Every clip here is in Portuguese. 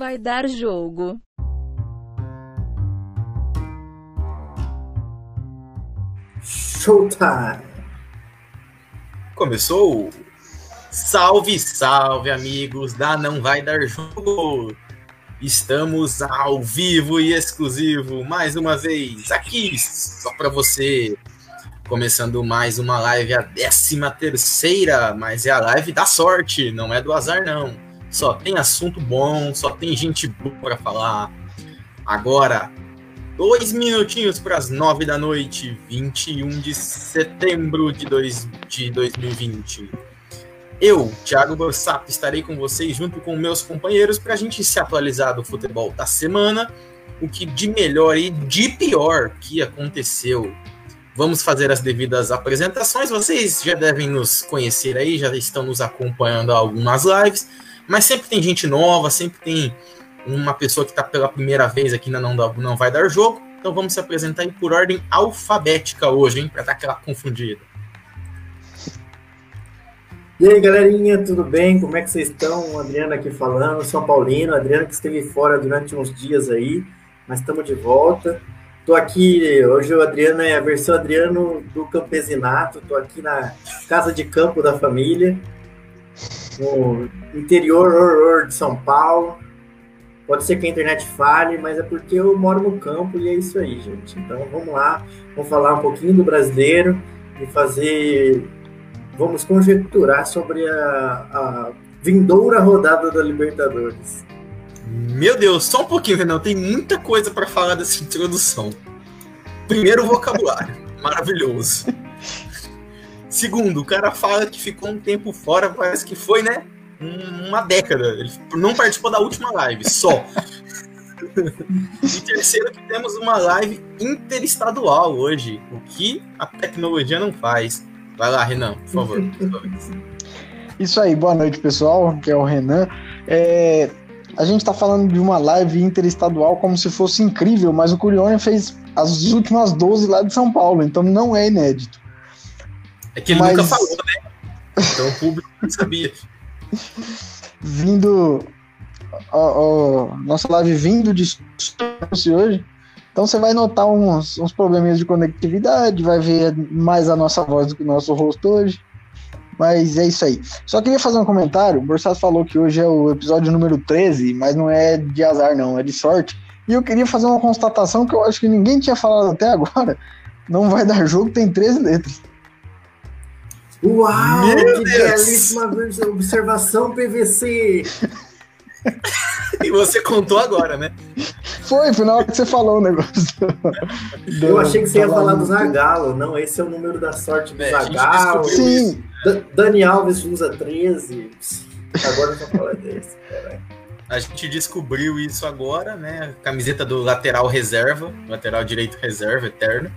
vai dar jogo. Showtime! Começou? Salve, salve, amigos da Não Vai Dar Jogo! Estamos ao vivo e exclusivo mais uma vez aqui só para você. Começando mais uma live, a décima terceira, mas é a live da sorte, não é do azar não. Só tem assunto bom, só tem gente boa para falar. Agora, dois minutinhos para as nove da noite, 21 de setembro de, dois, de 2020. Eu, Thiago Borsato, estarei com vocês junto com meus companheiros para a gente se atualizar do futebol da semana, o que de melhor e de pior que aconteceu. Vamos fazer as devidas apresentações. Vocês já devem nos conhecer aí, já estão nos acompanhando algumas lives, mas sempre tem gente nova, sempre tem uma pessoa que está pela primeira vez aqui na não, não vai dar jogo. Então vamos se apresentar aí por ordem alfabética hoje, hein, para dar aquela confundida. E aí, galerinha, tudo bem? Como é que vocês estão? Adriano aqui falando, São Paulino. Adriano que esteve fora durante uns dias aí, mas estamos de volta. Tô aqui, hoje o Adriano é a versão Adriano do campesinato. Tô aqui na casa de campo da família, no interior or, or de São Paulo. Pode ser que a internet fale, mas é porque eu moro no campo e é isso aí, gente. Então vamos lá, vamos falar um pouquinho do brasileiro e fazer vamos conjecturar sobre a, a vindoura rodada da Libertadores. Meu Deus, só um pouquinho, Renan. Tem muita coisa para falar dessa introdução. Primeiro, vocabulário. Maravilhoso. Segundo, o cara fala que ficou um tempo fora, parece que foi, né? Uma década. Ele não participou da última live, só. e terceiro, que temos uma live interestadual hoje, o que a tecnologia não faz. Vai lá, Renan, por favor. Isso aí, boa noite, pessoal. Que é o Renan. É, a gente está falando de uma live interestadual como se fosse incrível, mas o Curione fez as últimas 12 lá de São Paulo, então não é inédito. É que ele mas... nunca falou, né? Então o público não sabia. Vindo. Ó, ó, nossa live vindo de hoje. Então você vai notar uns, uns probleminhas de conectividade, vai ver mais a nossa voz do que o nosso rosto hoje. Mas é isso aí. Só queria fazer um comentário. O Borsato falou que hoje é o episódio número 13, mas não é de azar, não, é de sorte. E eu queria fazer uma constatação que eu acho que ninguém tinha falado até agora. Não vai dar jogo, tem 13 letras. Uau! Meu que Deus. belíssima observação, PVC! e você contou agora, né? Foi, foi na hora que você falou o negócio. Do, Eu achei que você ia falar do Zagalo. Não, esse é o número da sorte do é, Zagalo. Sim. Dani Alves usa 13. Agora eu tô falando desse, A gente descobriu isso agora, né? Camiseta do lateral reserva, lateral direito reserva, eterno.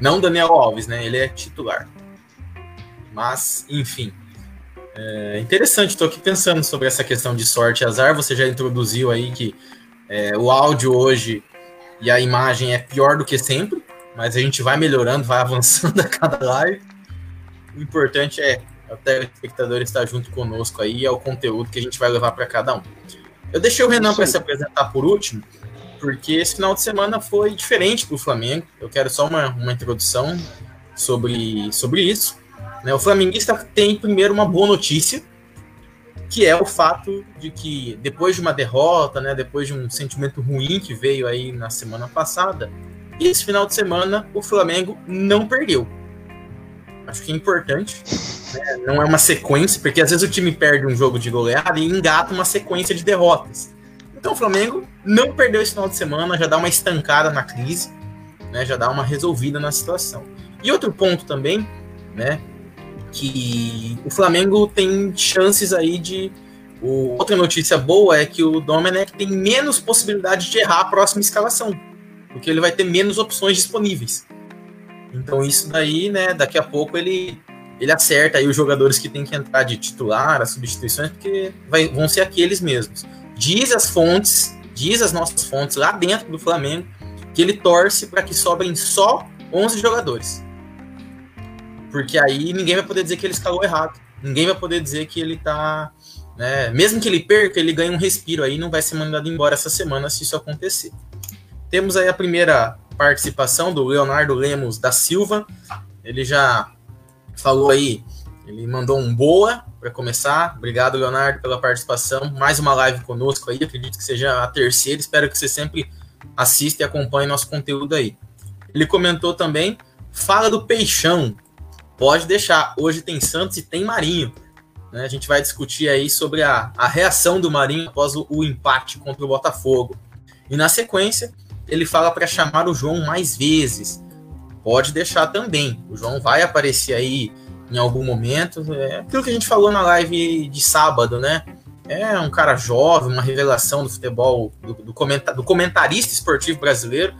Não Daniel Alves, né? Ele é titular. Mas, enfim. É interessante, estou aqui pensando sobre essa questão de sorte e azar. Você já introduziu aí que é, o áudio hoje e a imagem é pior do que sempre, mas a gente vai melhorando, vai avançando a cada live. O importante é o telespectador estar junto conosco aí, é o conteúdo que a gente vai levar para cada um. Eu deixei o Renan para se apresentar por último, porque esse final de semana foi diferente para o Flamengo. Eu quero só uma, uma introdução sobre, sobre isso. Né? O flamenguista tem primeiro uma boa notícia, que é o fato de que depois de uma derrota, né, depois de um sentimento ruim que veio aí na semana passada, esse final de semana o Flamengo não perdeu. Acho que é importante. Né? Não é uma sequência, porque às vezes o time perde um jogo de goleada e engata uma sequência de derrotas. Então o Flamengo não perdeu esse final de semana, já dá uma estancada na crise, né? já dá uma resolvida na situação. E outro ponto também, né? Que o Flamengo tem chances aí de. O... Outra notícia boa é que o Domenech tem menos possibilidade de errar a próxima escalação, porque ele vai ter menos opções disponíveis. Então isso daí, né, daqui a pouco ele ele acerta aí os jogadores que tem que entrar de titular, as substituições, porque vai, vão ser aqueles mesmos. Diz as fontes, diz as nossas fontes lá dentro do Flamengo, que ele torce para que sobrem só 11 jogadores. Porque aí ninguém vai poder dizer que ele escalou errado. Ninguém vai poder dizer que ele tá Né? Mesmo que ele perca, ele ganha um respiro aí, não vai ser mandado embora essa semana se isso acontecer. Temos aí a primeira participação do Leonardo Lemos da Silva. Ele já falou aí, ele mandou um boa para começar. Obrigado, Leonardo, pela participação. Mais uma live conosco aí, acredito que seja a terceira. Espero que você sempre assista e acompanhe nosso conteúdo aí. Ele comentou também, fala do Peixão. Pode deixar, hoje tem Santos e tem Marinho. Né? A gente vai discutir aí sobre a, a reação do Marinho após o, o empate contra o Botafogo. E na sequência, ele fala para chamar o João mais vezes. Pode deixar também. O João vai aparecer aí em algum momento. É aquilo que a gente falou na live de sábado, né? É um cara jovem, uma revelação do futebol, do, do, comentar, do comentarista esportivo brasileiro.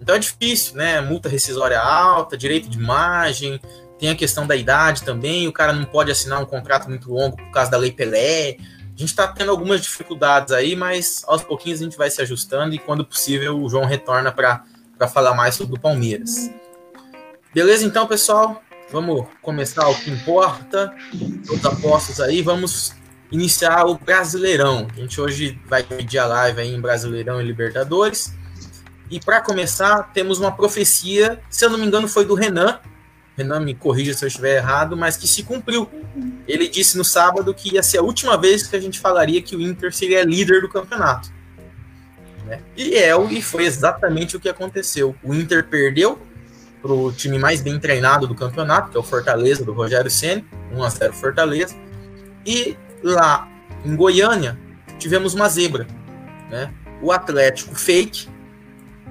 Então é difícil, né? Multa rescisória alta, direito de imagem, tem a questão da idade também. O cara não pode assinar um contrato muito longo por causa da Lei Pelé. A gente está tendo algumas dificuldades aí, mas aos pouquinhos a gente vai se ajustando e quando possível o João retorna para falar mais sobre o Palmeiras. Beleza, então, pessoal? Vamos começar o que importa. Os apostos aí, vamos iniciar o Brasileirão. A gente hoje vai pedir a live aí em Brasileirão e Libertadores. E para começar, temos uma profecia, se eu não me engano, foi do Renan. Renan me corrija se eu estiver errado, mas que se cumpriu. Ele disse no sábado que ia ser a última vez que a gente falaria que o Inter seria líder do campeonato. Né? E é e foi exatamente o que aconteceu. O Inter perdeu para o time mais bem treinado do campeonato, que é o Fortaleza do Rogério Ceni, 1 a 0 Fortaleza. E lá em Goiânia tivemos uma zebra, né? O Atlético fake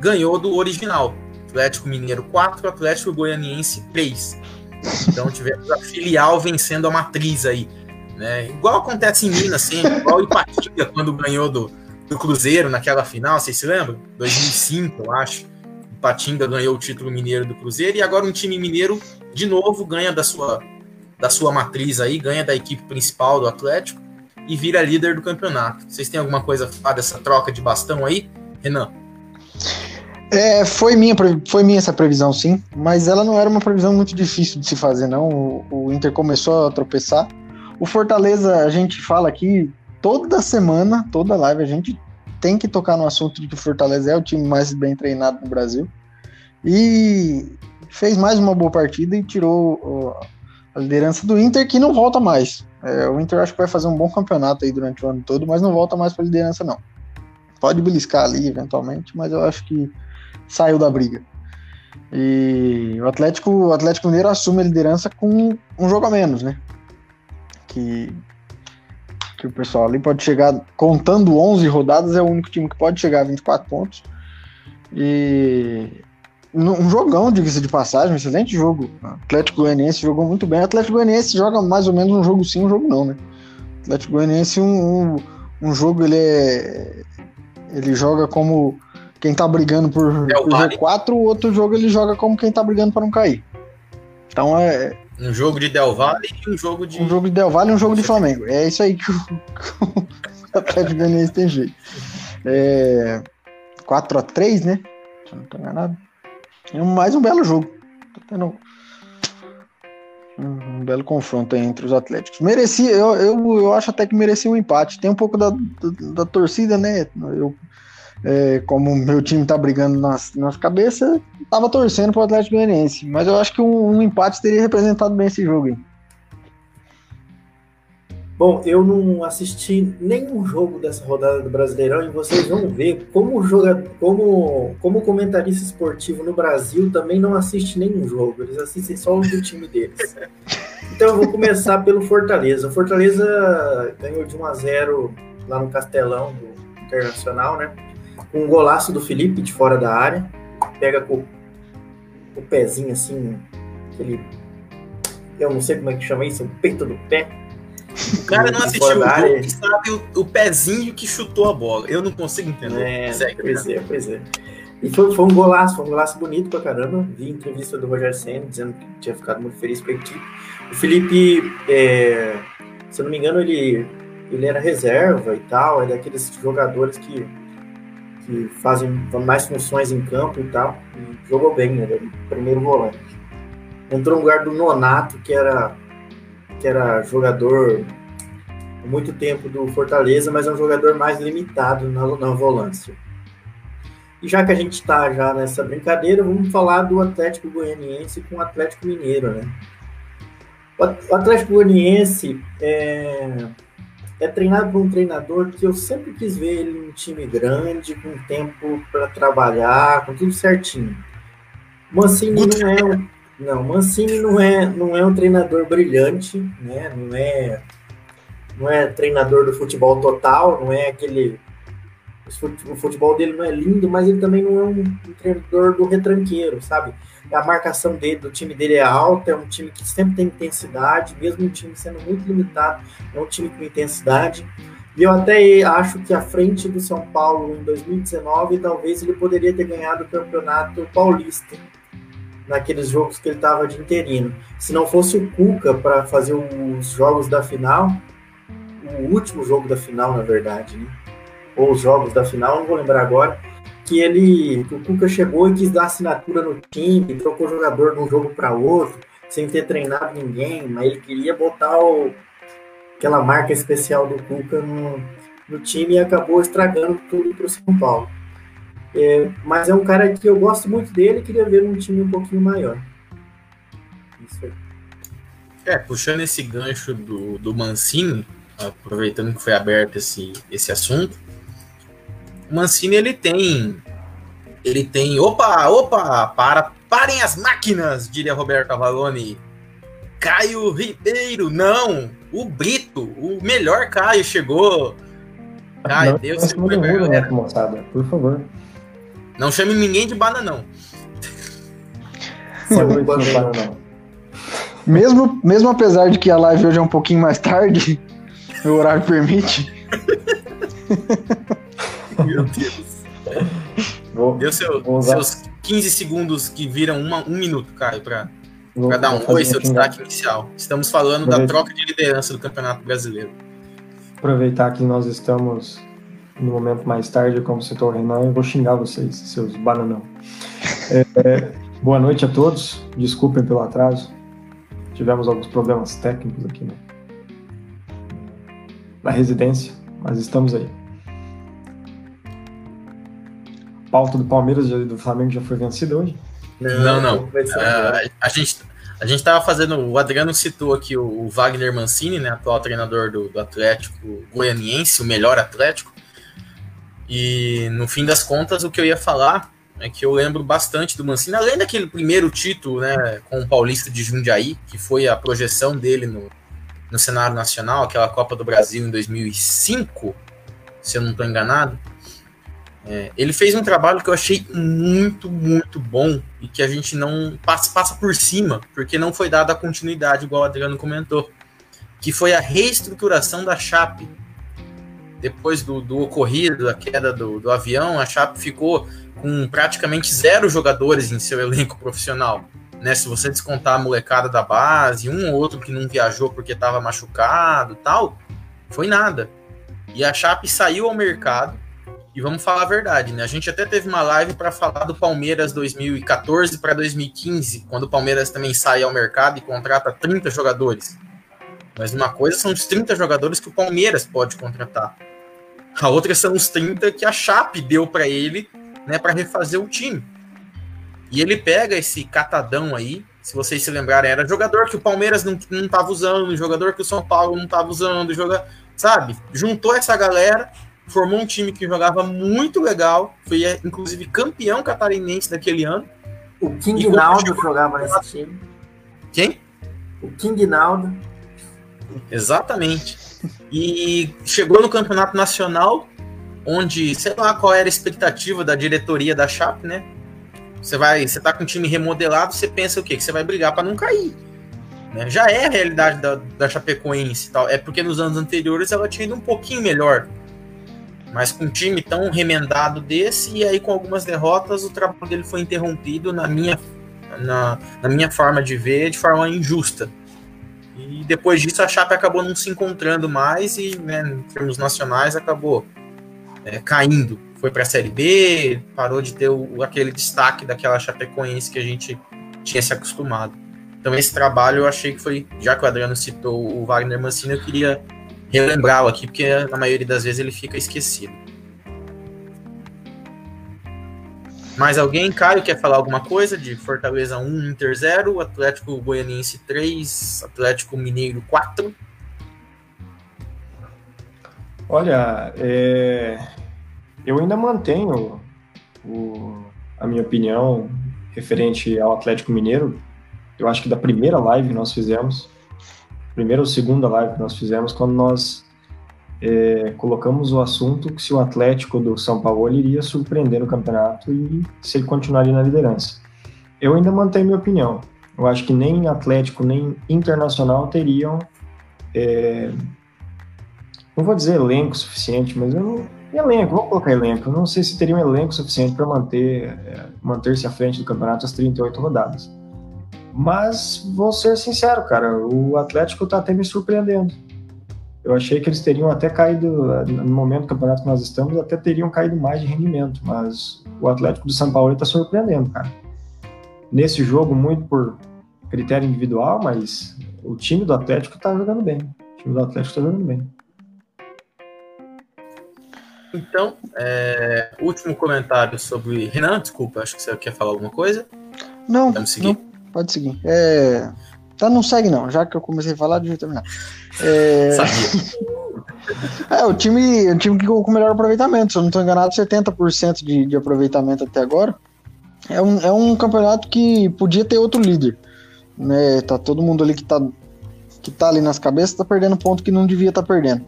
ganhou do original. Atlético Mineiro 4, Atlético Goianiense 3. Então tivemos a filial vencendo a matriz aí. Né? Igual acontece em Minas, sempre, igual o Ipatinga quando ganhou do, do Cruzeiro naquela final, vocês se lembram? 2005, eu acho. O Patinga ganhou o título mineiro do Cruzeiro e agora um time mineiro de novo ganha da sua da sua matriz aí, ganha da equipe principal do Atlético e vira líder do campeonato. Vocês têm alguma coisa a falar dessa troca de bastão aí, Renan? É, foi minha, foi minha essa previsão, sim, mas ela não era uma previsão muito difícil de se fazer, não. O, o Inter começou a tropeçar. O Fortaleza, a gente fala aqui toda semana, toda live, a gente tem que tocar no assunto de que o Fortaleza é o time mais bem treinado no Brasil. E fez mais uma boa partida e tirou a liderança do Inter, que não volta mais. É, o Inter acho que vai fazer um bom campeonato aí durante o ano todo, mas não volta mais para liderança, não. Pode beliscar ali eventualmente, mas eu acho que saiu da briga. E o Atlético, o Atlético Mineiro assume a liderança com um jogo a menos, né? Que, que o pessoal ali pode chegar, contando 11 rodadas, é o único time que pode chegar a 24 pontos. E um jogão, diga-se de passagem, um excelente jogo. O Atlético Goianiense jogou muito bem. O Atlético Goianiense joga mais ou menos um jogo sim, um jogo não, né? O Atlético Goianiense, um, um, um jogo, ele é. Ele joga como quem tá brigando por, por G4, o outro jogo ele joga como quem tá brigando para não cair. Então é. Um jogo de Del Valle e um jogo de. Um jogo de Del Valle e um jogo de Flamengo. É isso aí que o, o Atlético Goianiense tem jeito. É, 4x3, né? Se eu não tô enganado. É mais um belo jogo. Tá tendo um, um belo confronto entre os Atléticos. Merecia, eu, eu, eu acho até que merecia um empate. Tem um pouco da, da, da torcida, né? Eu é, como meu time tá brigando nas, nas cabeças, tava torcendo pro Atlético Goianiense. Mas eu acho que um, um, empate teria representado bem esse jogo. Hein? Bom, eu não assisti nenhum jogo dessa rodada do Brasileirão e vocês vão ver como jogador, como, como comentarista esportivo no Brasil também não assiste nenhum jogo. Eles assistem só o do time deles. Então eu vou começar pelo Fortaleza. O Fortaleza ganhou de 1 a 0 lá no Castelão do Internacional, né? Um golaço do Felipe de fora da área, pega com o pezinho assim, aquele. Eu não sei como é que chama isso, o peito do pé. O cara não assistiu o jogo e sabe o, o, pezinho que chutou a bola. Eu não consigo entender. É, Segue, pois né? é, pois é. E foi, foi, um golaço, foi um golaço bonito pra caramba. Vi entrevista do Roger Senna dizendo que tinha ficado muito feliz com a equipe. O Felipe, é, se eu não me engano, ele, ele era reserva e tal, é daqueles jogadores que que fazem mais funções em campo e tal. E jogou bem, né? Ele primeiro volante. Entrou no lugar do Nonato, que era, que era jogador muito tempo do Fortaleza, mas é um jogador mais limitado na, na volância. E já que a gente está já nessa brincadeira, vamos falar do Atlético Goianiense com o Atlético Mineiro, né? O Atlético Goianiense é, é treinado por um treinador que eu sempre quis ver ele em um time grande, com tempo para trabalhar, com tudo certinho. Mancini não é um, não, Mancini não é, não é um treinador brilhante, né? Não é não é treinador do futebol total, não é aquele o futebol dele não é lindo, mas ele também não é um, um treinador do retranqueiro, sabe? A marcação dele, do time dele é alta, é um time que sempre tem intensidade, mesmo o time sendo muito limitado, é um time com intensidade. E eu até acho que à frente do São Paulo em 2019, talvez ele poderia ter ganhado o campeonato paulista naqueles jogos que ele estava de interino. Se não fosse o Cuca para fazer os jogos da final, o último jogo da final, na verdade, né? ou os jogos da final, não vou lembrar agora, que ele, o Cuca chegou e quis dar assinatura no time, trocou jogador de um jogo para outro, sem ter treinado ninguém, mas ele queria botar o, aquela marca especial do Cuca no, no time e acabou estragando tudo para o São Paulo. É, mas é um cara que eu gosto muito dele e queria ver num time um pouquinho maior. Isso aí. É, puxando esse gancho do, do Mancini, aproveitando que foi aberto esse, esse assunto, Mancini ele tem. Ele tem. Opa, opa, para, parem as máquinas, diria Roberto Avalone. Caio Ribeiro, não! O Brito, o melhor Caio chegou. Ai, não, Deus, não segura, né, moçada, por favor. Não chame ninguém de bananão. bananão. Mesmo, mesmo apesar de que a live hoje é um pouquinho mais tarde, o horário permite. Meu Deus. Vou, Deu seu, seus 15 segundos que viram uma, um minuto, Caio, para dar um oi, seu destaque inicial. Estamos falando Aproveitar. da troca de liderança do Campeonato Brasileiro. Aproveitar que nós estamos no momento mais tarde, como citou o Renan, eu vou xingar vocês, seus bananão. É, é, boa noite a todos, desculpem pelo atraso. Tivemos alguns problemas técnicos aqui né? na residência, mas estamos aí pauta do Palmeiras e do Flamengo já foi vencida hoje? Não, não. Uh, a gente a gente estava fazendo. O Adriano citou aqui o, o, Wagner Mancini, né, atual treinador do, do Atlético Goianiense, o melhor Atlético. E no fim das contas, o que eu ia falar é que eu lembro bastante do Mancini, além daquele primeiro título né, com o Paulista de Jundiaí, que foi a projeção dele no, no cenário nacional, aquela Copa do Brasil em 2005, se eu não estou enganado. É, ele fez um trabalho que eu achei muito, muito bom e que a gente não passa, passa por cima, porque não foi dada a continuidade, igual o Adriano comentou, que foi a reestruturação da Chape. Depois do, do ocorrido, da queda do, do avião, a Chape ficou com praticamente zero jogadores em seu elenco profissional. Né, se você descontar a molecada da base, um ou outro que não viajou porque estava machucado tal, foi nada. E a Chape saiu ao mercado e vamos falar a verdade, né? A gente até teve uma live para falar do Palmeiras 2014 para 2015, quando o Palmeiras também sai ao mercado e contrata 30 jogadores. Mas uma coisa são os 30 jogadores que o Palmeiras pode contratar. A outra são os 30 que a Chape deu para ele, né, para refazer o time. E ele pega esse catadão aí, se vocês se lembrarem, era jogador que o Palmeiras não, não tava usando, jogador que o São Paulo não tava usando, joga, sabe? Juntou essa galera formou um time que jogava muito legal, foi inclusive campeão catarinense daquele ano. O King Naldo jogava nesse time. Quem? O King Naldo. Exatamente. E chegou no campeonato nacional, onde, sei lá qual era a expectativa da diretoria da Chape, né? Você vai, você tá com um time remodelado, você pensa o quê? Que você vai brigar para não cair. Né? Já é a realidade da, da Chapecoense tal. É porque nos anos anteriores ela tinha ido um pouquinho melhor mas com um time tão remendado desse, e aí com algumas derrotas, o trabalho dele foi interrompido na minha, na, na minha forma de ver, de forma injusta. E depois disso a Chape acabou não se encontrando mais e, né, em termos nacionais, acabou é, caindo. Foi para a Série B, parou de ter o, aquele destaque daquela Chapecoense que a gente tinha se acostumado. Então esse trabalho eu achei que foi, já que o Adriano citou o Wagner Mancini, eu queria relembrá-lo aqui, porque na maioria das vezes ele fica esquecido. Mais alguém? Caio, quer falar alguma coisa de Fortaleza 1, Inter 0, Atlético Goianiense 3, Atlético Mineiro 4? Olha, é, eu ainda mantenho o, a minha opinião referente ao Atlético Mineiro. Eu acho que da primeira live nós fizemos, primeira ou segunda live que nós fizemos, quando nós é, colocamos o assunto que se o Atlético do São Paulo iria surpreender no campeonato e se ele continuaria na liderança. Eu ainda mantenho minha opinião. Eu acho que nem Atlético nem Internacional teriam, é, não vou dizer elenco suficiente, mas eu não, elenco, vou colocar elenco. Eu não sei se teria um elenco suficiente para manter é, manter-se à frente do campeonato as 38 rodadas. Mas vou ser sincero, cara, o Atlético está até me surpreendendo eu achei que eles teriam até caído, no momento do campeonato que nós estamos, até teriam caído mais de rendimento, mas o Atlético do São Paulo está surpreendendo, cara. Nesse jogo, muito por critério individual, mas o time do Atlético está jogando bem. O time do Atlético está jogando bem. Então, é, último comentário sobre. Renan, desculpa, acho que você quer falar alguma coisa? Não, seguir? não pode seguir. É, Tá, não segue não, já que eu comecei a falar, deixa eu terminar. É... é, o time, o time que com melhor aproveitamento, se eu não estou enganado, 70% de, de aproveitamento até agora. É um, é um campeonato que podia ter outro líder. Né? Tá todo mundo ali que tá, que tá ali nas cabeças, tá perdendo ponto que não devia estar tá perdendo.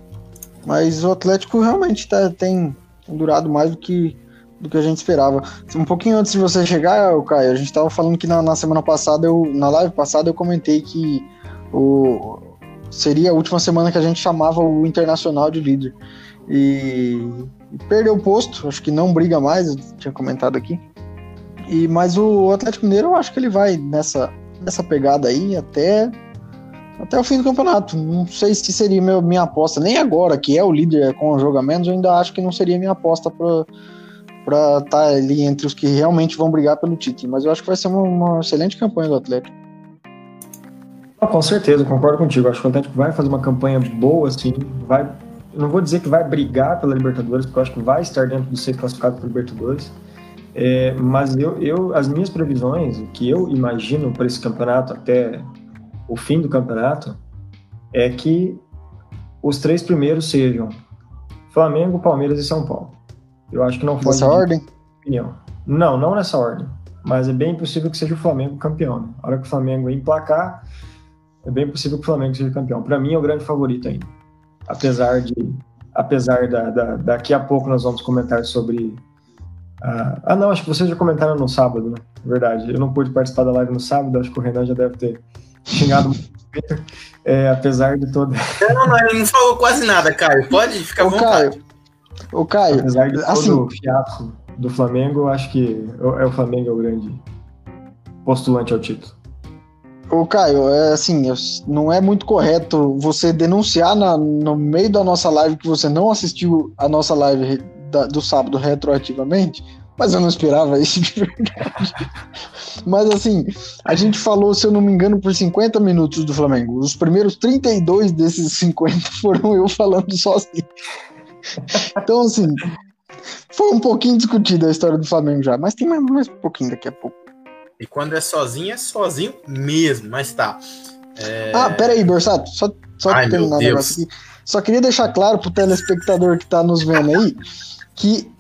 Mas o Atlético realmente tá, tem durado mais do que do que a gente esperava. Um pouquinho antes de você chegar, Caio, a gente estava falando que na, na, semana passada, eu, na live passada, eu comentei que o, seria a última semana que a gente chamava o Internacional de líder. E, perdeu o posto, acho que não briga mais, tinha comentado aqui. E, mas o Atlético Mineiro, eu acho que ele vai nessa, nessa pegada aí até, até o fim do campeonato. Não sei se seria meu, minha aposta, nem agora, que é o líder com o jogo a menos, eu ainda acho que não seria minha aposta para estar tá ali entre os que realmente vão brigar pelo título. Mas eu acho que vai ser uma, uma excelente campanha do Atlético. Ah, com certeza, concordo contigo. Acho que o Atlético vai fazer uma campanha boa, assim, vai. Não vou dizer que vai brigar pela Libertadores, porque eu acho que vai estar dentro dos seis classificados para Libertadores. É, mas eu, eu, as minhas previsões, o que eu imagino para esse campeonato até o fim do campeonato, é que os três primeiros sejam Flamengo, Palmeiras e São Paulo. Eu acho que não foi. Nessa ordem? Opinião. Não, não nessa ordem. Mas é bem possível que seja o Flamengo campeão. Né? A hora que o Flamengo emplacar, é bem possível que o Flamengo seja campeão. Para mim é o grande favorito ainda. Apesar de. Apesar da, da, daqui a pouco nós vamos comentar sobre. Uh, ah, não, acho que vocês já comentaram no sábado, né? Verdade. Eu não pude participar da live no sábado, acho que o Renan já deve ter xingado muito. É, apesar de todo. Não, não, ele não falou quase nada, Caio. Pode ficar à vontade. Caio, o Caio, apesar de assim, todo o fiasco do Flamengo, acho que é o Flamengo é o grande postulante ao título. O Caio, é assim, não é muito correto você denunciar na, no meio da nossa live que você não assistiu a nossa live da, do sábado retroativamente, mas eu não esperava isso de verdade. mas assim, a gente falou, se eu não me engano, por 50 minutos do Flamengo. Os primeiros 32 desses 50 foram eu falando sozinho. Então, assim, foi um pouquinho discutida a história do Flamengo já, mas tem mais, mais um pouquinho daqui a pouco. E quando é sozinho, é sozinho mesmo, mas tá. É... Ah, peraí, Borsato, só, só Ai, terminar o negócio aqui. Só queria deixar claro pro telespectador que tá nos vendo aí que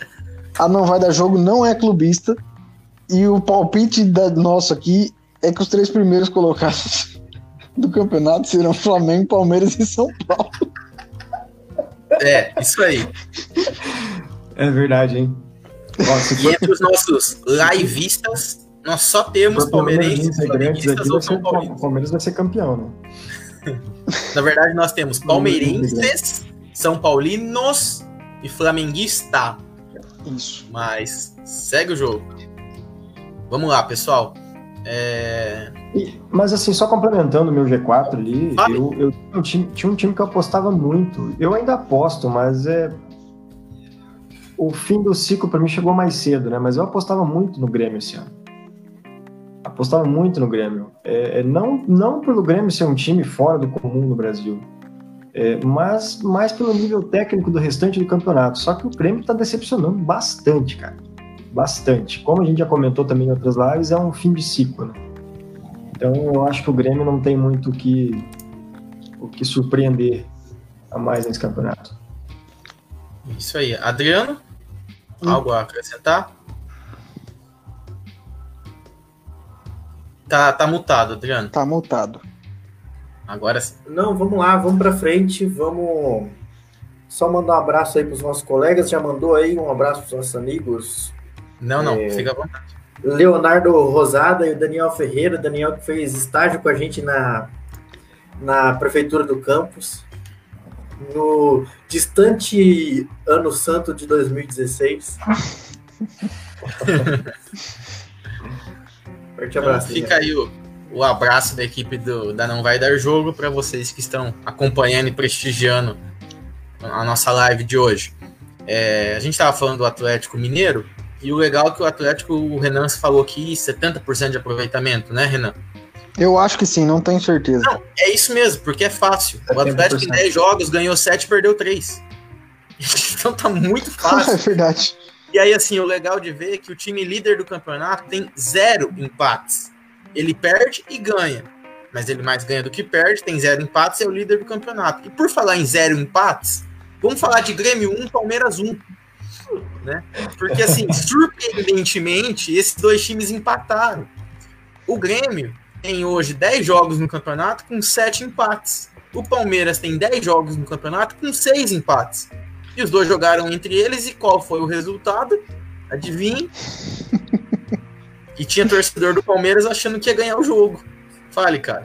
a Não Vai Dar Jogo não é clubista e o palpite da, nosso aqui é que os três primeiros colocados do campeonato serão Flamengo, Palmeiras e São Paulo. É, isso aí. É verdade, hein? Nossa, e entre os nossos liveistas, nós só temos palmeirenses, flamenguistas ou São Paulo. O Palmeiras vai ser campeão, né? Na verdade, nós temos palmeirenses, São Paulinos e flamenguista. Isso. Mas segue o jogo. Vamos lá, pessoal. É... Mas assim, só complementando o meu G4 ali, eu, eu, eu tinha, tinha um time que eu apostava muito. Eu ainda aposto, mas é. O fim do ciclo para mim chegou mais cedo, né? Mas eu apostava muito no Grêmio esse ano. Apostava muito no Grêmio. É, é, não, não pelo Grêmio ser um time fora do comum no Brasil, É, mas mais pelo nível técnico do restante do campeonato. Só que o Grêmio está decepcionando bastante, cara. Bastante. Como a gente já comentou também em outras lives, é um fim de ciclo. Né? Então eu acho que o Grêmio não tem muito o que, o que surpreender a mais nesse campeonato. Isso aí. Adriano, hum. algo a acrescentar? Tá, tá mutado, Adriano. Tá mutado. Agora sim. Não, vamos lá, vamos para frente, vamos só mandar um abraço aí para os nossos colegas. Já mandou aí um abraço para os nossos amigos? Não, não, é... fica à vontade. Leonardo Rosada e o Daniel Ferreira. Daniel que fez estágio com a gente na, na prefeitura do campus. No distante ano santo de 2016. Forte abraço. Então, fica aí o, o abraço da equipe do, da Não Vai Dar Jogo para vocês que estão acompanhando e prestigiando a nossa live de hoje. É, a gente estava falando do Atlético Mineiro e o legal é que o Atlético, o Renan falou aqui 70% de aproveitamento, né, Renan? Eu acho que sim, não tenho certeza. Não, é isso mesmo, porque é fácil. O Atlético em 10 jogos ganhou 7 e perdeu 3. Então tá muito fácil. é verdade. E aí, assim, o legal de ver é que o time líder do campeonato tem zero empates. Ele perde e ganha. Mas ele mais ganha do que perde, tem zero empates e é o líder do campeonato. E por falar em zero empates, vamos falar de Grêmio 1, Palmeiras 1. Né? Porque, assim, surpreendentemente, esses dois times empataram. O Grêmio tem hoje 10 jogos no campeonato com 7 empates. O Palmeiras tem 10 jogos no campeonato com 6 empates. E os dois jogaram entre eles e qual foi o resultado? Adivinhe? e tinha torcedor do Palmeiras achando que ia ganhar o jogo. Fale, cara.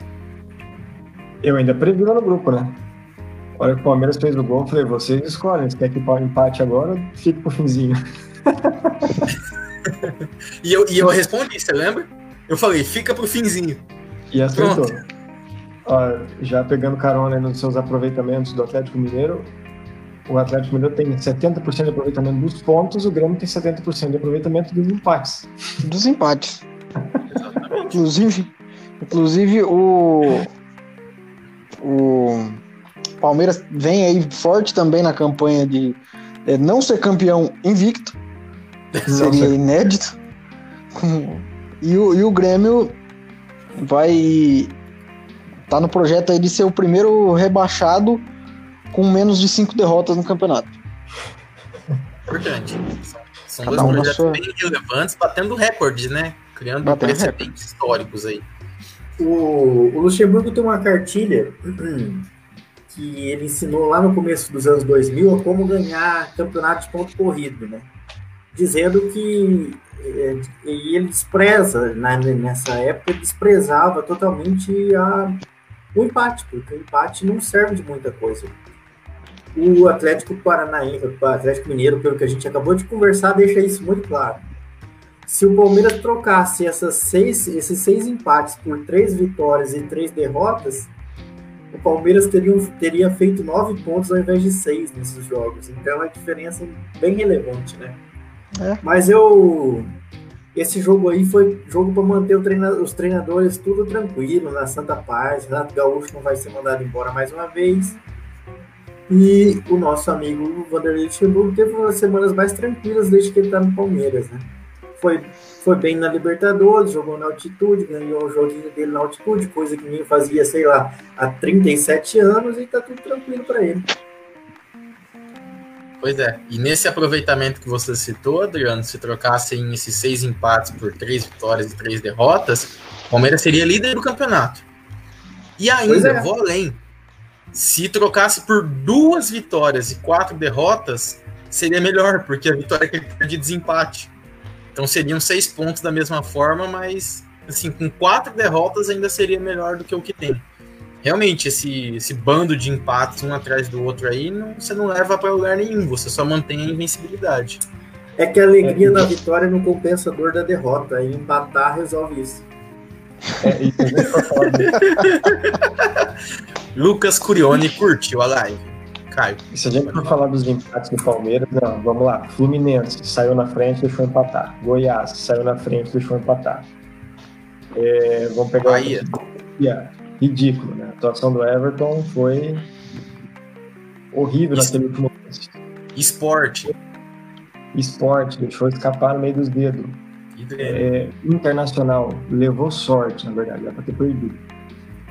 Eu ainda previ lá no grupo, né? A hora que o Palmeiras fez o gol, eu falei, vocês escolhem, se quer que o empate agora ou fique pro finzinho. e, eu, e eu respondi, você lembra? Eu falei, fica pro finzinho. E acertou. Ó, já pegando carona nos seus aproveitamentos do Atlético Mineiro, o Atlético Mineiro tem 70% de aproveitamento dos pontos, o Grêmio tem 70% de aproveitamento dos empates. Dos empates. inclusive, inclusive o, o Palmeiras vem aí forte também na campanha de é, não ser campeão invicto. Seria inédito. E o, e o Grêmio vai tá no projeto aí de ser o primeiro rebaixado com menos de cinco derrotas no campeonato. Importante. São, dois um projetos sua... bem relevantes, batendo recordes, né? Criando batendo precedentes recorde. históricos aí. O, o, Luxemburgo tem uma cartilha que ele ensinou lá no começo dos anos 2000 a como ganhar campeonato de ponto corrido, né? Dizendo que é, e ele despreza, né, nessa época, desprezava totalmente a, o empate, porque o empate não serve de muita coisa o Atlético Paranaense, o Atlético Mineiro, pelo que a gente acabou de conversar, deixa isso muito claro. Se o Palmeiras trocasse essas seis, esses seis empates por três vitórias e três derrotas, o Palmeiras teria, teria feito nove pontos ao invés de seis nesses jogos. Então é uma diferença bem relevante, né? É. Mas eu. Esse jogo aí foi jogo para manter treina, os treinadores tudo tranquilo, na Santa Paz. Renato Gaúcho não vai ser mandado embora mais uma vez. E o nosso amigo Vanderlei Luxemburgo teve umas semanas mais tranquilas desde que ele está no Palmeiras, né? Foi, foi bem na Libertadores, jogou na altitude, ganhou o joguinho dele na altitude, coisa que nem fazia, sei lá, há 37 anos e tá tudo tranquilo para ele. Pois é, e nesse aproveitamento que você citou, Adriano, se trocassem esses seis empates por três vitórias e três derrotas, o Palmeiras seria líder do campeonato. E ainda, é. vou além, se trocasse por duas vitórias e quatro derrotas, seria melhor, porque a vitória é que ele de desempate. Então seriam seis pontos da mesma forma, mas assim, com quatro derrotas ainda seria melhor do que o que tem. Realmente, esse, esse bando de empates um atrás do outro aí, não, você não leva para lugar nenhum, você só mantém a invencibilidade. É que a alegria é, da vitória não compensa a dor da derrota, e empatar resolve isso. É, isso Lucas Curione curtiu a live. Caio. E se a gente for falar dos empates do Palmeiras, não, vamos lá. Fluminense saiu na frente, deixou empatar. Goiás saiu na frente, deixou empatar. É, vamos pegar. Bahia. Yeah, ridículo, né? A atuação do Everton foi horrível Isso. naquele último lance. Esporte. Esporte, deixou escapar no meio dos dedos. É, internacional, levou sorte, na verdade, era pra ter perdido.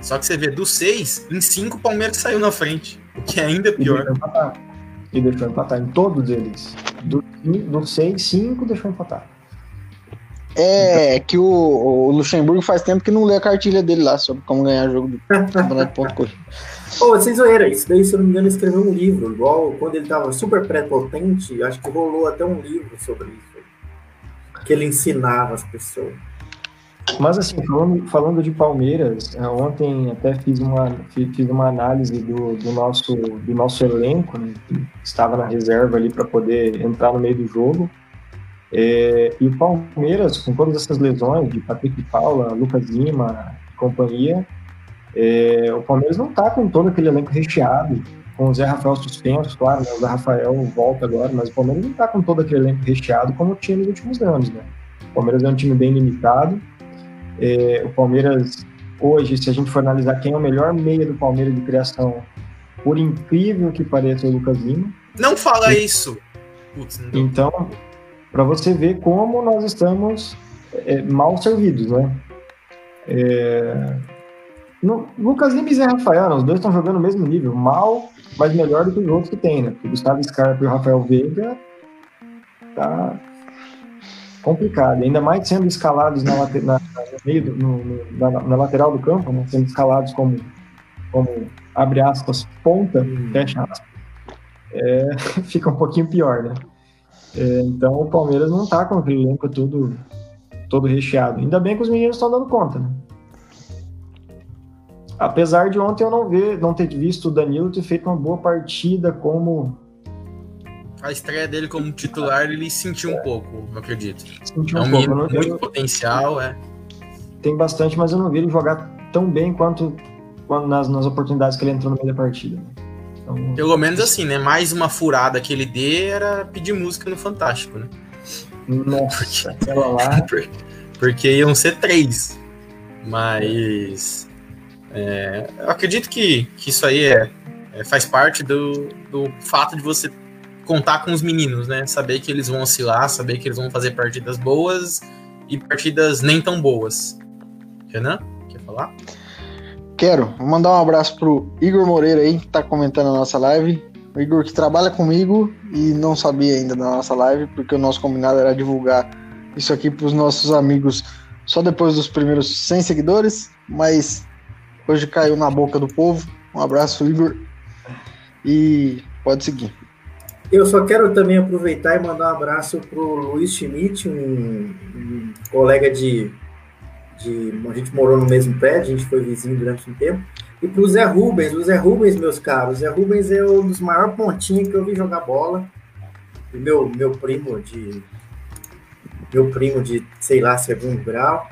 Só que você vê, dos seis, em cinco o Palmeiras saiu na frente. Que é ainda E pior. deixou empatar. E deixou empatar em todos eles. Do, do seis, cinco deixou empatar. É que o, o Luxemburgo faz tempo que não lê a cartilha dele lá sobre como ganhar jogo do campeonato de ponto corrido. Pô, sem zoeira, isso daí, se eu não me engano, ele escreveu um livro, igual quando ele tava super pré-potente, acho que rolou até um livro sobre isso. Que ele ensinava as pessoas. Mas assim, falando, falando de Palmeiras, eh, ontem até fiz uma, fi- fiz uma análise do, do, nosso, do nosso elenco, né, estava na reserva ali para poder entrar no meio do jogo. É, e o Palmeiras, com todas essas lesões de Patrick Paula, Lucas Lima e companhia, é, o Palmeiras não está com todo aquele elenco recheado, com o Zé Rafael suspenso, claro, né, o Zé Rafael volta agora, mas o Palmeiras não está com todo aquele elenco recheado como tinha nos últimos anos. Né? O Palmeiras é um time bem limitado. É, o Palmeiras, hoje, se a gente for analisar quem é o melhor meia do Palmeiras de criação, por incrível que pareça, é o Lucas Lima. Não fala isso. Putz, não. Então, para você ver como nós estamos é, mal servidos, né? É, no, Lucas Lima e Zé Rafael, né, os dois estão jogando no mesmo nível, mal, mas melhor do que os outros que tem, né? Porque o Gustavo Scarpa e o Rafael Veiga tá complicado, ainda mais sendo escalados na, late- na- no no- no- na, na lateral do campo, né? Sendo escalados como, como abre aspas, ponta, fecha aspas, é, fica um pouquinho pior, né? É, então o Palmeiras não tá com aquele elenco todo, todo recheado. Ainda bem que os meninos estão dando conta, né? Apesar de ontem eu não ver, não ter visto o Danilo ter feito uma boa partida como A estreia dele como titular, ele sentiu um pouco, eu acredito. sentiu É um um pouco. não- com muito eu- potencial, é. tem bastante, mas eu não vi ele jogar tão bem quanto, nas, nas oportunidades que ele entrou no meio da partida. né? Então, Pelo menos assim, né? Mais uma furada que ele dê era pedir música no Fantástico, né? nossa, aquela lá. Por- Porque iam ser três. Mas. é, eu acredito que, que isso aí é, é- faz parte do, do fato de você contar com os meninos, né? Saber que eles vão oscilar, saber que eles vão fazer partidas boas e partidas nem tão boas. Renan, quer falar? Quero vou mandar um abraço pro Igor Moreira aí, que tá comentando a nossa live. O Igor que trabalha comigo e não sabia ainda da nossa live, porque o nosso combinado era divulgar isso aqui pros nossos amigos só depois dos primeiros 100 seguidores, mas hoje caiu na boca do povo. Um abraço, Igor. E pode seguir. Eu só quero também aproveitar e mandar um abraço pro Luiz Schmidt, um, um colega de, de. A gente morou no mesmo prédio, a gente foi vizinho durante um tempo. E pro Zé Rubens, o Zé Rubens, meus caros. O Zé Rubens é um dos maiores pontinhos que eu vi jogar bola. E meu, meu primo de. Meu primo de, sei lá, segundo grau.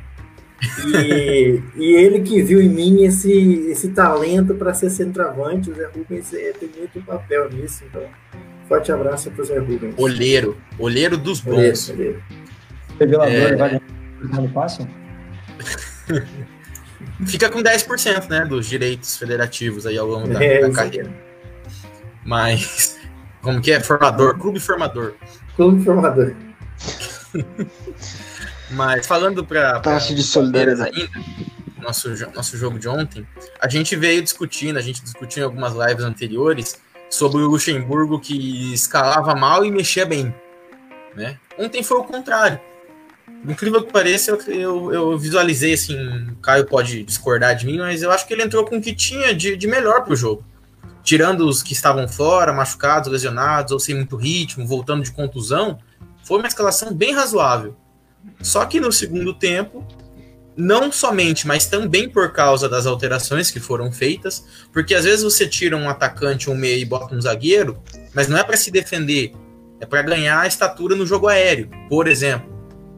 E, e ele que viu em mim esse, esse talento para ser centroavante, o Zé Rubens é, tem muito papel nisso. Então, forte abraço para o Zé Rubens. Olheiro. Olheiro dos Olheiro, bons. olheiro. Revelador É. vai ganhar no? Fica com 10%, né? Dos direitos federativos aí ao longo da, É, da carreira. Mas. Como que é? Formador, clube formador. Clube formador. Mas falando para Taxa de solidariedade. ainda, nosso, nosso jogo de ontem, a gente veio discutindo, a gente discutiu em algumas lives anteriores sobre o Luxemburgo que escalava mal e mexia bem. Né? Ontem foi o contrário. Incrível que pareça, eu, eu, eu visualizei assim, o Caio pode discordar de mim, mas eu acho que ele entrou com o que tinha de, de melhor pro jogo. Tirando os que estavam fora, machucados, lesionados, ou sem muito ritmo, voltando de contusão, foi uma escalação bem razoável. Só que no segundo tempo, não somente, mas também por causa das alterações que foram feitas, porque às vezes você tira um atacante, um meia e bota um zagueiro, mas não é para se defender, é para ganhar a estatura no jogo aéreo, por exemplo.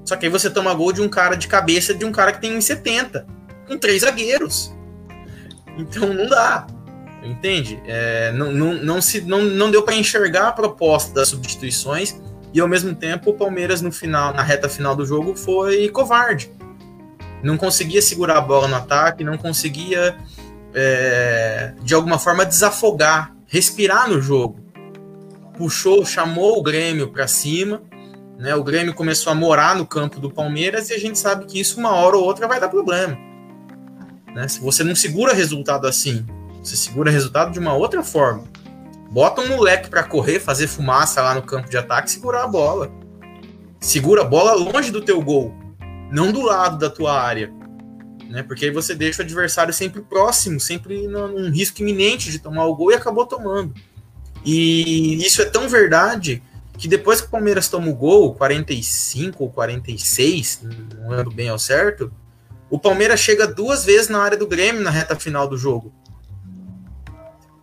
Só que aí você toma gol de um cara de cabeça de um cara que tem 1,70, com três zagueiros. Então não dá. Entende? É, não, não, não, se, não, não deu para enxergar a proposta das substituições e ao mesmo tempo o Palmeiras no final, na reta final do jogo foi covarde. Não conseguia segurar a bola no ataque, não conseguia é, de alguma forma desafogar respirar no jogo. Puxou, chamou o Grêmio para cima, né? O Grêmio começou a morar no campo do Palmeiras e a gente sabe que isso uma hora ou outra vai dar problema. Né? Se você não segura resultado assim, você segura resultado de uma outra forma. Bota um moleque para correr, fazer fumaça lá no campo de ataque, segurar a bola. Segura a bola longe do teu gol, não do lado da tua área. Né? Porque aí você deixa o adversário sempre próximo, sempre num risco iminente de tomar o gol e acabou tomando. E isso é tão verdade que depois que o Palmeiras toma o gol, 45 ou 46, não lembro bem ao certo, o Palmeiras chega duas vezes na área do Grêmio na reta final do jogo.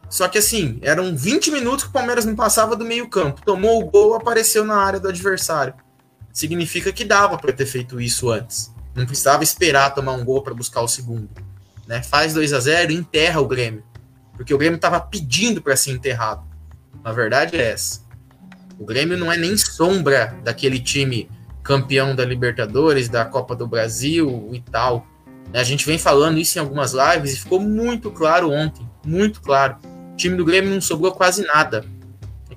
Só que assim, eram 20 minutos que o Palmeiras não passava do meio-campo. Tomou o gol, apareceu na área do adversário. Significa que dava para ter feito isso antes. Não precisava esperar tomar um gol para buscar o segundo. Né? Faz 2 a 0 e enterra o Grêmio. Porque o Grêmio estava pedindo para ser enterrado. Na verdade é essa. O Grêmio não é nem sombra daquele time campeão da Libertadores, da Copa do Brasil e tal. A gente vem falando isso em algumas lives e ficou muito claro ontem, muito claro. O time do Grêmio não sobrou quase nada.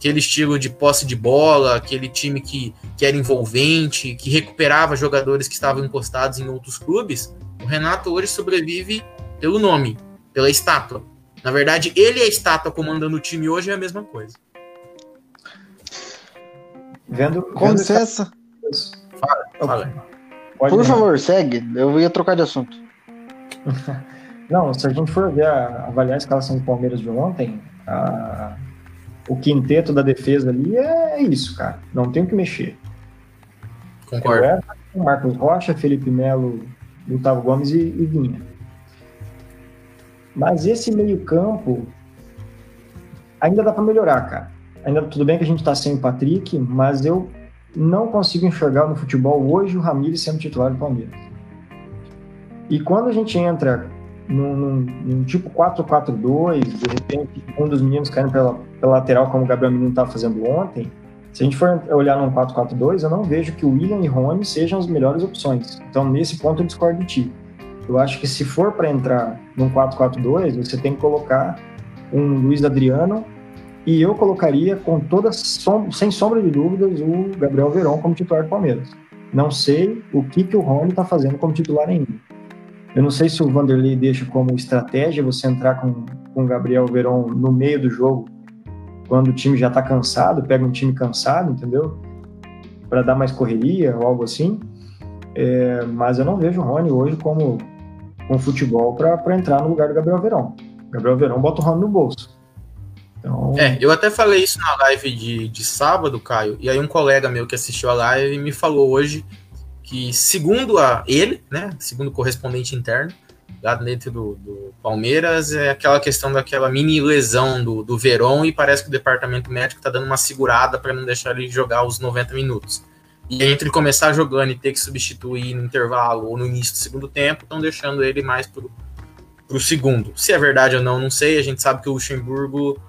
Aquele estilo de posse de bola, aquele time que, que era envolvente, que recuperava jogadores que estavam encostados em outros clubes. O Renato hoje sobrevive pelo nome, pela estátua. Na verdade, ele é a estátua comandando o time hoje é a mesma coisa. Vendo, Com licença. Fala, fala. Pode Por favor, segue. Eu ia trocar de assunto. Não, se a gente for ver avaliar a escalação do Palmeiras de ontem, a, o quinteto da defesa ali é isso, cara. Não tem o que mexer. Concordo. Marcos Rocha, Felipe Melo, Gustavo Gomes e, e Vinha. Mas esse meio-campo ainda dá para melhorar, cara. Ainda tudo bem que a gente tá sem o Patrick, mas eu não consigo enxergar no futebol hoje o Ramires sendo titular do Palmeiras. E quando a gente entra num, num, num tipo 4-4-2, de repente um dos meninos caindo pela, pela lateral, como o Gabriel Menino estava fazendo ontem, se a gente for olhar num 4-4-2, eu não vejo que o William e Rony sejam as melhores opções. Então, nesse ponto, eu discordo de ti. Eu acho que se for para entrar num 4-4-2, você tem que colocar um Luiz Adriano e eu colocaria com toda sem sombra de dúvidas o Gabriel Verón como titular do Palmeiras. Não sei o que, que o Rony está fazendo como titular ainda. Eu não sei se o Vanderlei deixa como estratégia você entrar com, com o Gabriel Verón no meio do jogo, quando o time já está cansado, pega um time cansado, entendeu? Para dar mais correria ou algo assim. É, mas eu não vejo o Rony hoje como com futebol para entrar no lugar do Gabriel Verón. Gabriel Verón bota o Rony no bolso. Então... É, eu até falei isso na live de, de sábado, Caio, e aí um colega meu que assistiu a live me falou hoje que, segundo a ele, né, segundo o correspondente interno, lá dentro do, do, Palmeiras, é aquela questão daquela mini lesão do, do Verón e parece que o departamento médico está dando uma segurada para não deixar ele jogar os 90 minutos. E entre começar jogando e ter que substituir no intervalo ou no início do segundo tempo, estão deixando ele mais pro, pro segundo. Se é verdade ou não, não sei. A gente sabe que o Luxemburgo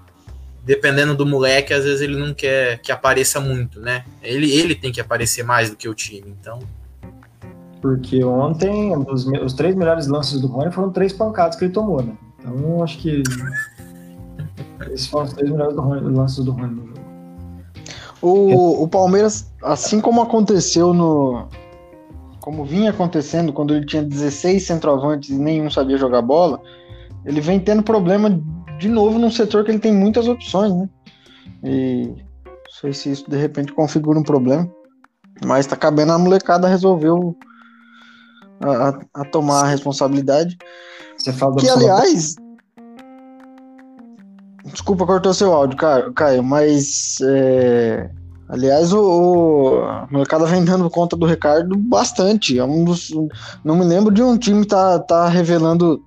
dependendo do moleque, às vezes ele não quer que apareça muito, né? Ele, ele tem que aparecer mais do que o time, então. Porque ontem, os, os três melhores lances do Rony foram três pancadas que ele tomou, né? Então, acho que. esses foram os três melhores do Rony, lances do Rony no jogo. O, o Palmeiras, assim como aconteceu no. Como vinha acontecendo quando ele tinha 16 centroavantes e nenhum sabia jogar bola, ele vem tendo problema de novo num setor que ele tem muitas opções, né? E não sei se isso de repente configura um problema. Mas tá cabendo a molecada resolver a, a, tomar a responsabilidade. Você fala que, aliás. Desculpa, cortou seu áudio, Caio, mas. É... Aliás, o, o a molecada vem dando conta do Ricardo bastante. É um dos, não me lembro de um time tá, tá revelando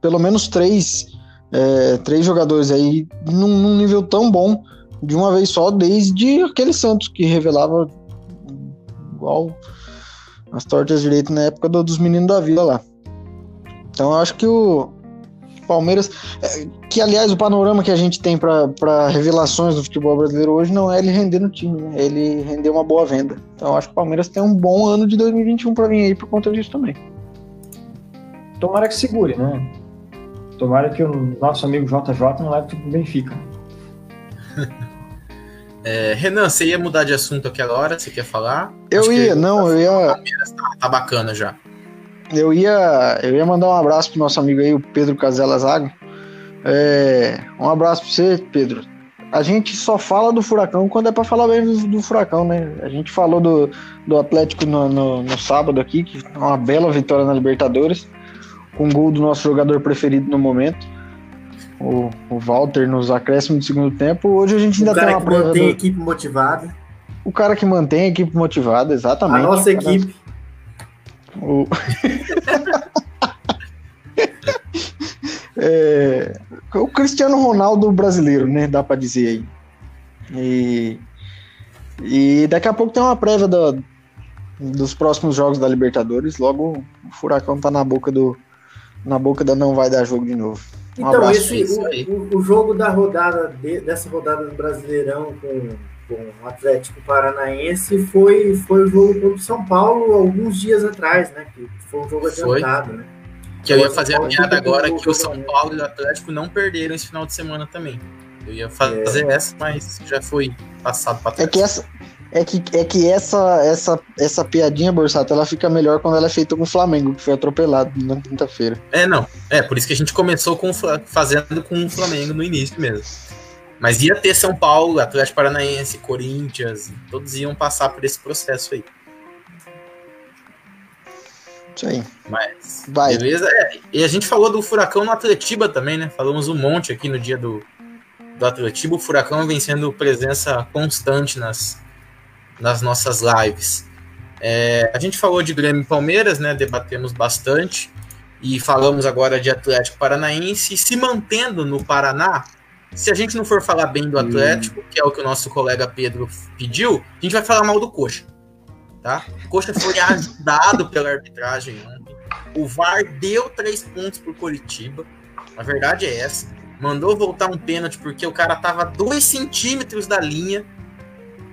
pelo menos três é, três jogadores aí num, num, nível tão bom de uma vez só, desde aquele Santos que revelava igual as tortas direito na época do, dos meninos da vila lá. Então eu acho que o Palmeiras, é, que aliás o panorama que a gente tem para revelações do futebol brasileiro hoje não é ele render no time, né? ele render uma boa venda. Então eu acho que o Palmeiras tem um bom ano de 2021 para vir aí por conta disso também. Tomara que segure, né? Tomara que o nosso amigo JJ não leve tudo pro Benfica. É, Renan, você ia mudar de assunto aquela hora? Você quer falar? Eu Acho ia, não, eu ia. Tá, tá bacana já. Eu ia, eu ia mandar um abraço pro nosso amigo aí, o Pedro Casella Zago. É, um abraço pra você, Pedro. A gente só fala do Furacão quando é pra falar bem do, do Furacão, né? A gente falou do, do Atlético no, no, no sábado aqui, que é uma bela vitória na Libertadores, com gol do nosso jogador preferido no momento, o, o Walter, nos acréscimos do segundo tempo. Hoje a gente ainda O tem cara uma que prova mantém a do, equipe motivada. o cara que mantém a equipe motivada, A exatamente. nossa O cara- equipe. O... É, o Cristiano Ronaldo brasileiro, né? Dá pra dizer aí. E, e daqui a pouco tem uma prévia da- dos próximos jogos da Libertadores. Logo o Furacão tá na boca do. Na boca da não vai dar jogo de novo. Um Então, abraço. esse, isso aí. o, o, jogo da rodada, de- dessa rodada do Brasileirão com, com o Atlético Paranaense foi, foi o jogo contra o São Paulo alguns dias atrás, né? Que foi um jogo Foi. adiantado, né? Que eu ia fazer a piada agora que o São? Paulo e o Atlético não perderam esse final de semana também. Eu ia fazer essa, mas já foi passado pra É trás. que essa. É que, é que essa, essa, essa piadinha, Borsato, ela fica melhor quando ela é feita com o Flamengo, que foi atropelado na quinta-feira. É, não. É, por isso que a gente começou com fazendo com o Flamengo no início mesmo. Mas ia ter São Paulo, Atlético Paranaense, Corinthians, todos iam passar por esse processo aí. Isso aí. Mas, Vai. beleza? É, e a gente falou do Furacão no Atletiba também, né? Falamos um monte aqui no dia do, do Atletiba. O Furacão vem sendo presença constante nas, nas nossas lives. É, a gente falou de Grêmio e Palmeiras, né? Debatemos bastante. E falamos agora de Atlético Paranaense. E se mantendo no Paraná, se a gente não for falar bem do Atlético, que é o que o nosso colega Pedro pediu, a gente vai falar mal do Coxa. Tá? O Coxa foi ajudado pela arbitragem ontem. O VAR deu três pontos pro Coritiba. A verdade é essa. Mandou voltar um pênalti porque o cara tava dois centímetros da linha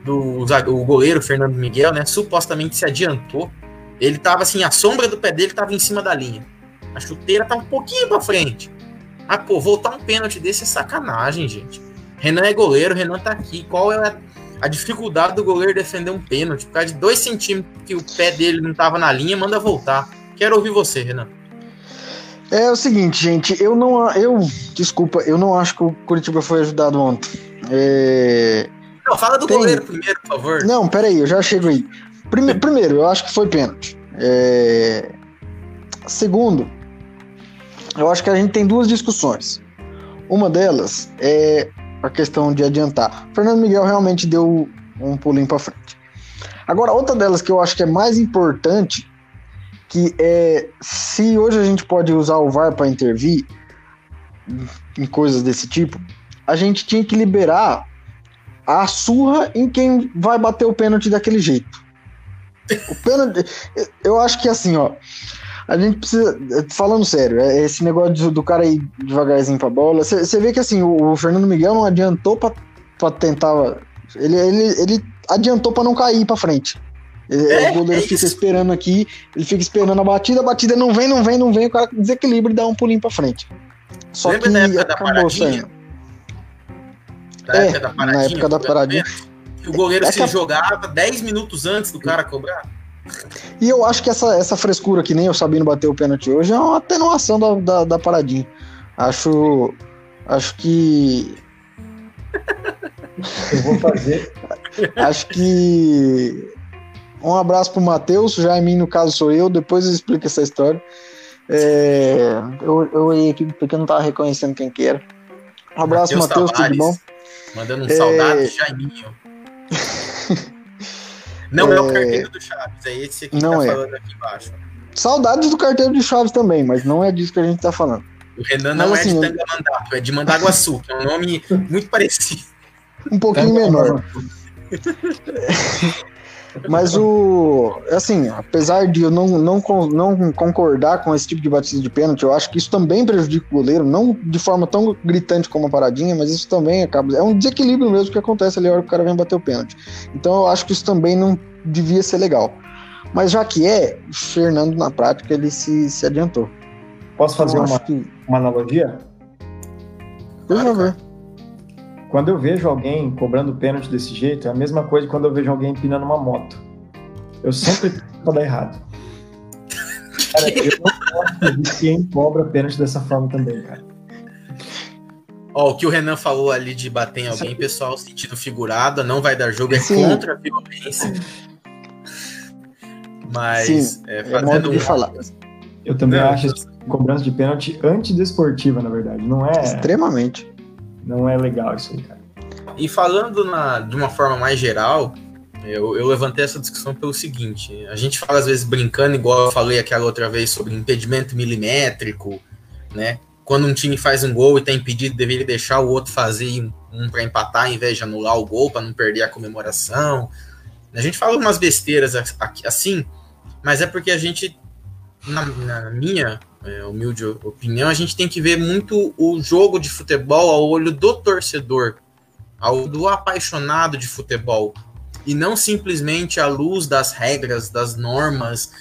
do o goleiro Fernando Miguel, né? Supostamente se adiantou. Ele tava assim, a sombra do pé dele tava em cima da linha. A chuteira tava um pouquinho pra frente. Ah, pô, voltar um pênalti desse é sacanagem, gente. Renan é goleiro, Renan tá aqui. Qual é a, dificuldade do goleiro defender um pênalti? Por causa de dois centímetros que o pé dele não tava na linha, manda voltar. Quero ouvir você, Renan. É o seguinte, gente, eu não. Eu. Desculpa, eu não acho que o Curitiba foi ajudado ontem. É, Não, fala do Tem. goleiro primeiro, por favor. Não, peraí, eu já chego aí. Prime- primeiro, eu acho que foi pênalti. É, Segundo, eu acho que a gente tem duas discussões. Uma delas é a questão de adiantar. O Fernando Miguel realmente deu um pulinho para frente. Agora, outra delas que eu acho que é mais importante, que é se hoje a gente pode usar o VAR para intervir em coisas desse tipo, a gente tinha que liberar a surra em quem vai bater o pênalti daquele jeito. O pênalti, eu acho que assim, ó, a gente precisa, falando sério, é esse negócio do, cara ir devagarzinho pra bola, você vê que assim, o, o Fernando Miguel não adiantou pra, pra tentar, ele, ele, ele adiantou pra não cair pra frente. Ele- É, o goleiro é fica esperando aqui, ele fica esperando a batida, a batida não vem, não vem, não vem, o cara desequilibra e dá um pulinho pra frente. Só Lembra que da época da acabou paradinha? saindo. Da É, época da na paradinha. época da que paradinha. O goleiro É se a- jogava 10 minutos antes do cara cobrar. E eu acho que essa, essa frescura que nem o Sabino bateu o pênalti hoje é uma atenuação da, da, da paradinha. Acho. Acho que. Eu vou fazer. Acho que. Um abraço pro Matheus, Jaimin, no caso sou eu, depois eu explico essa história. É, eu, eu olhei aqui porque eu não tava reconhecendo quem que era. Um abraço, Matheus, tudo bom? Mandando um É. saudade, Jaiminho. Não é... o É. carteiro do Chaves, é esse aqui que Não tá é. falando aqui embaixo. Saudades do carteiro de Chaves também, mas não é disso que a gente tá falando. O Renan não assim, é eu- de Tangamandato, é de Mandaguaçu, que é um nome muito parecido. Um pouquinho menor. Mas o. Assim, apesar de eu não, não, não concordar com esse tipo de batida de pênalti, eu acho que isso também prejudica o goleiro, não de forma tão gritante como a paradinha, mas isso também acaba. É um desequilíbrio mesmo que acontece ali a hora que o cara vem bater o pênalti. Então eu acho que isso também não devia ser legal. Mas já que é, o Fernando na prática ele se, se adiantou. Posso fazer uma, que... uma analogia? Por favor. Quando eu vejo alguém cobrando pênalti desse jeito, é a mesma coisa quando eu vejo alguém empinando uma moto. Eu sempre tento dar errado. Cara, eu não gosto de quem cobra pênalti dessa forma também, cara. Ó, o que o Renan falou ali de bater em alguém, pessoal, sentido figurado, não vai dar jogo, é Sim. contra a violência. Mas Sim, é, é fazendo é um... falar. Eu também não, acho cobrança de pênalti antidesportiva, na verdade. Não é. Extremamente. Não é legal isso aí, cara. E falando na, de uma forma mais geral, eu, eu, levantei essa discussão pelo seguinte: a gente fala às vezes brincando, igual eu falei aquela outra vez sobre impedimento milimétrico, né? quando um time faz um gol e está impedido, deveria deixar o outro fazer um, para empatar, ao invés de anular o gol, para não perder a comemoração. A gente fala umas besteiras assim, mas é porque a gente, na, na minha é, humilde opinião, a gente tem que ver muito o jogo de futebol ao olho do torcedor, ao do apaixonado de futebol, e não simplesmente à luz das regras, das normas,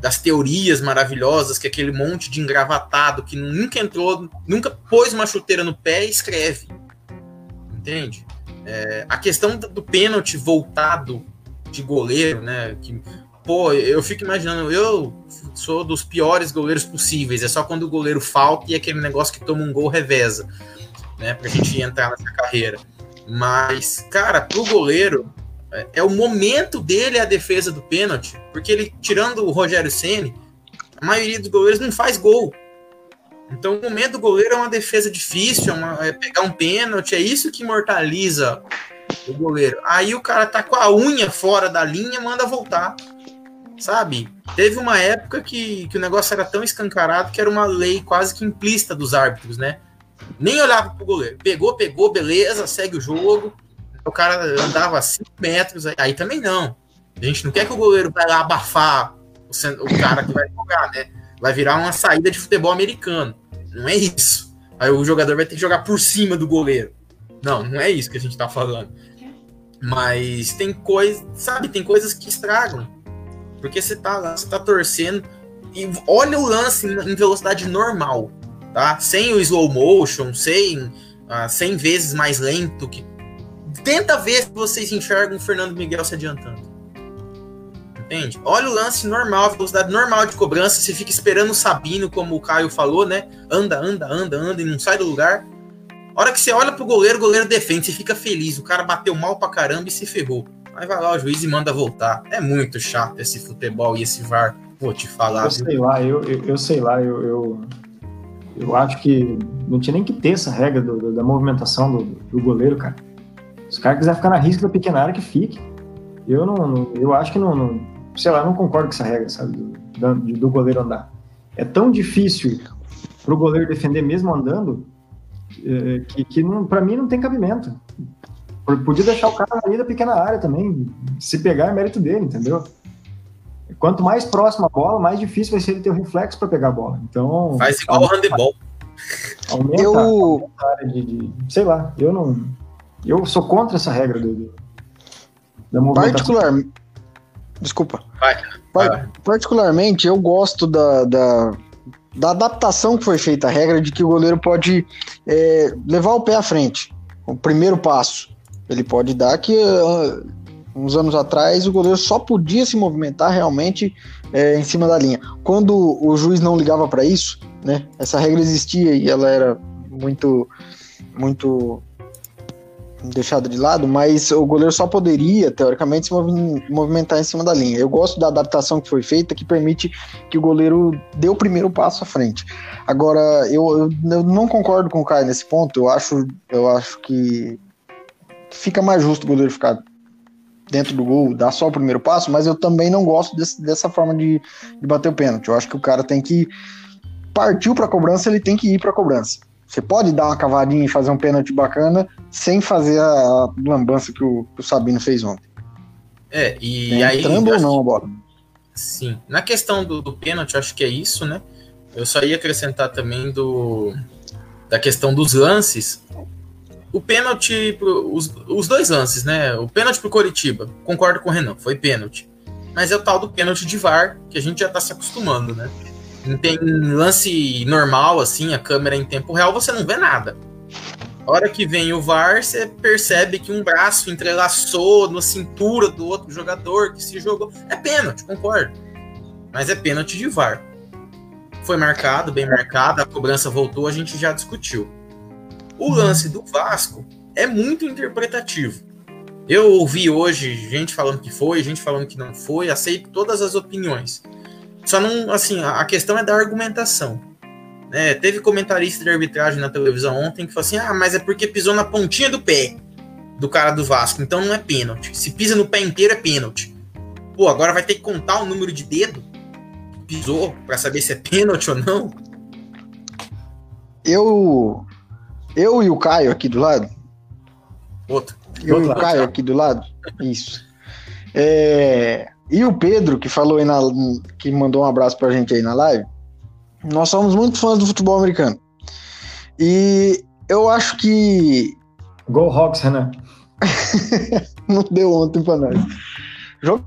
das teorias maravilhosas que aquele monte de engravatado que nunca entrou, nunca pôs uma chuteira no pé escreve. Entende? É, a questão do pênalti voltado de goleiro, né? Que, pô, eu fico imaginando, eu sou dos piores goleiros possíveis. É só quando o goleiro falta e aquele negócio que toma um gol reveza, né? Pra gente entrar nessa carreira. Mas, cara, pro goleiro, é, é o momento dele a defesa do pênalti, porque ele, tirando o Rogério Ceni, a maioria dos goleiros não faz gol. Então, o momento do goleiro é uma defesa difícil, é, uma, é pegar um pênalti, é isso que imortaliza o goleiro. Aí o cara tá com a unha fora da linha, manda voltar. Sabe? Teve uma época que, que o negócio era tão escancarado que era uma lei quase que implícita dos árbitros, né? Nem olhava pro goleiro. Pegou, pegou, beleza, segue o jogo o cara andava a 5 metros, aí também não. A gente não quer que o goleiro vai lá abafar o, o cara que vai jogar, né? Vai virar uma saída de futebol americano. Não é isso. Aí o jogador vai ter que jogar por cima do goleiro. Não, não é isso que a gente tá falando. Mas tem coisas, sabe, tem coisas que estragam. Porque você tá lá, você tá torcendo e olha o lance em velocidade normal, tá? Sem o slow motion, sem ah, 100 vezes mais lento que Tenta ver se vocês enxergam o Fernando Miguel se adiantando. Entende? Olha o lance normal, velocidade normal de cobrança. Você fica esperando o Sabino, como o Caio falou, né? Anda, anda, anda, anda e não sai do lugar. A hora que você olha pro goleiro, o goleiro defende, você fica feliz. O cara bateu mal pra caramba e se ferrou. Aí vai lá o juiz e manda voltar. É muito chato esse futebol e esse VAR. Vou te falar. Eu sei lá, eu, eu, eu sei lá, eu, eu, eu, acho que não tinha nem que ter essa regra do, do, da movimentação do, do goleiro, cara. Se o cara quiser ficar na risca da pequena área, que fique. Eu não, não eu acho que não, não, sei lá, não concordo com essa regra, sabe, do, do goleiro andar. É tão difícil para o goleiro defender mesmo andando é, que, que para mim não tem cabimento. Podia deixar o cara ali da pequena área também. Se pegar é mérito dele, entendeu? Quanto mais próximo a bola, mais difícil vai ser ele ter o reflexo para pegar a bola. Então. Faz igual o handebol. Aumenta, eu... aumenta a área de, de, Sei lá, eu não. Eu sou contra essa regra do, da Particular, desculpa. Vai, vai. Particularmente, eu gosto da, da, da, adaptação que foi feita à regra de que o goleiro pode é, levar o pé à frente. O primeiro passo. Ele pode dar que uh, uns anos atrás o goleiro só podia se movimentar realmente é, em cima da linha. Quando o juiz não ligava para isso, né? Essa regra existia e ela era muito muito deixado de lado, mas o goleiro só poderia, teoricamente, se movimentar em cima da linha. Eu gosto da adaptação que foi feita, que permite que o goleiro dê o primeiro passo à frente. Agora, eu, eu, eu não concordo com o Caio nesse ponto, eu acho, eu acho que fica mais justo o goleiro ficar dentro do gol, dar só o primeiro passo, mas eu também não gosto desse, dessa forma de, de bater o pênalti. Eu acho que o cara tem que partiu para a cobrança, ele tem que ir para a cobrança. Você pode dar uma cavadinha e fazer um pênalti bacana sem fazer a lambança que o, que o Sabino fez ontem. É, e é, aí. Entrando ou não a bola? Sim. Na questão do, do pênalti, acho que é isso, né? Eu só ia acrescentar também do da questão dos lances. O pênalti, os, os dois lances, né? O pênalti pro Coritiba, concordo com o Renan, foi pênalti. Mas é o tal do pênalti de VAR, que a gente já tá se acostumando, né? Tem lance normal, assim, a câmera em tempo real, você não vê nada. A hora que vem o VAR, você percebe que um braço entrelaçou na cintura do outro jogador que se jogou. É pênalti, concordo. Mas é pênalti de VAR. Foi marcado, bem marcado, a cobrança voltou, a gente já discutiu. O lance do Vasco é muito interpretativo. Eu ouvi hoje gente falando que foi, gente falando que não foi, aceito todas as opiniões. Só não, assim, a questão é da argumentação. É, teve comentarista de arbitragem na televisão ontem que falou assim: ah, mas é porque pisou na pontinha do pé do cara do Vasco, então não é pênalti. Se pisa no pé inteiro é pênalti. Pô, agora vai ter que contar o número de dedo que pisou para saber se é pênalti ou não. Eu eu e o Caio aqui do lado. Outro. Eu e o Caio aqui do lado. Isso. É, e o Pedro, que falou aí na. que mandou um abraço pra gente aí na live. Nós somos muito fãs do futebol americano. E eu acho que. Go Hawks, Renan. Não deu ontem pra nós. Jogo...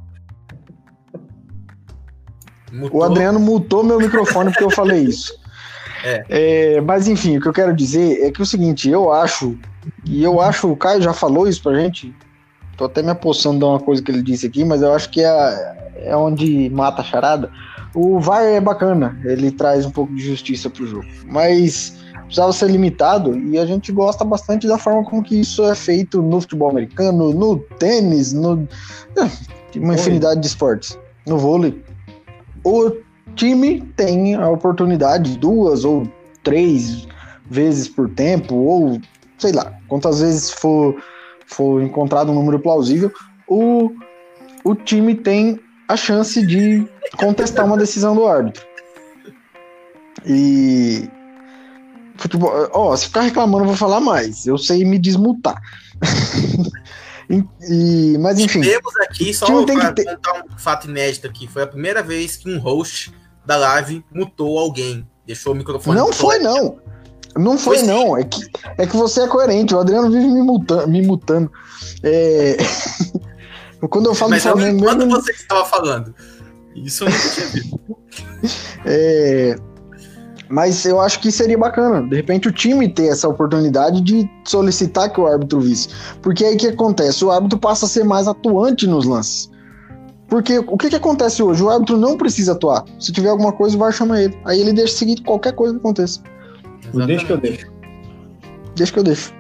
O Adriano mutou meu microfone porque eu falei isso. É. É, mas enfim, o que eu quero dizer é que é o seguinte, eu acho, e eu acho, o Caio já falou isso pra gente, tô até me apossando de uma coisa que ele disse aqui, mas eu acho que é, é onde mata a charada. O VAR é bacana, ele traz um pouco de justiça pro jogo, mas precisava ser limitado e a gente gosta bastante da forma como que isso é feito no futebol americano, no tênis, no é, uma infinidade de esportes, no vôlei. O time tem a oportunidade duas ou três vezes por tempo, ou sei lá, quantas vezes for, for encontrado um número plausível, o, o time tem a chance de contestar uma decisão do árbitro. E futebol, ó, se ficar reclamando, eu vou falar mais. Eu sei me desmutar. e, mas enfim. Temos aqui só para ter... contar um fato inédito aqui. Foi a primeira vez que um host da live mutou alguém. Deixou o microfone. Não foi, não. Não foi, foi não. É que, é que você é coerente. O Adriano vive me mutando. Me mutando. É... Quando eu falo Mas Flamengo. Quando mesmo... você estava falando? Isso eu nunca tinha visto. é... Mas eu acho que seria bacana, de repente, o time ter essa oportunidade de solicitar que o árbitro visse. Porque aí o que acontece? O árbitro passa a ser mais atuante nos lances. Porque o que, que acontece hoje? O árbitro não precisa atuar. Se tiver alguma coisa, o VAR chama ele. Aí ele deixa seguir qualquer coisa que aconteça. Deixa que eu deixo. Deixa que eu deixo.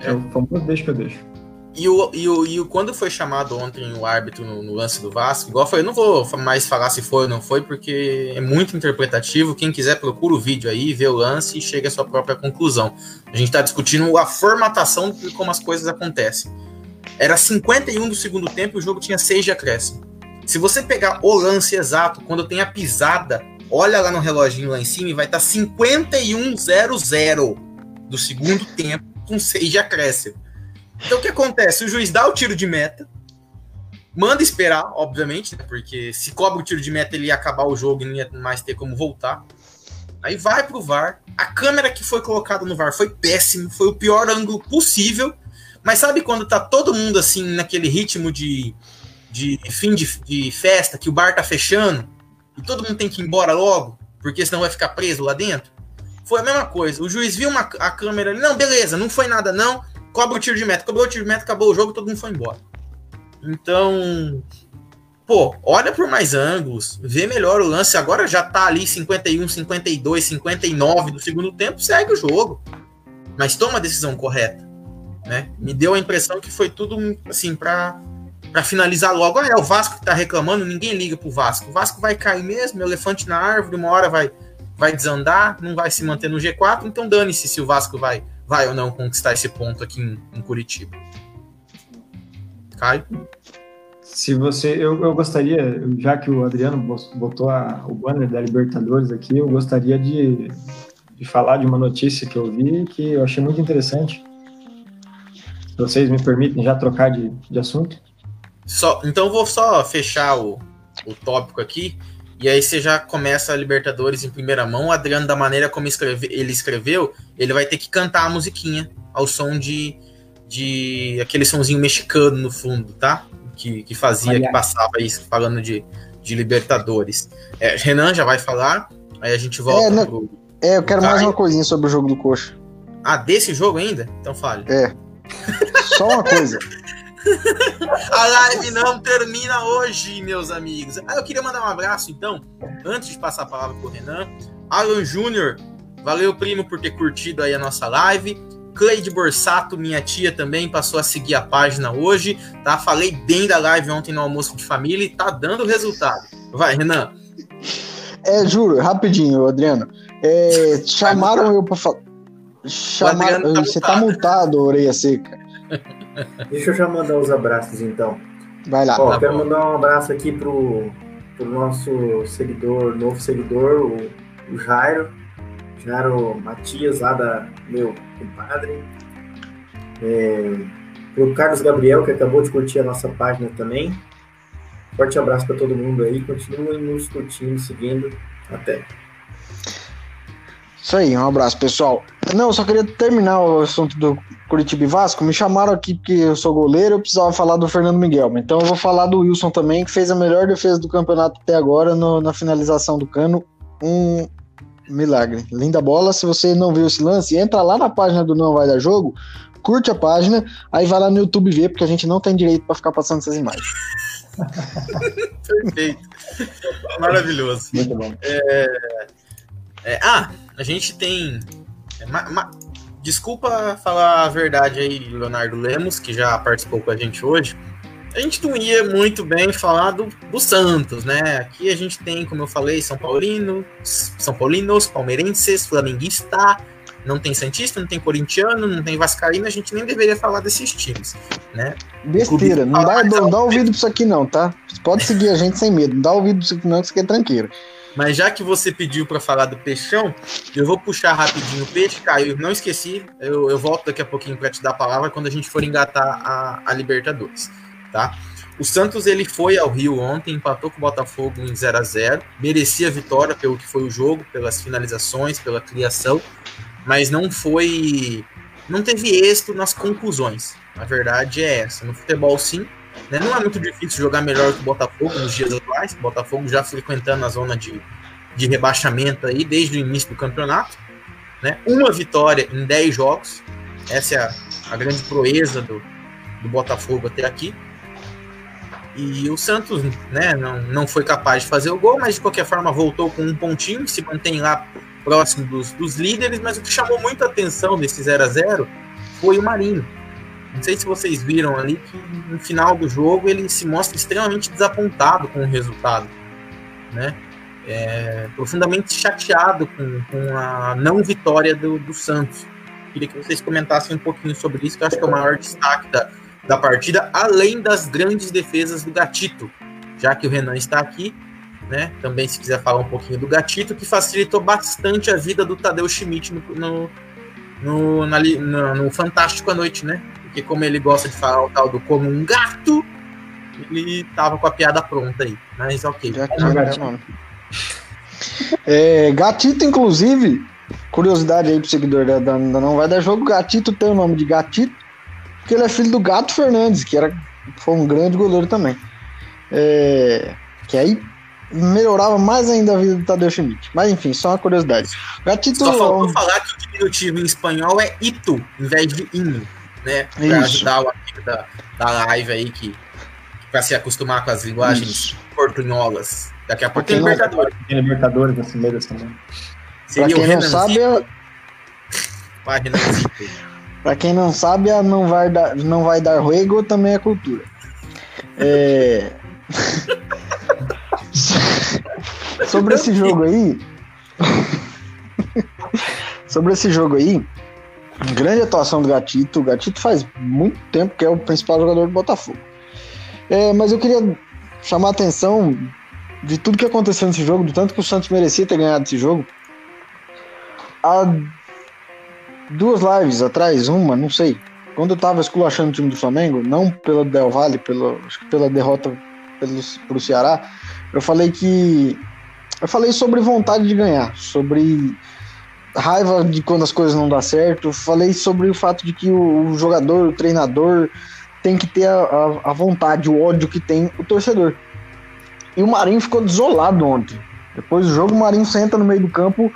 É o famoso deixa que eu deixo. E, o, e, o, e o, quando foi chamado ontem o árbitro no, no, lance do Vasco, igual foi, eu não vou mais falar se foi ou não foi, porque é muito interpretativo. Quem quiser, procura o vídeo aí, vê o lance e chega à sua própria conclusão. A gente está discutindo a formatação de como as coisas acontecem. Era 51 do segundo tempo e o jogo tinha 6 de acréscimo. Se você pegar o lance exato, quando tem a pisada, olha lá no reloginho lá em cima e vai estar tá 51-0-0 do segundo tempo com 6 de acréscimo. Então o que acontece? O juiz dá o tiro de meta, manda esperar, obviamente, né, porque se cobra o tiro de meta ele ia acabar o jogo e não ia mais ter como voltar. Aí vai pro VAR. A câmera que foi colocada no VAR foi péssimo, foi o pior ângulo possível. Mas sabe quando tá todo mundo assim naquele ritmo de de fim de, de, festa, que o bar tá fechando, e todo mundo tem que ir embora logo, porque senão vai ficar preso lá dentro. Foi a mesma coisa. O juiz viu uma, a câmera ali, não, beleza, não foi nada não, cobra o tiro de meta, cobrou o tiro de meta, acabou o jogo, todo mundo foi embora. Então, pô, olha por mais ângulos, vê melhor o lance. Agora já tá ali 51, 52, 59 do segundo tempo, segue o jogo. Mas toma a decisão correta, né? Me deu a impressão que foi tudo assim para para finalizar logo, ah, é o Vasco que tá reclamando, ninguém liga pro Vasco. O Vasco vai cair mesmo, elefante na árvore, uma hora vai, vai desandar, não vai se manter no G4, então dane-se se o Vasco vai, vai ou não conquistar esse ponto aqui em, em Curitiba. Caio? Se você, eu, eu gostaria, já que o Adriano botou a, o banner da Libertadores aqui, eu gostaria de, de falar de uma notícia que eu vi que eu achei muito interessante. Se vocês me permitem já trocar de, de assunto. Só, então vou só fechar o, o tópico aqui. E aí você já começa a Libertadores em primeira mão. O Adriano, da maneira como escreve, ele escreveu, ele vai ter que cantar a musiquinha ao som de, de aquele sonzinho mexicano no fundo, tá? Que, que fazia, que passava isso falando de, de Libertadores. É, Renan já vai falar. Aí a gente volta É, não- pro. É, eu quero mais uma coisinha sobre o jogo do Coxa. Ah, desse jogo ainda? Então fale. É. Só uma coisa. A live não termina hoje, meus amigos. Ah, eu queria mandar um abraço, então, antes de passar a palavra pro Renan. Alan Júnior, valeu, primo, por ter curtido aí a nossa live. Cleide Borsato, minha tia, também passou a seguir a página hoje, tá? Falei bem da live ontem no almoço de família e tá dando resultado. Vai, Renan. É, juro, rapidinho, Adriano. É, chamaram eu pra falar. Chamaram. Tá Você tá multado, orelha seca. Deixa eu já mandar os abraços então. Vai lá. Ó, tá quero bom. mandar um abraço aqui pro, pro nosso seguidor, novo seguidor, o, o Jairo. Jairo Matias, lá da meu compadre. É, pro Carlos Gabriel, que acabou de curtir a nossa página também. Forte abraço para todo mundo aí. Continuem nos curtindo, seguindo. Até. Isso aí, um abraço, pessoal. Não, eu só queria terminar o assunto do Curitiba e Vasco. Me chamaram aqui porque eu sou goleiro, eu precisava falar do Fernando Miguel. Então eu vou falar do Wilson também, que fez a melhor defesa do campeonato até agora no- na finalização do cano. Um milagre. Linda bola. Se você não viu esse lance, entra lá na página do Não Vai Dar Jogo, curte a página, aí vai lá no YouTube ver, porque a gente não tem direito para ficar passando essas imagens. Perfeito. Maravilhoso. Muito bom. É, ah, a gente tem. É, ma- ma- desculpa falar a verdade aí, Leonardo Lemos, que já participou com a gente hoje. A gente não ia muito bem falar do, do Santos, né? Aqui a gente tem, como eu falei, São Paulino, São Paulinos, palmeirenses, flamenguista, não tem Santista, não tem corintiano, não tem Vascaíno, a gente nem deveria falar desses times, né? Besteira, não dá, não dá ouvido pra isso aqui não, tá? Você pode seguir a gente sem medo, não dá ouvido pra isso aqui não, que isso aqui é tranqueira. Mas já que você pediu para falar do peixão, eu vou puxar rapidinho o peixe, Caio. Não esqueci, eu, eu volto daqui a pouquinho para te dar a palavra quando a gente for engatar a, a Libertadores, tá? O Santos ele foi ao Rio ontem, empatou com o Botafogo em 0 a 0 merecia a vitória pelo que foi o jogo, pelas finalizações, pela criação, mas não foi. Não teve êxito nas conclusões. A verdade é essa. No futebol, sim, né? Não é muito difícil jogar melhor que o Botafogo nos dias atuais. O Botafogo já frequentando a zona de, de rebaixamento aí desde o início do campeonato. Né? Uma vitória em 10 jogos. Essa é a, a grande proeza do, do Botafogo até aqui. E o Santos né, não, não foi capaz de fazer o gol, mas de qualquer forma voltou com um pontinho, se mantém lá próximo dos, dos líderes. Mas o que chamou muita atenção nesse 0 a 0 foi o Marinho. Não sei se vocês viram ali que no final do jogo ele se mostra extremamente desapontado com o resultado, né? É, profundamente chateado com, com a não vitória do, do Santos. Queria que vocês comentassem um pouquinho sobre isso, que eu acho que é o maior destaque da, da partida, além das grandes defesas do Gatito, já que o Renan está aqui, né? Também se quiser falar um pouquinho do Gatito, que facilitou bastante a vida do Tadeu Schmidt no, no, no, na, no, no Fantástico à Noite, né? Porque como ele gosta de falar o tal do como um gato, ele tava com a piada pronta aí. Mas ok. Já que gatinho. é nome. É, Gatito, inclusive, curiosidade aí pro seguidor da, da- Não Vai Dar Jogo, Gatito tem o nome de Gatito, porque ele é filho do Gato Fernandes, que era, foi um grande goleiro também. É, que aí melhorava mais ainda a vida do Tadeu Schmidt. Mas enfim, só uma curiosidade. Gatito Só faltou é um- falar que o diminutivo em espanhol é ito, em vez de inho, né? Pra Isso. ajudar o amigo da, da live aí que para se acostumar com as linguagens Isso. portunholas. Daqui a pouco tem Libertadores. Tem Libertadores nesse meio também. Pra quem não sabe, vai, Renanzito. Pra quem não sabe, a não vai dar, não vai dar ruego também é cultura. É... Sobre esse jogo aí. Sobre esse jogo aí, grande atuação do Gatito. O Gatito faz muito tempo que é o principal jogador do Botafogo. É, mas eu queria chamar a atenção de tudo que aconteceu nesse jogo, do tanto que o Santos merecia ter ganhado esse jogo. Há duas lives atrás, uma, não sei. Quando eu tava esculachando o time do Flamengo, não pelo Del Valle, pelo, acho que pela derrota pelo, pro Ceará, eu falei que. Eu falei sobre vontade de ganhar, sobre raiva de quando as coisas não dão certo, falei sobre o fato de que o, jogador, o treinador, tem que ter a, a- a vontade, o ódio que tem o torcedor. E o Marinho ficou desolado ontem. Depois do jogo, o Marinho senta no meio do campo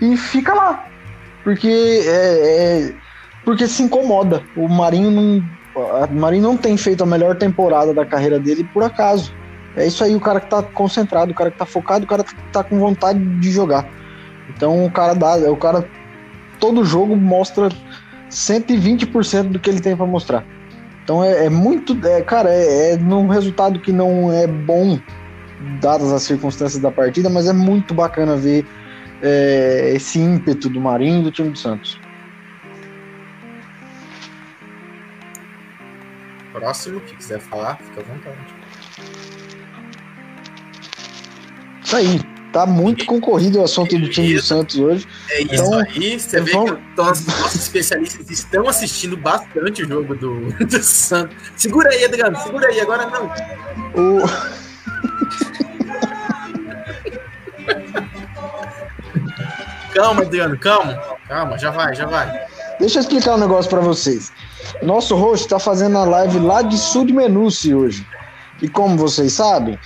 e fica lá. Porque é, é porque se incomoda. O Marinho não. O Marinho não tem feito a melhor temporada da carreira dele por acaso. É isso aí, o cara que tá concentrado, o cara que tá focado, o cara que tá com vontade de jogar. Então o cara dá, o cara todo jogo mostra 120% do que ele tem para mostrar. Então é, é muito, é, cara, é, é num resultado que não é bom dadas as circunstâncias da partida, mas é muito bacana ver é, esse ímpeto do Marinho e do time do Santos. Próximo, que quiser falar, fica à vontade. Isso aí. Tá muito concorrido o assunto do time do Santos hoje. É isso então, aí. Você vê vamos... que os nossos especialistas estão assistindo bastante o jogo do, do Santos. Segura aí, Adriano. Segura aí, agora não. O... calma, Adriano, calma. Calma, já vai, já vai. Deixa eu explicar um negócio para vocês. Nosso host está fazendo a live lá de Sudmenuce hoje. E como vocês sabem,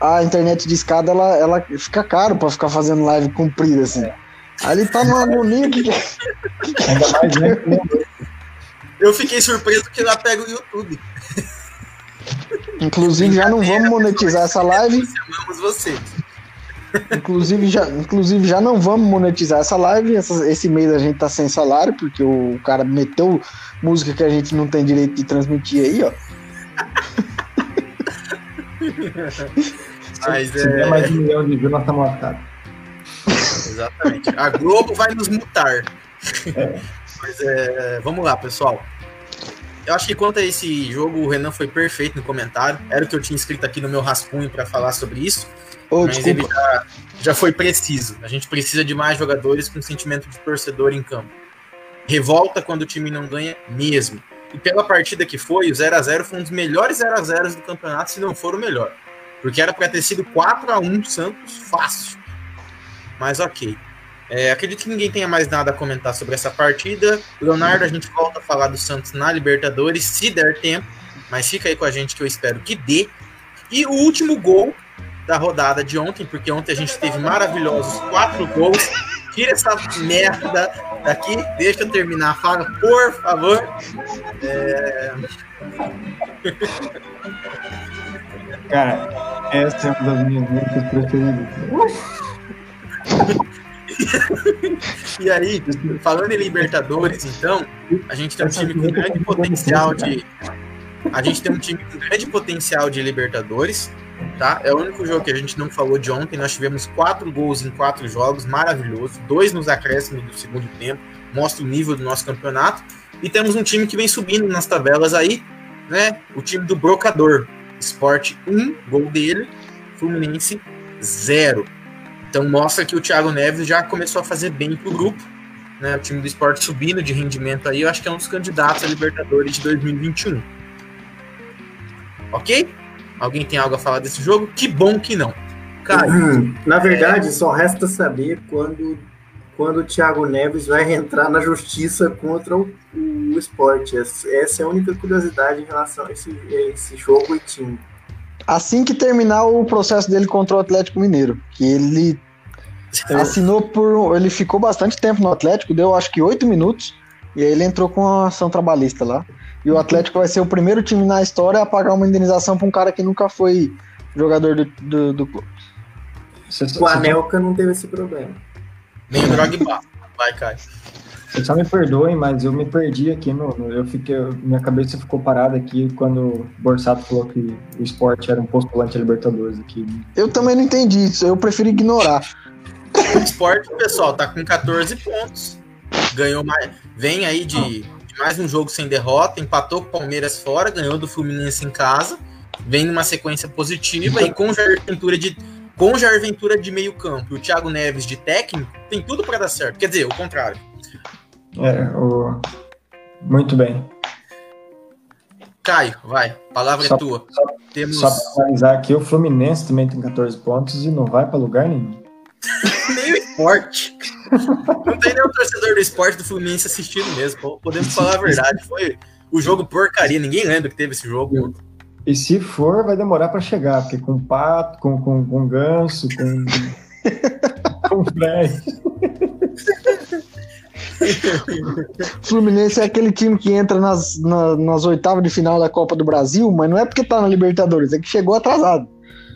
a internet de escada ela, ela fica caro para ficar fazendo live comprida assim. Aí ele tá numa agonia que. Ainda mais, né? Eu fiquei surpreso que ela pega o YouTube. Inclusive, já não vamos monetizar essa live. Amamos vocês. Inclusive já, inclusive, já não vamos monetizar essa live. Essa, esse mês a gente tá sem salário, porque o cara meteu música que a gente não tem direito de transmitir aí, ó. Mas se, é... mais um milhão de views, nós estamos lascados. Exatamente. A Globo vai nos mutar. É. Mas é, vamos lá, pessoal. Eu acho que quanto a esse jogo, o Renan foi perfeito no comentário. Era o que eu tinha escrito aqui no meu rascunho para falar sobre isso. Oh, mas desculpa. ele já, já foi preciso. A gente precisa de mais jogadores com sentimento de torcedor em campo. Revolta quando o time não ganha mesmo. E pela partida que foi, o 0 a 0 foi um dos melhores 0 a 0 do campeonato, se não for o melhor. Porque era para ter sido 4 a 1 Santos fácil. Mas ok. É, acredito que ninguém tenha mais nada a comentar sobre essa partida. Leonardo, a gente volta a falar do Santos na Libertadores, se der tempo. Mas fica aí com a gente que eu espero que dê. E o último gol da rodada de ontem, porque ontem a gente teve maravilhosos quatro gols. Tira essa merda daqui, deixa eu terminar a fala, por favor. É... Cara, essa é uma das minhas músicas preferidas. e aí, falando em Libertadores, então, a gente tem um time com grande potencial de. A gente tem um time com grande potencial de Libertadores, tá? É o único jogo que a gente não falou de ontem. Nós tivemos quatro gols em quatro jogos, maravilhoso. Dois nos acréscimos do segundo tempo, mostra o nível do nosso campeonato. E temos um time que vem subindo nas tabelas aí, né? O time do Brocador. Sport 1, gol dele, Fluminense 0. Então mostra que o Thiago Neves já começou a fazer bem pro grupo. Né, o time do esporte subindo de rendimento aí, eu acho que é um dos candidatos a Libertadores de 2021. Ok? Alguém tem algo a falar desse jogo? Que bom que não. Caio, Na verdade, é... só resta saber quando, quando o Thiago Neves vai entrar na justiça contra o, o esporte. Essa é a única curiosidade em relação a esse, a esse jogo e time assim que terminar o processo dele contra o Atlético Mineiro, que ele assinou por. Ele ficou bastante tempo no Atlético, deu acho que oito minutos, e aí ele entrou com a ação trabalhista lá. E o Atlético vai ser o primeiro time na história a pagar uma indenização para um cara que nunca foi jogador do, do, do clube. O Anelka não teve esse problema. Nem o Drogba. Vai, Caio. Vocês só me perdoem, mas eu me perdi aqui, meu. Eu fiquei, minha cabeça ficou parada aqui quando o Borsato falou que o esporte era um postulante a Libertadores aqui. Eu também não entendi isso, eu prefiro ignorar. O esporte, pessoal, tá com 14 pontos. Ganhou mais. Vem aí de, de mais um jogo sem derrota, empatou com o Palmeiras fora, ganhou do Fluminense em casa. Vem numa sequência positiva e com Jair Ventura de com Jair Ventura de meio campo e o Thiago Neves de técnico, tem tudo para dar certo. Quer dizer, o contrário. É, o... Muito bem. Caio, vai, palavra é só, é tua. Só, Temos... só para finalizar aqui, o Fluminense também tem 14 pontos e não vai para lugar nenhum. nem o esporte. não tem nenhum torcedor do esporte do Fluminense assistindo mesmo. Podemos falar a verdade. Foi o jogo porcaria. Ninguém lembra que teve esse jogo. E se for, vai demorar para chegar, porque com pato, com, com, com ganso, com, com Fred. Fluminense é aquele time que entra nas, na, nas oitavas de final da Copa do Brasil, mas não é porque tá na Libertadores, é que chegou atrasado.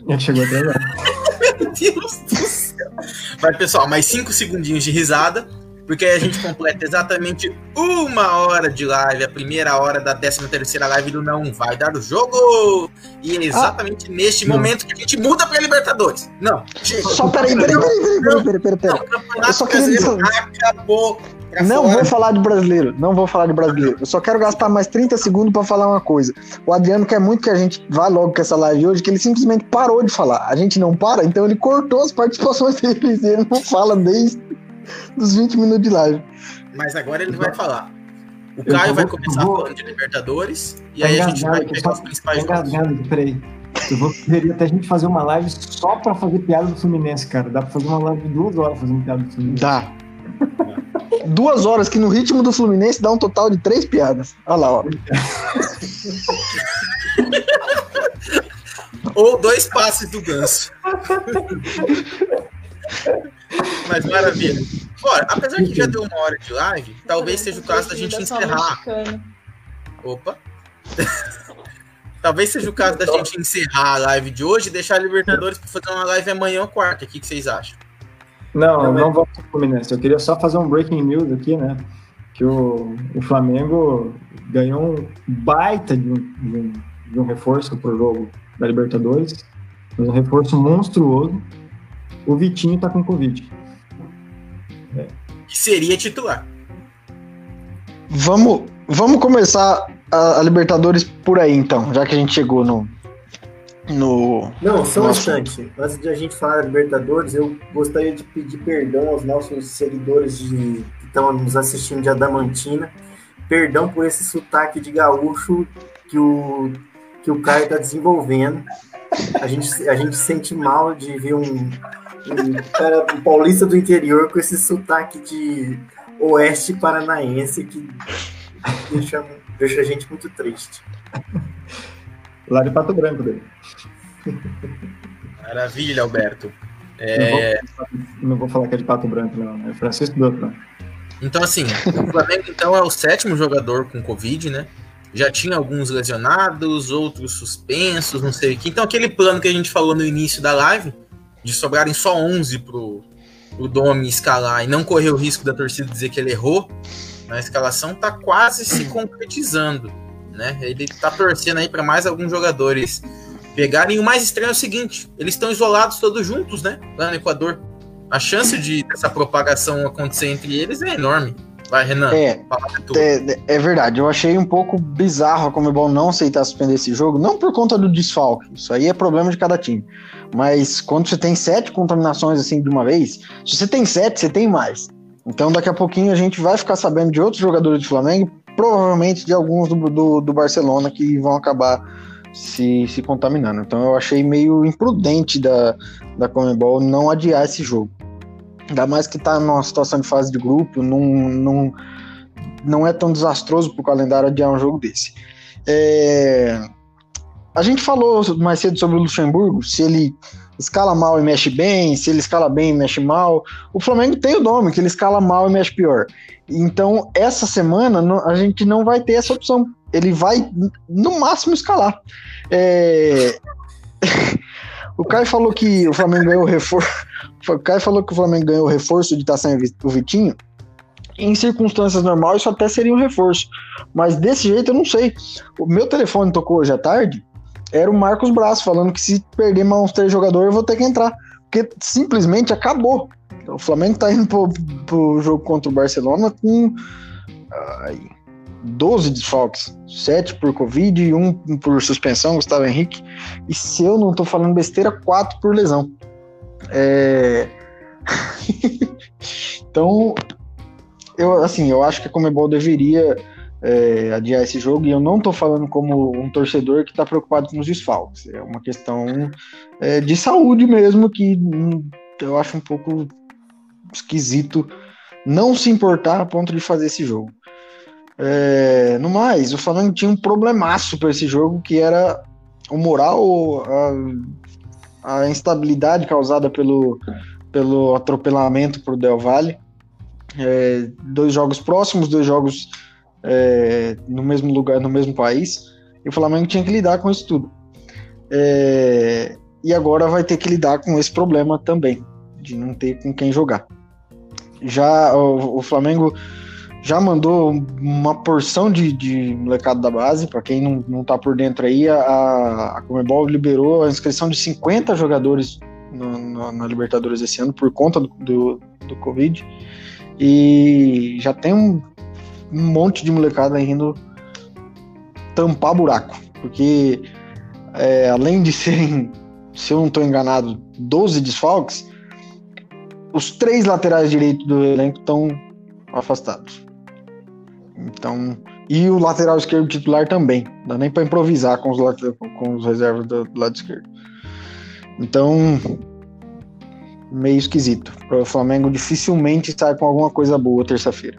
É, chegou atrasado. Meu Deus do céu. Vai, pessoal, mais cinco segundinhos de risada porque a gente completa exatamente uma hora de live, a primeira hora da 13 terceira live do Não Vai Dar o Jogo. E é exatamente ah, neste não. momento que a gente muda para Libertadores. Não, chega. Só peraí, peraí, peraí, peraí, peraí, peraí, peraí. Não, Eu só queria dizer... acabou. Não fora. vou falar de brasileiro, não vou falar de brasileiro. Eu só quero gastar mais 30 segundos para falar uma coisa. O Adriano quer muito que a gente vá logo com essa live hoje, que ele simplesmente parou de falar. A gente não para, então ele cortou as participações dele e ele não fala desde dos 20 minutos de live. Mas agora ele vai falar. O Caio vou, vai começar vou... falando de Libertadores e aí a gente vai pegar os principais jogos. Peraí. Eu vou querer até a gente fazer uma live só pra fazer piada do Fluminense, cara. Dá pra fazer uma live de duas horas fazendo piada do Fluminense. Dá. duas horas, que no ritmo do Fluminense dá um total de três piadas. Olha lá, ó. Ou dois passes do ganso. Mas maravilha. Bora, apesar que já deu uma hora de live, talvez seja o caso da gente encerrar. Opa! talvez seja o caso da gente encerrar a live de hoje e deixar a Libertadores para fazer uma live amanhã ou quarta. O que, que vocês acham? Não, não, não vamos para o Fluminense. Eu queria só fazer um breaking news aqui, né? Que o, o Flamengo ganhou um baita de um, de um, de um reforço para o jogo da Libertadores. Um reforço monstruoso o Vitinho tá com Covid. É. E seria titular. Vamos, vamos começar a, a, Libertadores por aí, então, já que a gente chegou no. no Não, só um instante. Antes de a gente falar da Libertadores, eu gostaria de pedir perdão aos nossos seguidores de, que estão nos assistindo de Adamantina. Perdão por esse sotaque de gaúcho que o, que o Caio está desenvolvendo. A gente, a gente sente mal de ver um, um cara um paulista do interior com esse sotaque de oeste paranaense que deixa, deixa a gente muito triste. Lá de Pato Branco dele. Maravilha, Alberto. É... Não, vou, não, vou, falar que é de Pato Branco, não. É Francisco Dutra. Então, assim, o Flamengo então é o sétimo jogador com Covid, né? Já tinha alguns lesionados, outros suspensos, não sei o que. Então, aquele plano que a gente falou no início da live, de sobrarem só 11 pro, pro Domi escalar e não correr o risco da torcida dizer que ele errou na escalação, tá quase se concretizando, né? Ele tá torcendo aí para mais alguns jogadores pegarem. E o mais estranho é o seguinte: eles estão isolados todos juntos, né? Lá no Equador. A chance de essa propagação acontecer entre eles é enorme. Vai, Renan. É, é, é, verdade. Eu achei um pouco bizarro a Comebol não aceitar suspender esse jogo, não por conta do desfalque. Isso aí é problema de cada time. Mas quando você tem sete contaminações assim de uma vez, se você tem sete, você tem mais. Então daqui a pouquinho a gente vai ficar sabendo de outros jogadores do Flamengo, provavelmente de alguns do, do, do Barcelona que vão acabar se, se contaminando. Então eu achei meio imprudente da, da Comebol não adiar esse jogo. Ainda mais que está numa situação de fase de grupo, não, não, não é tão desastroso para o calendário adiar um jogo desse. É... A gente falou mais cedo sobre o Luxemburgo, se ele escala mal e mexe bem, se ele escala bem e mexe mal. O Flamengo tem o nome, que ele escala mal e mexe pior. Então, essa semana, a gente não vai ter essa opção. Ele vai, no máximo, escalar. É... o Caio falou que o Flamengo ganhou reforço. O Caio falou que o Flamengo ganhou o reforço de estar sem o Vitinho. Em circunstâncias normais, isso até seria um reforço. Mas desse jeito eu não sei. O meu telefone tocou hoje à tarde. Era o Marcos Braz falando que se perder mais uns três jogadores, eu vou ter que entrar. Porque simplesmente acabou. O Flamengo tá indo pro, pro jogo contra o Barcelona com ai, 12 desfalques. 7 por Covid e um por suspensão, Gustavo Henrique. E se eu não tô falando besteira, 4 por lesão. É... então, eu, assim, eu acho que a Comebol deveria é, adiar esse jogo, e eu não estou falando como um torcedor que está preocupado com os desfalques. É uma questão é, de saúde mesmo, que hum, eu acho um pouco esquisito não se importar a ponto de fazer esse jogo. É, no mais, o Flamengo tinha um problemaço para esse jogo, que era o moral, a, a instabilidade causada pelo, pelo atropelamento por Del Valle. É, dois jogos próximos, dois jogos é, no mesmo lugar, no mesmo país, e o Flamengo tinha que lidar com isso tudo. É, e agora vai ter que lidar com esse problema também, de não ter com quem jogar. Já o, o Flamengo já mandou uma porção de, de molecada da base, para quem não, não tá por dentro aí, a, a Comebol liberou a inscrição de 50 jogadores no, no, na Libertadores esse ano por conta do, do, do Covid. E já tem um, um monte de molecada indo tampar buraco, porque é, além de serem, se eu não estou enganado, 12 desfalques, os três laterais direitos do elenco estão afastados. Então, e o lateral esquerdo titular também. Não dá nem para improvisar com os, com os reservas do, do lado esquerdo. Então, meio esquisito. O Flamengo dificilmente sai com alguma coisa boa terça-feira.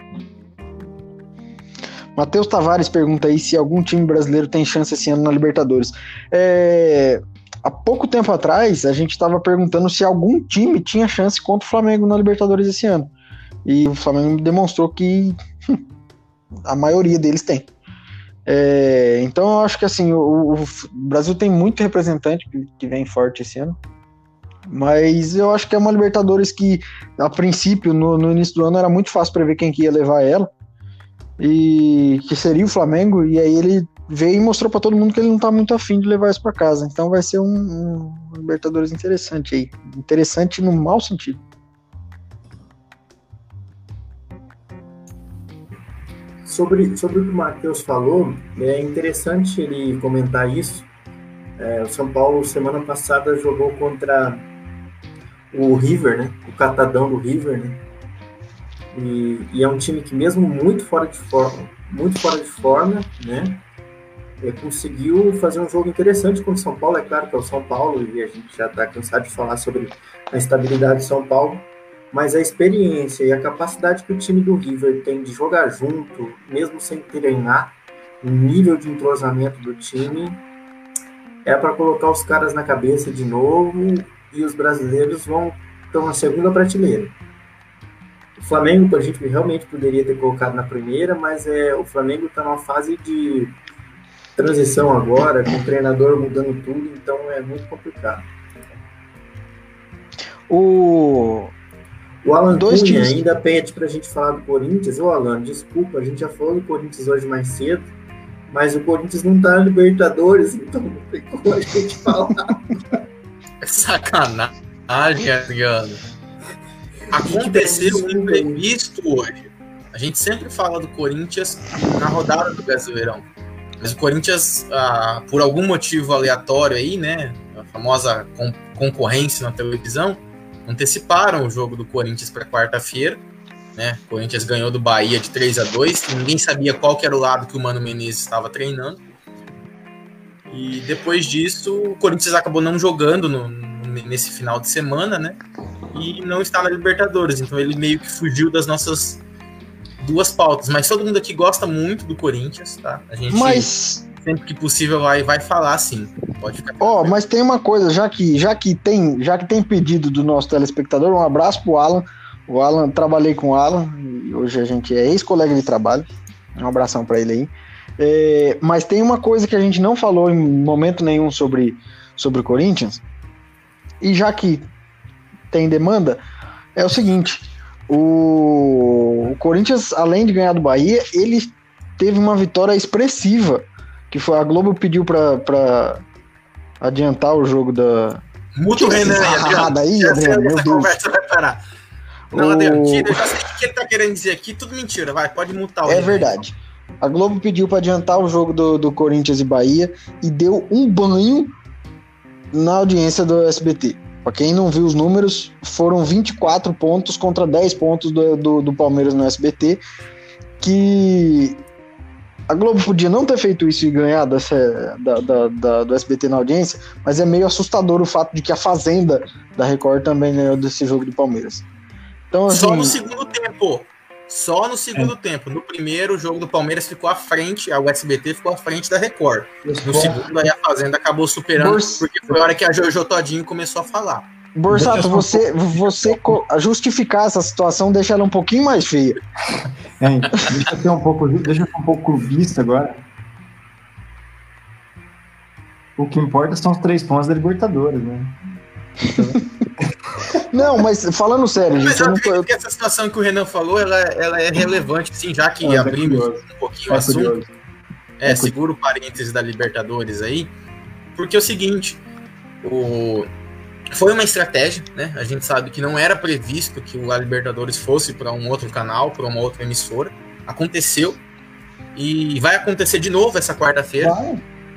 Matheus Tavares pergunta aí se algum time brasileiro tem chance esse ano na Libertadores. É, há pouco tempo atrás, a gente estava perguntando se algum time tinha chance contra o Flamengo na Libertadores esse ano. E o Flamengo demonstrou que a maioria deles tem. É, então eu acho que assim, o, o, Brasil tem muito representante que, que vem forte esse ano. Mas eu acho que é uma Libertadores que, a princípio, no, no início do ano, era muito fácil prever quem que ia levar ela. E que seria o Flamengo. E aí ele veio e mostrou para todo mundo que ele não tá muito afim de levar isso para casa. Então vai ser um, um Libertadores interessante aí. Interessante no mau sentido. Sobre, sobre o que o Matheus falou, é interessante ele comentar isso. É, o São Paulo, semana passada, jogou contra o River, né? O catadão do River, né? E, e, é um time que mesmo muito fora de forma, muito fora de forma, né? É, conseguiu fazer um jogo interessante contra o São Paulo. É claro que é o São Paulo e a gente já está cansado de falar sobre a estabilidade de São Paulo, mas a experiência e a capacidade que o time do River tem de jogar junto, mesmo sem treinar, o nível de entrosamento do time é para colocar os caras na cabeça de novo e os brasileiros vão estão na segunda prateleira. O Flamengo a gente realmente poderia ter colocado na primeira, mas é o Flamengo está numa fase de transição agora, com o treinador mudando tudo, então é muito complicado. O o Alan Dois Cunha times. ainda pede para a gente falar do Corinthians. Ô Alan, desculpa, a gente já falou do Corinthians hoje mais cedo, mas o Corinthians não está na Libertadores, então não tem como a gente falar. Sacanagem, Adriano. Aconteceu um imprevisto hoje. A gente sempre fala do Corinthians na rodada do Brasileirão. Mas o Corinthians, ah, por algum motivo aleatório aí, né? A famosa con concorrência na televisão, anteciparam o jogo do Corinthians para quarta-feira. Né? O Corinthians ganhou do Bahia de 3 a 2 Ninguém sabia qual era o lado que o Mano Menezes estava treinando. E depois disso, o Corinthians acabou não jogando no, nesse final de semana, né? E não está na Libertadores. Então ele meio que fugiu das nossas duas pautas. Mas todo mundo aqui gosta muito do Corinthians, tá? A gente mas... sempre que possível vai, vai falar sim. Pode ficar. Ó, oh, mas tem uma coisa, já que, já que tem, já que tem pedido do nosso telespectador, um abraço pro Alan. O Alan, trabalhei com o Alan, hoje a gente é ex-colega de trabalho. Um abração para ele aí. É, mas tem uma coisa que a gente não falou em momento nenhum sobre, sobre o Corinthians, e já que tem demanda, é o seguinte: o, o Corinthians, além de ganhar do Bahia, ele teve uma vitória expressiva, que foi a Globo pediu para adiantar o jogo da. Muito Renan aí, Adriano, meu Deus. Conversa vai parar. Não, Adriano, tira, eu já sei o que ele tá querendo dizer aqui, tudo mentira, vai, pode mutar o É verdade. A Globo pediu para adiantar o jogo do, do Corinthians e Bahia e deu um banho na audiência do SBT. Para quem não viu os números, foram 24 pontos contra 10 pontos do, do, do, Palmeiras no SBT, que a Globo podia não ter feito isso e ganhar dessa, da, da, da, do SBT na audiência, mas é meio assustador o fato de que a Fazenda da Record também ganhou desse jogo do Palmeiras. Então, assim, Só no segundo tempo. Só no segundo é. tempo. No primeiro, o jogo do Palmeiras ficou à frente, a USBT ficou à frente da Record. No segundo, aí a Fazenda acabou superando, porque foi a hora que a Jojo Todinho começou a falar. Borsato, você, você justificar essa situação deixa ela um pouquinho mais feia. É, deixa eu ser um pouco, deixa eu ser um pouco clubista agora. O que importa são os três pontos da Libertadores, né? Não, mas falando sério, gente. Mas eu, não... que essa situação que o Renan falou, ela, ela é relevante, sim, já que ah, abrimos é um pouquinho o assunto. É, é segura o parênteses da Libertadores aí, porque é o seguinte, o... foi uma estratégia, né? A gente sabe que não era previsto que o La Libertadores fosse para um outro canal, para uma outra emissora. Aconteceu e vai acontecer de novo essa quarta-feira.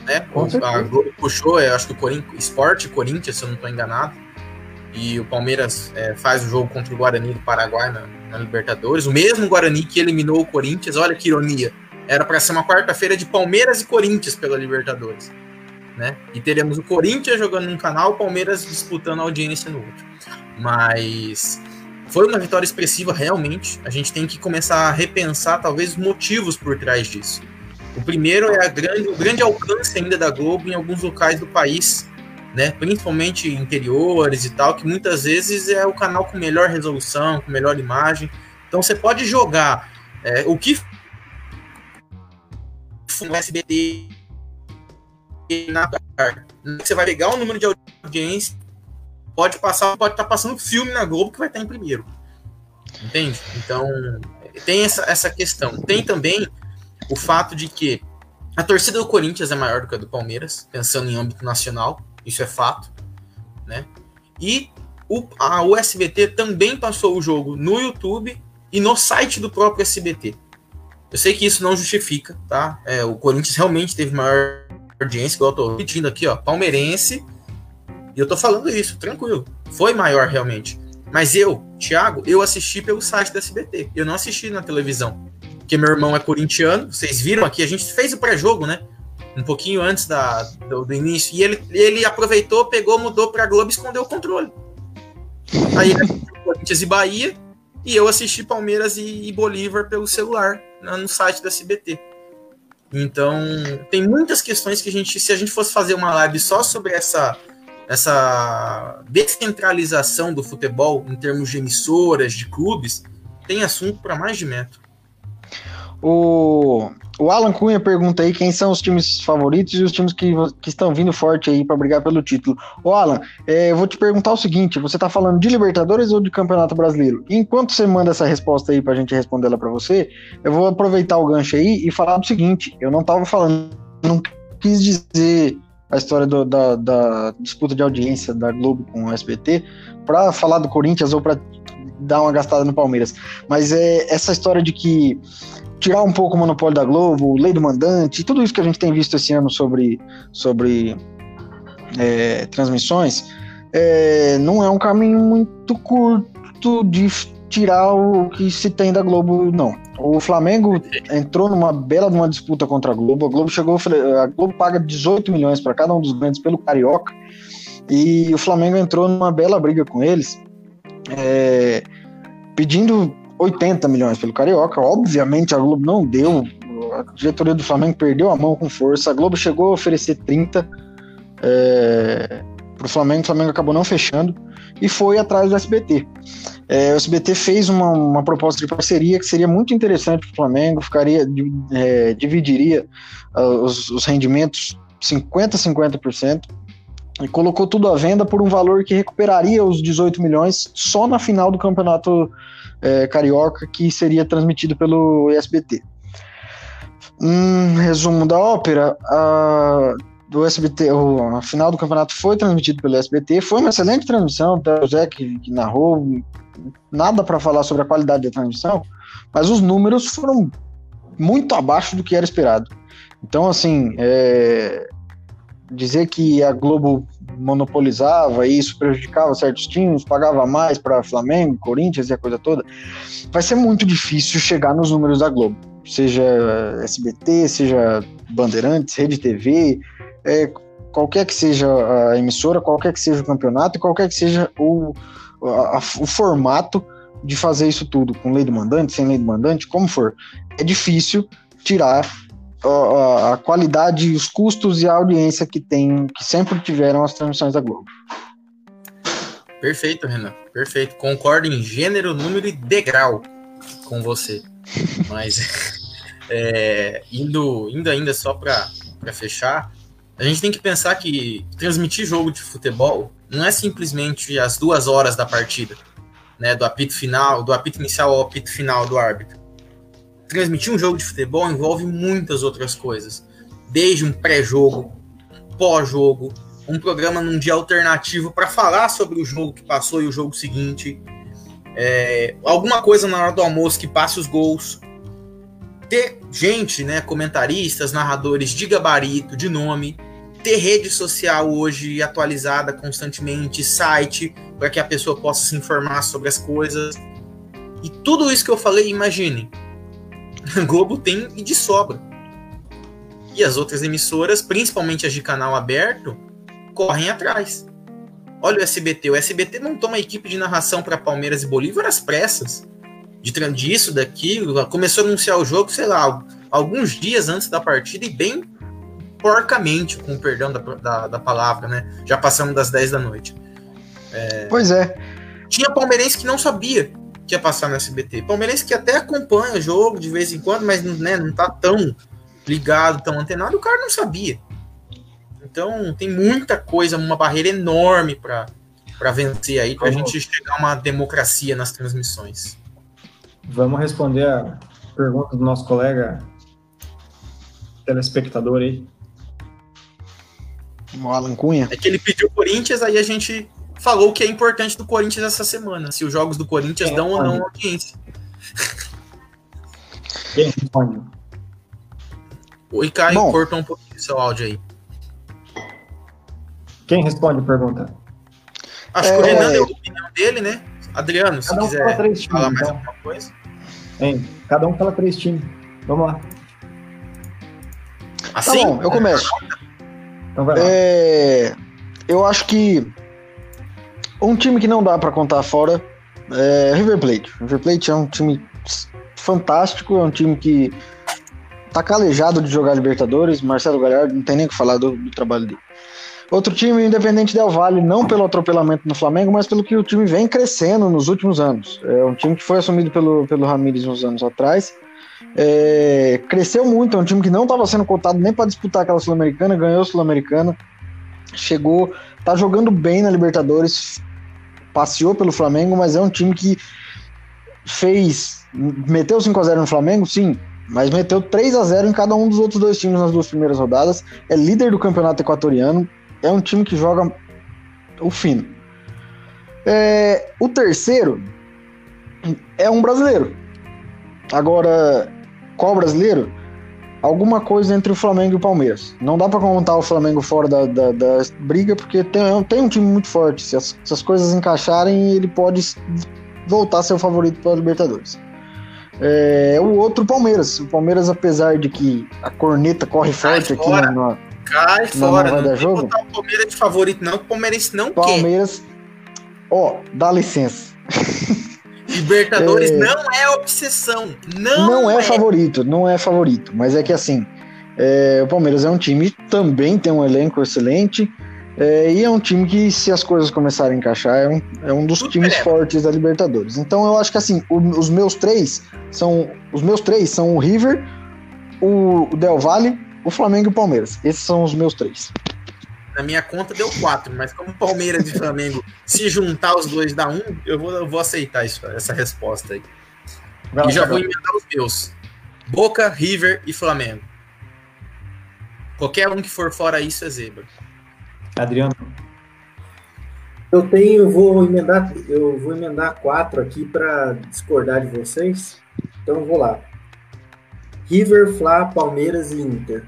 Né? A Globo puxou, eu acho que o Corinthians, Sport Corinthians, se eu não estou enganado e o Palmeiras é, faz o jogo contra o Guarani do Paraguai na, na, Libertadores. O mesmo Guarani que eliminou o Corinthians, olha que ironia. Era para ser uma quarta-feira de Palmeiras e Corinthians pela Libertadores. Né? E teremos o Corinthians jogando num canal, o Palmeiras disputando a audiência no outro. Mas foi uma vitória expressiva realmente. A gente tem que começar a repensar talvez os motivos por trás disso. O primeiro é grande, o grande alcance ainda da Globo em alguns locais do país né? Principalmente interiores e tal, que muitas vezes é o canal com melhor resolução, com melhor imagem. Então você pode jogar é, o que no SBT na você vai pegar o número de audiência, pode passar, pode estar tá passando filme na Globo que vai estar em primeiro. Entende? Então, tem essa, essa questão. Tem também o fato de que a torcida do Corinthians é maior do que a do Palmeiras, pensando em âmbito nacional isso é fato, né? E o, a USBT também passou o jogo no YouTube e no site do próprio SBT. Eu sei que isso não justifica, tá? É, o Corinthians realmente teve maior audiência, igual eu tô repetindo aqui, ó, palmeirense. E eu tô falando isso, tranquilo. Foi maior realmente. Mas eu, Thiago, eu assisti pelo site da SBT. Eu não assisti na televisão. Porque meu irmão é corintiano, vocês viram aqui, a gente fez o pré-jogo, né? um pouquinho antes da, do, do, início. E ele, ele aproveitou, pegou, mudou para Globo e escondeu o controle. Aí Corinthians e Bahia, e eu assisti Palmeiras e, e Bolívar pelo celular, no site da CBT. Então, tem muitas questões que a gente, se a gente fosse fazer uma live só sobre essa, essa descentralização do futebol em termos de emissoras, de clubes, tem assunto para mais de metro. O, o Alan Cunha pergunta aí quem são os times favoritos e os times que, que estão vindo forte aí para brigar pelo título. Ô Alan, é, eu vou te perguntar o seguinte: você tá falando de Libertadores ou de Campeonato Brasileiro? enquanto você manda essa resposta aí pra gente responder ela para você, eu vou aproveitar o gancho aí e falar do seguinte: eu não tava falando, não quis dizer a história do, da, da, disputa de audiência da Globo com o SBT para falar do Corinthians ou para dar uma gastada no Palmeiras, mas é essa história de que tirar um pouco o monopólio da Globo, lei do mandante, tudo isso que a gente tem visto esse ano sobre, sobre é, transmissões, é, não é um caminho muito curto de tirar o que se tem da Globo, não. O Flamengo entrou numa bela uma disputa contra a Globo. A Globo chegou, a Globo paga 18 milhões para cada um dos grandes pelo Carioca. E o Flamengo entrou numa bela briga com eles, é, pedindo 80 milhões pelo Carioca. Obviamente a Globo não deu. A diretoria do Flamengo perdeu a mão com força. A Globo chegou a oferecer 30 é, para o Flamengo. O Flamengo acabou não fechando e foi atrás do SBT. É, o SBT fez uma, uma, proposta de parceria que seria muito interessante para o Flamengo, ficaria, é, dividiria uh, os, os rendimentos 50-50% e colocou tudo à venda por um valor que recuperaria os 18 milhões só na final do campeonato é, carioca que seria transmitido pelo SBT. Um resumo da ópera, a, do SBT, o, a final do campeonato foi transmitido pelo SBT, foi uma excelente transmissão, até o Zé que, que narrou, nada para falar sobre a qualidade da transmissão, mas os números foram muito abaixo do que era esperado. Então, assim, é, dizer que a Globo monopolizava e isso prejudicava certos times, pagava mais para Flamengo, Corinthians e a coisa toda, vai ser muito difícil chegar nos números da Globo, seja SBT, seja Bandeirantes, Rede TV, é, qualquer que seja a emissora, qualquer que seja o campeonato, qualquer que seja o, a, o formato, de fazer isso tudo com lei do mandante, sem lei do mandante, como for, é difícil tirar a, qualidade, os custos e a audiência que tem, que sempre tiveram as transmissões da Globo. Perfeito, Renan. Perfeito. Concordo em gênero, número e degrau com você. Mas é, indo, indo ainda só para fechar, a gente tem que pensar que transmitir jogo de futebol não é simplesmente as duas horas da partida, né? Do apito final, do apito inicial ao apito final do árbitro. Transmitir um jogo de futebol envolve muitas outras coisas, desde um pré-jogo, pós-jogo, um programa num dia alternativo para falar sobre o jogo que passou e o jogo seguinte, é, alguma coisa na hora do almoço que passe os gols, ter gente, né, comentaristas, narradores de gabarito, de nome, ter rede social hoje atualizada constantemente, site, para que a pessoa possa se informar sobre as coisas. E tudo isso que eu falei, imagine, a Globo tem e de sobra. E as outras emissoras, principalmente as de canal aberto, correm atrás. Olha o SBT. O SBT montou uma equipe de narração para Palmeiras e Bolívar às pressas. De disso, daquilo. Começou a anunciar o jogo, sei lá, alguns dias antes da partida e bem porcamente, com o perdão da, da, da palavra, né? Já passamos das 10 da noite. É... Pois é. Tinha palmeirense que não sabia que ia passar no SBT. Palmeirense que até acompanha o jogo de vez em quando, mas né, não tá tão ligado, tão antenado, o cara não sabia. Então tem muita coisa, uma barreira enorme para vencer aí, para a gente chegar a uma democracia nas transmissões. Vamos responder a pergunta do nosso colega telespectador aí. O Alan Cunha. É que ele pediu Corinthians, aí a gente falou o que é importante do Corinthians essa semana. Se os jogos do Corinthians é, dão ou não audiência. Quem responde? O Icai cortou um pouquinho seu áudio aí. Quem responde a pergunta? Acho é... que o Renan deu a opinião dele, né? Adriano, se Cada um quiser três times, falar mais então. alguma coisa. Hein? Cada um fala três times. Vamos lá. Assim? Tá bom, eu começo. Então vai lá. É... Eu acho que um time que não dá para contar fora é River Plate. River Plate é um time fantástico, é um time que tá calejado de jogar Libertadores. Marcelo Galhardo não tem nem o que falar do, do trabalho dele. Outro time, Independente Del Vale, não pelo atropelamento no Flamengo, mas pelo que o time vem crescendo nos últimos anos. É um time que foi assumido pelo, pelo Ramires uns anos atrás. É, cresceu muito, é um time que não estava sendo cotado nem para disputar aquela Sul-Americana, ganhou a Sul-Americana, chegou, tá jogando bem na Libertadores, passeou pelo Flamengo, mas é um time que fez. Meteu 5x0 no Flamengo, sim, mas meteu 3 a 0 em cada um dos outros dois times nas duas primeiras rodadas. É líder do campeonato equatoriano, é um time que joga o fino. É, o terceiro é um brasileiro. Agora, qual brasileiro? Alguma coisa entre o Flamengo e o Palmeiras. Não dá para contar o Flamengo fora da, da, da, briga, porque tem, tem um time muito forte. Se as, se as coisas encaixarem, ele pode voltar a ser o favorito para a Libertadores. É, o outro, Palmeiras. O Palmeiras, apesar de que a corneta corre forte aqui na, na, Cai não, fora, não, jogo? botar o Palmeiras de favorito, não, o Palmeiras não Palmeiras, quer. ó, oh, dá licença. Libertadores é... não é obsessão. Não, não é, é, favorito, não é favorito. Mas é que assim, é, o Palmeiras é um time também tem um elenco excelente. É, e é um time que, se as coisas começarem a encaixar, é um, é um dos Tudo times fortes da Libertadores. Então eu acho que assim, o, os meus três são. Os meus três são o River, o, o Del Valle o Flamengo e o Palmeiras. Esses são os meus três. Na minha conta deu quatro, mas como Palmeiras e Flamengo, se juntar os dois dá um, eu vou, eu vou aceitar isso, essa resposta aí. Vai e já vou emendar os meus. Boca, River e Flamengo. Qualquer um que for fora isso é zebra. Adriano. Eu tenho, vou emendar, eu vou emendar quatro aqui para discordar de vocês. Então vou lá. River, Fla, Palmeiras e Inter.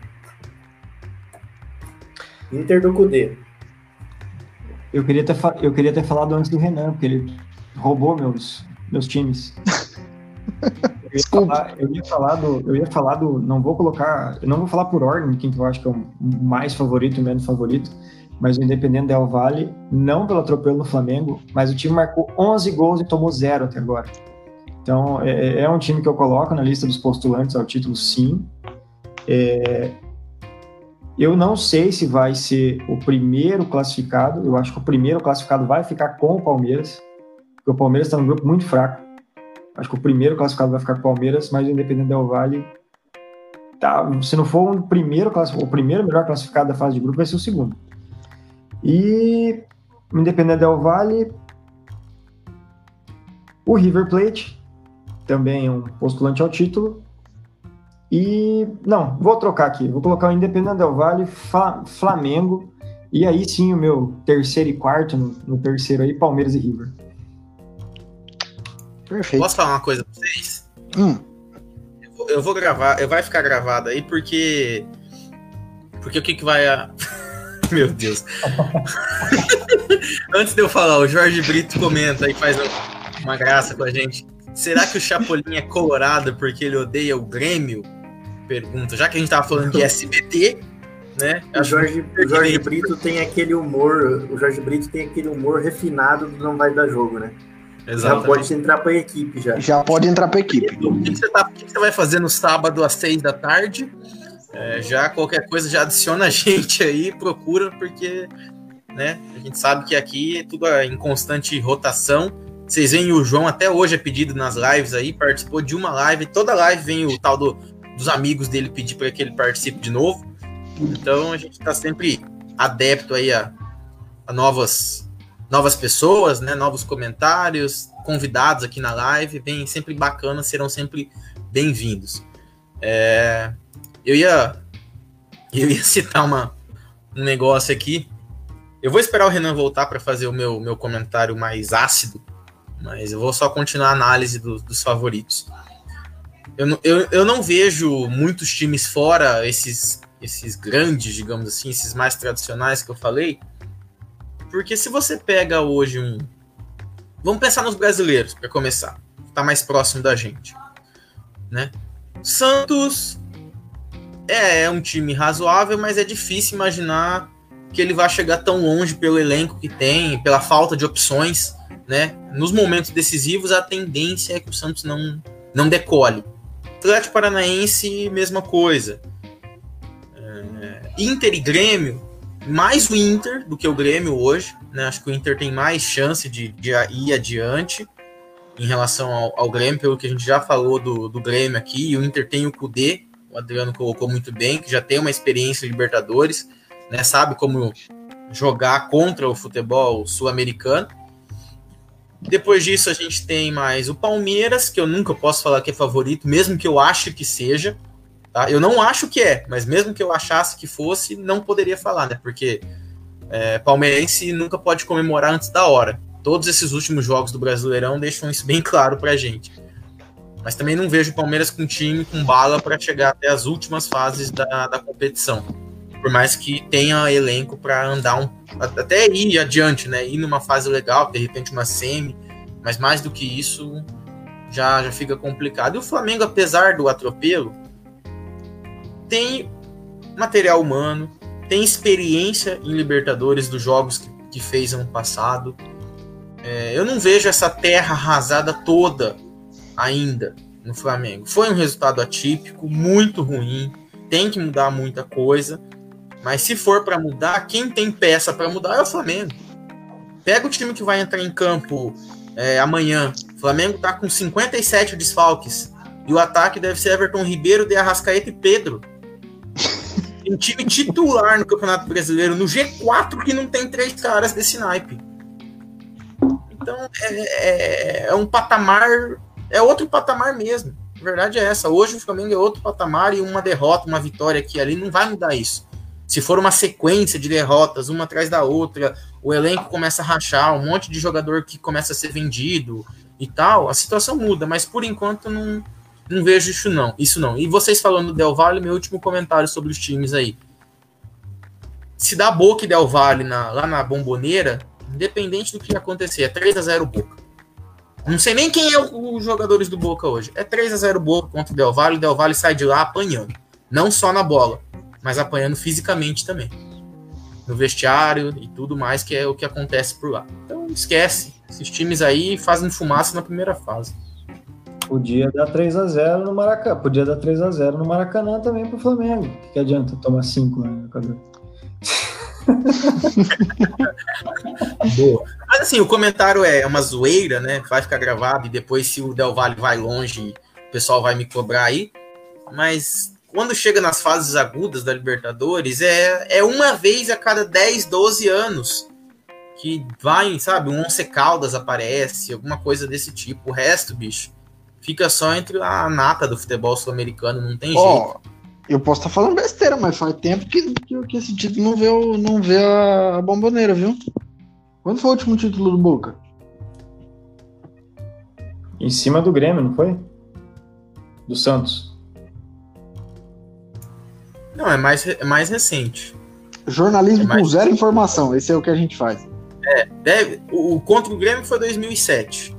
Inter do Cudê. Eu queria, ter, eu queria ter falado antes do Renan, porque ele roubou meus, meus times. Eu ia, falar, eu ia, falar, do. Eu ia falar do. Não vou colocar. Eu não vou falar por ordem quem que eu acho que é o mais favorito e menos favorito. mas o Independente Del Valle, não pelo atropelo no Flamengo, mas o time marcou 11 gols e tomou zero até agora. Então, é, é, é um time que eu coloco na lista dos postulantes ao título, sim. É, eu não sei se vai ser o primeiro classificado, eu acho que o primeiro classificado vai ficar com o Palmeiras, porque o Palmeiras está num grupo muito fraco. Acho que o primeiro classificado vai ficar com o Palmeiras, mas o Independente Del Valle tá, se não for o primeiro o primeiro melhor classificado da fase de grupo vai ser o segundo. E o Independente Del Valle, o River Plate, também um postulante ao título. E não, vou trocar aqui, vou colocar o Independente Del Valle, Flamengo, e aí sim o meu terceiro e quarto, no, no terceiro aí, Palmeiras e River. Perfeito. Posso falar uma coisa pra vocês? Hum. Eu, vou, eu vou gravar, vai ficar gravado aí porque. Porque o que, que vai. A... Meu Deus. Antes de eu falar, o Jorge Brito comenta e faz uma graça com a gente. Será que o Chapolin é colorado porque ele odeia o Grêmio? Pergunta. Já que a gente tava falando de SBT, né? O Jorge, o Jorge Brito tem aquele humor. O Jorge Brito tem aquele humor refinado do não vai dar jogo, né? Exatamente. Já pode entrar para a equipe já. Já pode entrar para a equipe. O que, você tá, o que você vai fazer no sábado às seis da tarde? É, já qualquer coisa já adiciona a gente aí, procura, porque né, a gente sabe que aqui é tudo em constante rotação. Vocês veem o João até hoje é pedido nas lives aí, participou de uma live, toda live vem o tal do, dos amigos dele pedir para que ele participe de novo. Então a gente está sempre adepto aí a, a novas novas pessoas, né, novos comentários, convidados aqui na live, bem sempre bacana, serão sempre bem-vindos. É, eu ia eu ia citar uma, um negócio aqui. Eu vou esperar o Renan voltar para fazer o meu, meu comentário mais ácido, mas eu vou só continuar a análise do, dos favoritos. Eu, eu, eu não vejo muitos times fora esses, esses grandes, digamos assim, esses mais tradicionais que eu falei, porque se você pega hoje um. Vamos pensar nos brasileiros, para começar. Tá mais próximo da gente. Né? Santos é, é um time razoável, mas é difícil imaginar que ele vai chegar tão longe pelo elenco que tem, pela falta de opções, né? Nos momentos decisivos, a tendência é que o Santos não, não decole. Atlético Paranaense, mesma coisa. É, Inter e Grêmio, mais o Inter do que o Grêmio hoje. Né? Acho que o Inter tem mais chance de, de ir adiante em relação ao, ao, Grêmio, pelo que a gente já falou do, do Grêmio aqui. E o Inter tem o Kudê, o Adriano colocou muito bem, que já tem uma experiência em Libertadores, né? sabe como jogar contra o futebol sul-americano. Depois disso, a gente tem mais o Palmeiras, que eu nunca posso falar que é favorito, mesmo que eu ache que seja. Tá? Eu não acho que é, mas mesmo que eu achasse que fosse, não poderia falar, né? Porque é, palmeirense nunca pode comemorar antes da hora. Todos esses últimos jogos do Brasileirão deixam isso bem claro pra gente. Mas também não vejo o Palmeiras com time com bala para chegar até as últimas fases da, da competição. Por mais que tenha elenco para andar um, até ir adiante, né? Ir numa fase legal, de repente uma semi, mas mais do que isso já, já fica complicado. E o Flamengo, apesar do atropelo, tem material humano, tem experiência em Libertadores dos jogos que, que fez ano passado. É, eu não vejo essa terra arrasada toda ainda no Flamengo. Foi um resultado atípico, muito ruim, tem que mudar muita coisa. Mas se for para mudar, quem tem peça para mudar é o Flamengo. Pega o time que vai entrar em campo é, amanhã. O Flamengo tá com 57 desfalques. E o ataque deve ser Everton Ribeiro, De Arrascaeta e Pedro um time titular no Campeonato Brasileiro, no G4, que não tem três caras desse naipe. Então é, é, é um patamar, é outro patamar mesmo. A verdade é essa. Hoje o Flamengo é outro patamar e uma derrota, uma vitória aqui ali não vai mudar isso. Se for uma sequência de derrotas, uma atrás da outra, o elenco começa a rachar, um monte de jogador que começa a ser vendido e tal, a situação muda, mas por enquanto não, não vejo isso não, isso não. E vocês falando do Del Valle, meu último comentário sobre os times aí. Se dá Boca e Del Valle na, lá na bomboneira, independente do que acontecer, é 3 a 0 Boca. Não sei nem quem é os jogadores do Boca hoje. É 3 a 0 Boca contra o Del Valle, o Del Valle sai de lá apanhando. Não só na bola, mas apanhando fisicamente também. no vestiário e tudo mais, que é o que acontece por lá. Então esquece. Esses times aí fazem fumaça na primeira fase. Podia dar 3 a 0 no Maracanã. Podia dar 3 a 0 no Maracanã também pro Flamengo. O que, que adianta tomar 5 né, Boa. Mas assim, o comentário é uma zoeira, né? Vai ficar gravado e depois, se o Del Valle vai longe, o pessoal vai me cobrar aí. Mas quando chega nas fases agudas da Libertadores, é, é uma vez a cada 10, 12 anos que vai, sabe, um Once Caldas aparece, alguma coisa desse tipo. O resto, bicho, fica só entre a nata do futebol sul-americano, não tem oh, jeito. Eu posso estar tá falando besteira, mas faz tempo que, que, que esse título não vê, o, não vê a bomboneira, viu? Quando foi o último título do Boca? Em cima do Grêmio, não foi? Do Santos. Não, é mais, é mais recente. Jornalismo é mais... com zero informação, esse é o que a gente faz. É, deve, o, o contra o Grêmio foi 2007.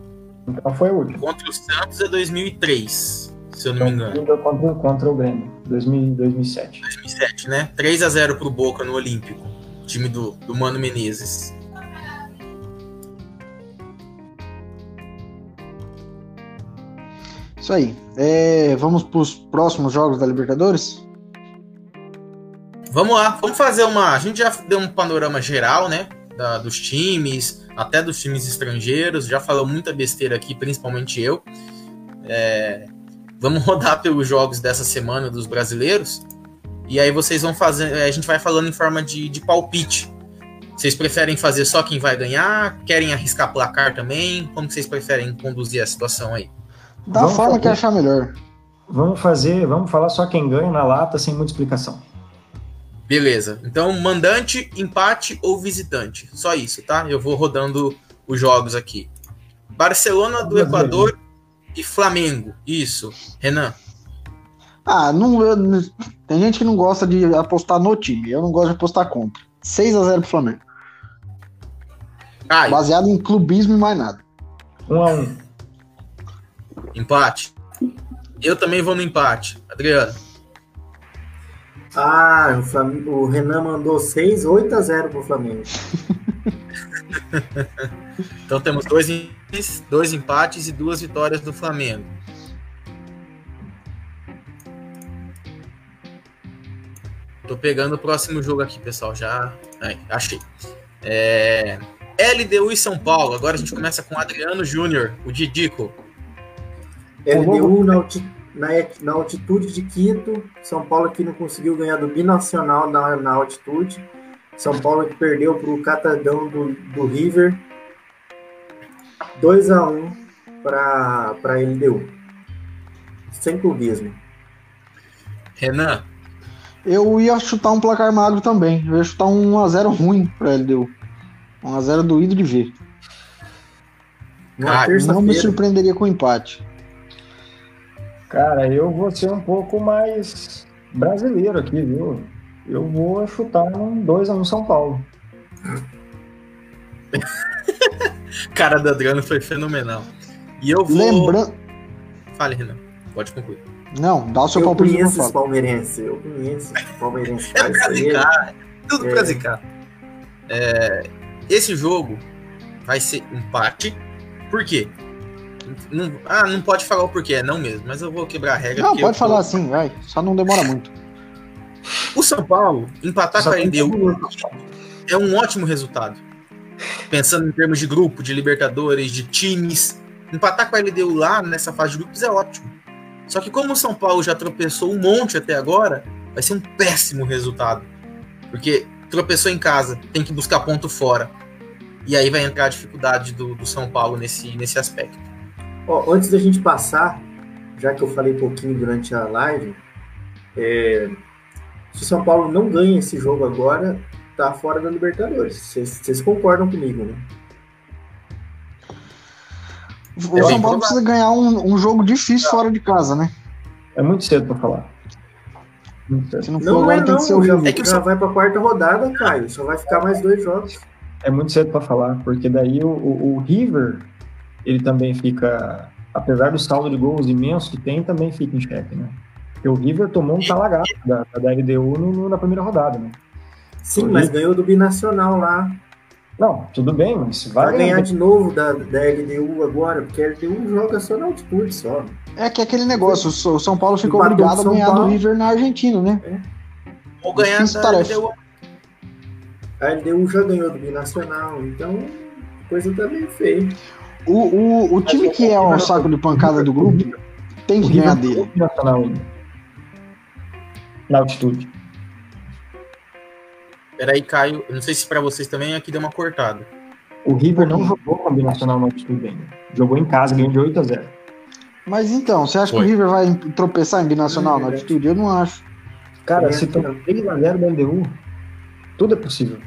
Então foi o último. Contra o Santos é 2003, se eu não então, me engano. Contra, contra o Grêmio, 2000, 2007. 2007, né? 3 a 0 pro Boca no Olímpico, time do, do Mano Menezes. Isso aí. É, vamos para os próximos jogos da Libertadores? Vamos lá, vamos fazer uma. A gente já deu um panorama geral, né? Da, dos times, até dos times estrangeiros. Já falou muita besteira aqui, principalmente eu. É, vamos rodar pelos jogos dessa semana dos brasileiros. E aí vocês vão fazer. A gente vai falando em forma de, de palpite. Vocês preferem fazer só quem vai ganhar? Querem arriscar placar também? Como vocês preferem conduzir a situação aí? Da vamos forma fazer, que achar melhor. Vamos fazer, vamos falar só quem ganha na lata, sem muita explicação. Beleza. Então, mandante, empate ou visitante. Só isso, tá? Eu vou rodando os jogos aqui. Barcelona do Equador e Flamengo. Isso. Renan. Ah, não, eu, tem gente que não gosta de apostar no time. Eu não gosto de apostar contra. 6 a 0 pro Flamengo. Baseado em clubismo e mais nada. 1 um a 1 um. Empate. Eu também vou no empate. Adriano. Ah, o, Flam... o Renan mandou 6, 8 a 0 pro Flamengo. então temos dois, dois empates e duas vitórias do Flamengo. Tô pegando o próximo jogo aqui, pessoal. Já Aí, achei. É... LDU e São Paulo. Agora a gente começa com Adriano Júnior, o Didico. LDU na, na, na, altitude de Quito, São Paulo que não conseguiu ganhar do Binacional na, na altitude, São Paulo que perdeu para o Catadão do, do River, 2 a 1 para a LDU, sem clubismo. Renan? Eu ia chutar um placar magro também, eu ia chutar um 1x0 ruim para a LDU, 1x0 doído de ver. Cara, não me surpreenderia com empate. Cara, eu vou ser um pouco mais brasileiro aqui, viu? Eu vou chutar um 2x1 um São Paulo. Cara do Adriano foi fenomenal. E eu vou. Lembrando. Fale, Renan. Pode concluir. Não, dá o seu eu palpite. Eu conheço os palmeirenses. Eu conheço os palmeirenses. é pra zicar. Tudo é. pra zicar. É, esse jogo vai ser empate. Por quê? Não, ah, não pode falar o porquê, é não mesmo, mas eu vou quebrar a regra. Não, pode falar assim, vai. Só não demora muito. O São Paulo empatar com a LDU é um ótimo resultado. Pensando em termos de grupo, de Libertadores, de times. Empatar com a LDU lá nessa fase de grupos é ótimo. Só que como o São Paulo já tropeçou um monte até agora, vai ser um péssimo resultado. Porque tropeçou em casa, tem que buscar ponto fora. E aí vai entrar a dificuldade do, do São Paulo nesse, nesse aspecto. Ó, antes da gente passar, já que eu falei um pouquinho durante a live, é, se o São Paulo não ganha esse jogo agora, tá fora da Libertadores. Vocês concordam comigo, né? O é São Paulo precisa ganhar um, um jogo difícil é. fora de casa, né? É muito cedo para falar. Se não for não agora, é, tem que ser o jogo. É que já vai para a quarta rodada, Caio. Só vai ficar mais dois jogos. É muito cedo para falar, porque daí o, o, o River ele também fica, apesar do saldo de gols imenso que tem, também fica em xeque, né? Porque o River tomou um talagaço da, da LDU no, no, na primeira rodada, né? Sim, mas ganhou do Binacional lá. Não, tudo bem, mas vai, vai ganhar de novo da, da LDU agora, porque a LDU joga só na altitude só. É que é aquele negócio, o São Paulo ficou obrigado a ganhar Paulo. do River na Argentina, né? É. Ou ganhar da LDU. A LDU já ganhou do Binacional, então a coisa tá bem feia. O, o, o time que é um saco de pancada do grupo tem que ganhar dele. Na altitude. Peraí, Caio, eu não sei se para vocês também aqui deu uma cortada. O River não jogou com a Binacional no altitude ainda. Jogou em casa, ganhou de 8 a 0. Mas então, você acha Foi. que o River vai tropeçar em Binacional na altitude? Eu não acho. Cara, se tomar 3 a 0 da LDU, tudo é possível.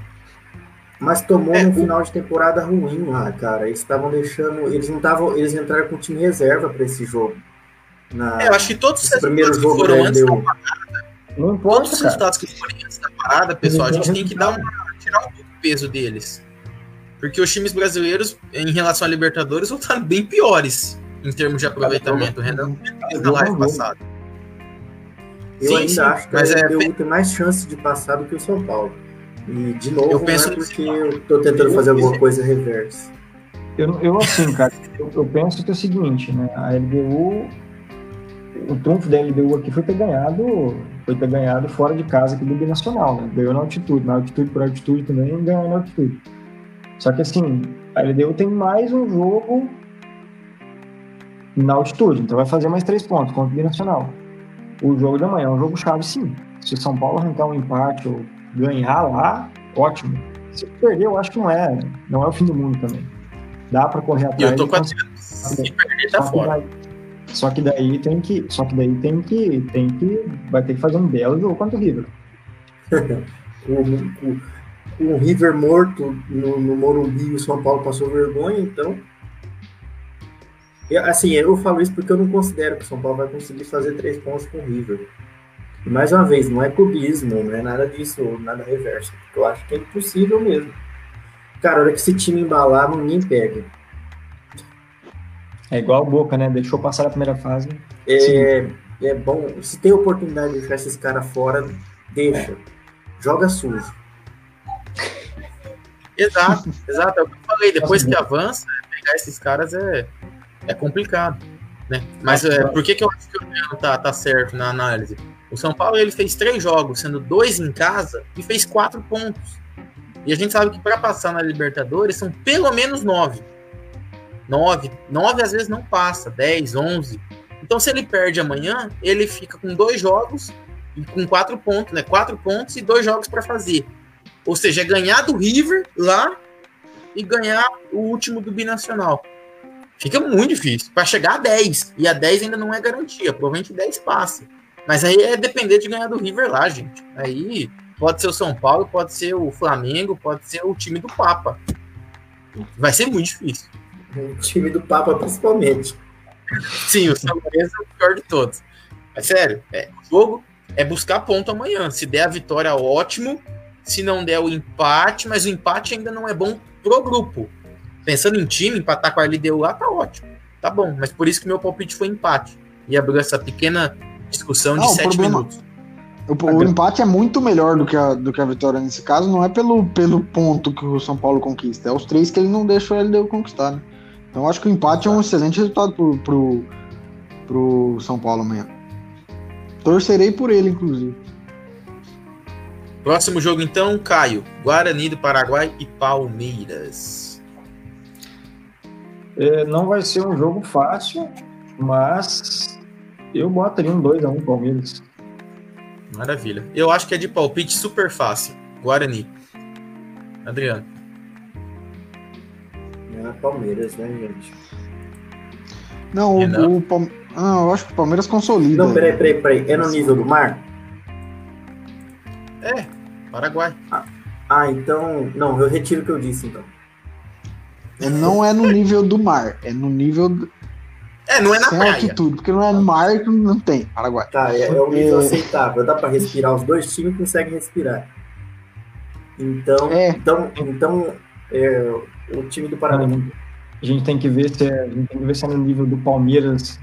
Mas tomou é, um final de temporada ruim lá, cara. Eles estavam deixando. Eles não estavam. Eles entraram com time reserva para esse jogo. Na, é, eu acho que todos os primeiros jogos foram antes da não importa, Todos os resultados que forem antes da parada, pessoal, a gente tem que dar uma, tirar um pouco o peso deles. Porque os times brasileiros, em relação a Libertadores, vão estar bem piores em termos de aproveitamento. O Renan na live passada. Eu sim, ainda sim, acho que mas é, tem mais chance de passar do que o São Paulo. E, de novo, eu penso é porque eu tô tentando fazer alguma coisa reversa. Eu, eu assim, cara, eu, eu, penso que é o seguinte, né? A LDU, o trunfo da LDU aqui foi ter ganhado, foi ter ganhado fora de casa aqui do Binacional, né? Ganhou na altitude, na altitude por altitude também, ganhou na altitude. Só que assim, a LDU tem mais um jogo na altitude, então vai fazer mais três pontos contra o Binacional. O jogo de amanhã é um jogo chave, sim. Se o São Paulo arrancar um empate ou ganhar lá, ótimo. Se perder, eu acho que não é, não é o fim do mundo também. Dá para correr atrás. Eu tô com a Se perder, tá fora. Daí, só que daí tem que, só que daí tem que, tem que, vai ter que fazer um belo jogo contra o River. o, o, o, River morto no, no Morumbi, o São Paulo passou vergonha, então. Eu, assim, eu falo isso porque eu não considero que o São Paulo vai conseguir fazer três pontos com o River. E mais uma vez, não é clubismo, não é nada disso, nada reverso. Porque eu acho que é impossível mesmo. Cara, a hora que esse time embalar, ninguém pega. É igual o Boca, né? Deixou passar a primeira fase. É, é bom. Se tem oportunidade de deixar esses caras fora, deixa. Joga sujo. Exato, exato. É o que eu falei. Depois que avança, pegar esses caras é, é complicado. Né? Mas é, por que, que eu acho que o Leandro tá, tá certo na análise? O São Paulo ele fez três jogos, sendo dois em casa, e fez quatro pontos. E a gente sabe que para passar na Libertadores são pelo menos nove. Nove, nove às vezes não passa, dez, onze. Então se ele perde amanhã, ele fica com dois jogos e com quatro pontos, né? Quatro pontos e dois jogos para fazer. Ou seja, é ganhar do River lá e ganhar o último do Binacional. Fica muito difícil. Para chegar a 10. E a 10 ainda não é garantia. Provavelmente 10 passa. Mas aí é depender de ganhar do River lá, gente. Aí pode ser o São Paulo, pode ser o Flamengo, pode ser o time do Papa. Vai ser muito difícil. O time do Papa, principalmente. Sim, o São Paulo é o pior de todos. Mas sério, é, o jogo é buscar ponto amanhã. Se der a vitória, ótimo. Se não der o empate, mas o empate ainda não é bom pro grupo. Pensando em time, empatar com a LDU lá tá ótimo. Tá bom, mas por isso que meu palpite foi empate. E abriu essa pequena discussão de sete problema, minutos. O, o, empate é muito melhor do que, a, do que a vitória nesse caso, não é pelo, pelo ponto que o São Paulo conquista, é os três que ele não deixou ele deu conquistar. Né? Então acho que o empate é um excelente resultado pro, pro, pro São Paulo amanhã. Torcerei por ele, inclusive. Próximo jogo então, Caio. Guarani do Paraguai e Palmeiras. É, não vai ser um jogo fácil, mas eu botaria um 2x1 um Palmeiras. Maravilha. Eu acho que é de palpite super fácil. Guarani. Adriano. É Palmeiras, né, gente? Não, o, o Palme... ah, eu acho que o Palmeiras consolida. Não, peraí, peraí, peraí. É no nível do mar? É, Paraguai. Ah, ah, então. Não, eu retiro o que eu disse, então. É, não é no nível do mar, é no nível é, não é na Sem praia. altitude, porque não é no mar que não tem, Paraguai. Tá, é, é um nível é... aceitável. Dá para respirar, os dois times conseguem respirar. Então, é. então, então é, o time do Paraná. A gente tem que ver se é, a gente tem que ver se é no nível do Palmeiras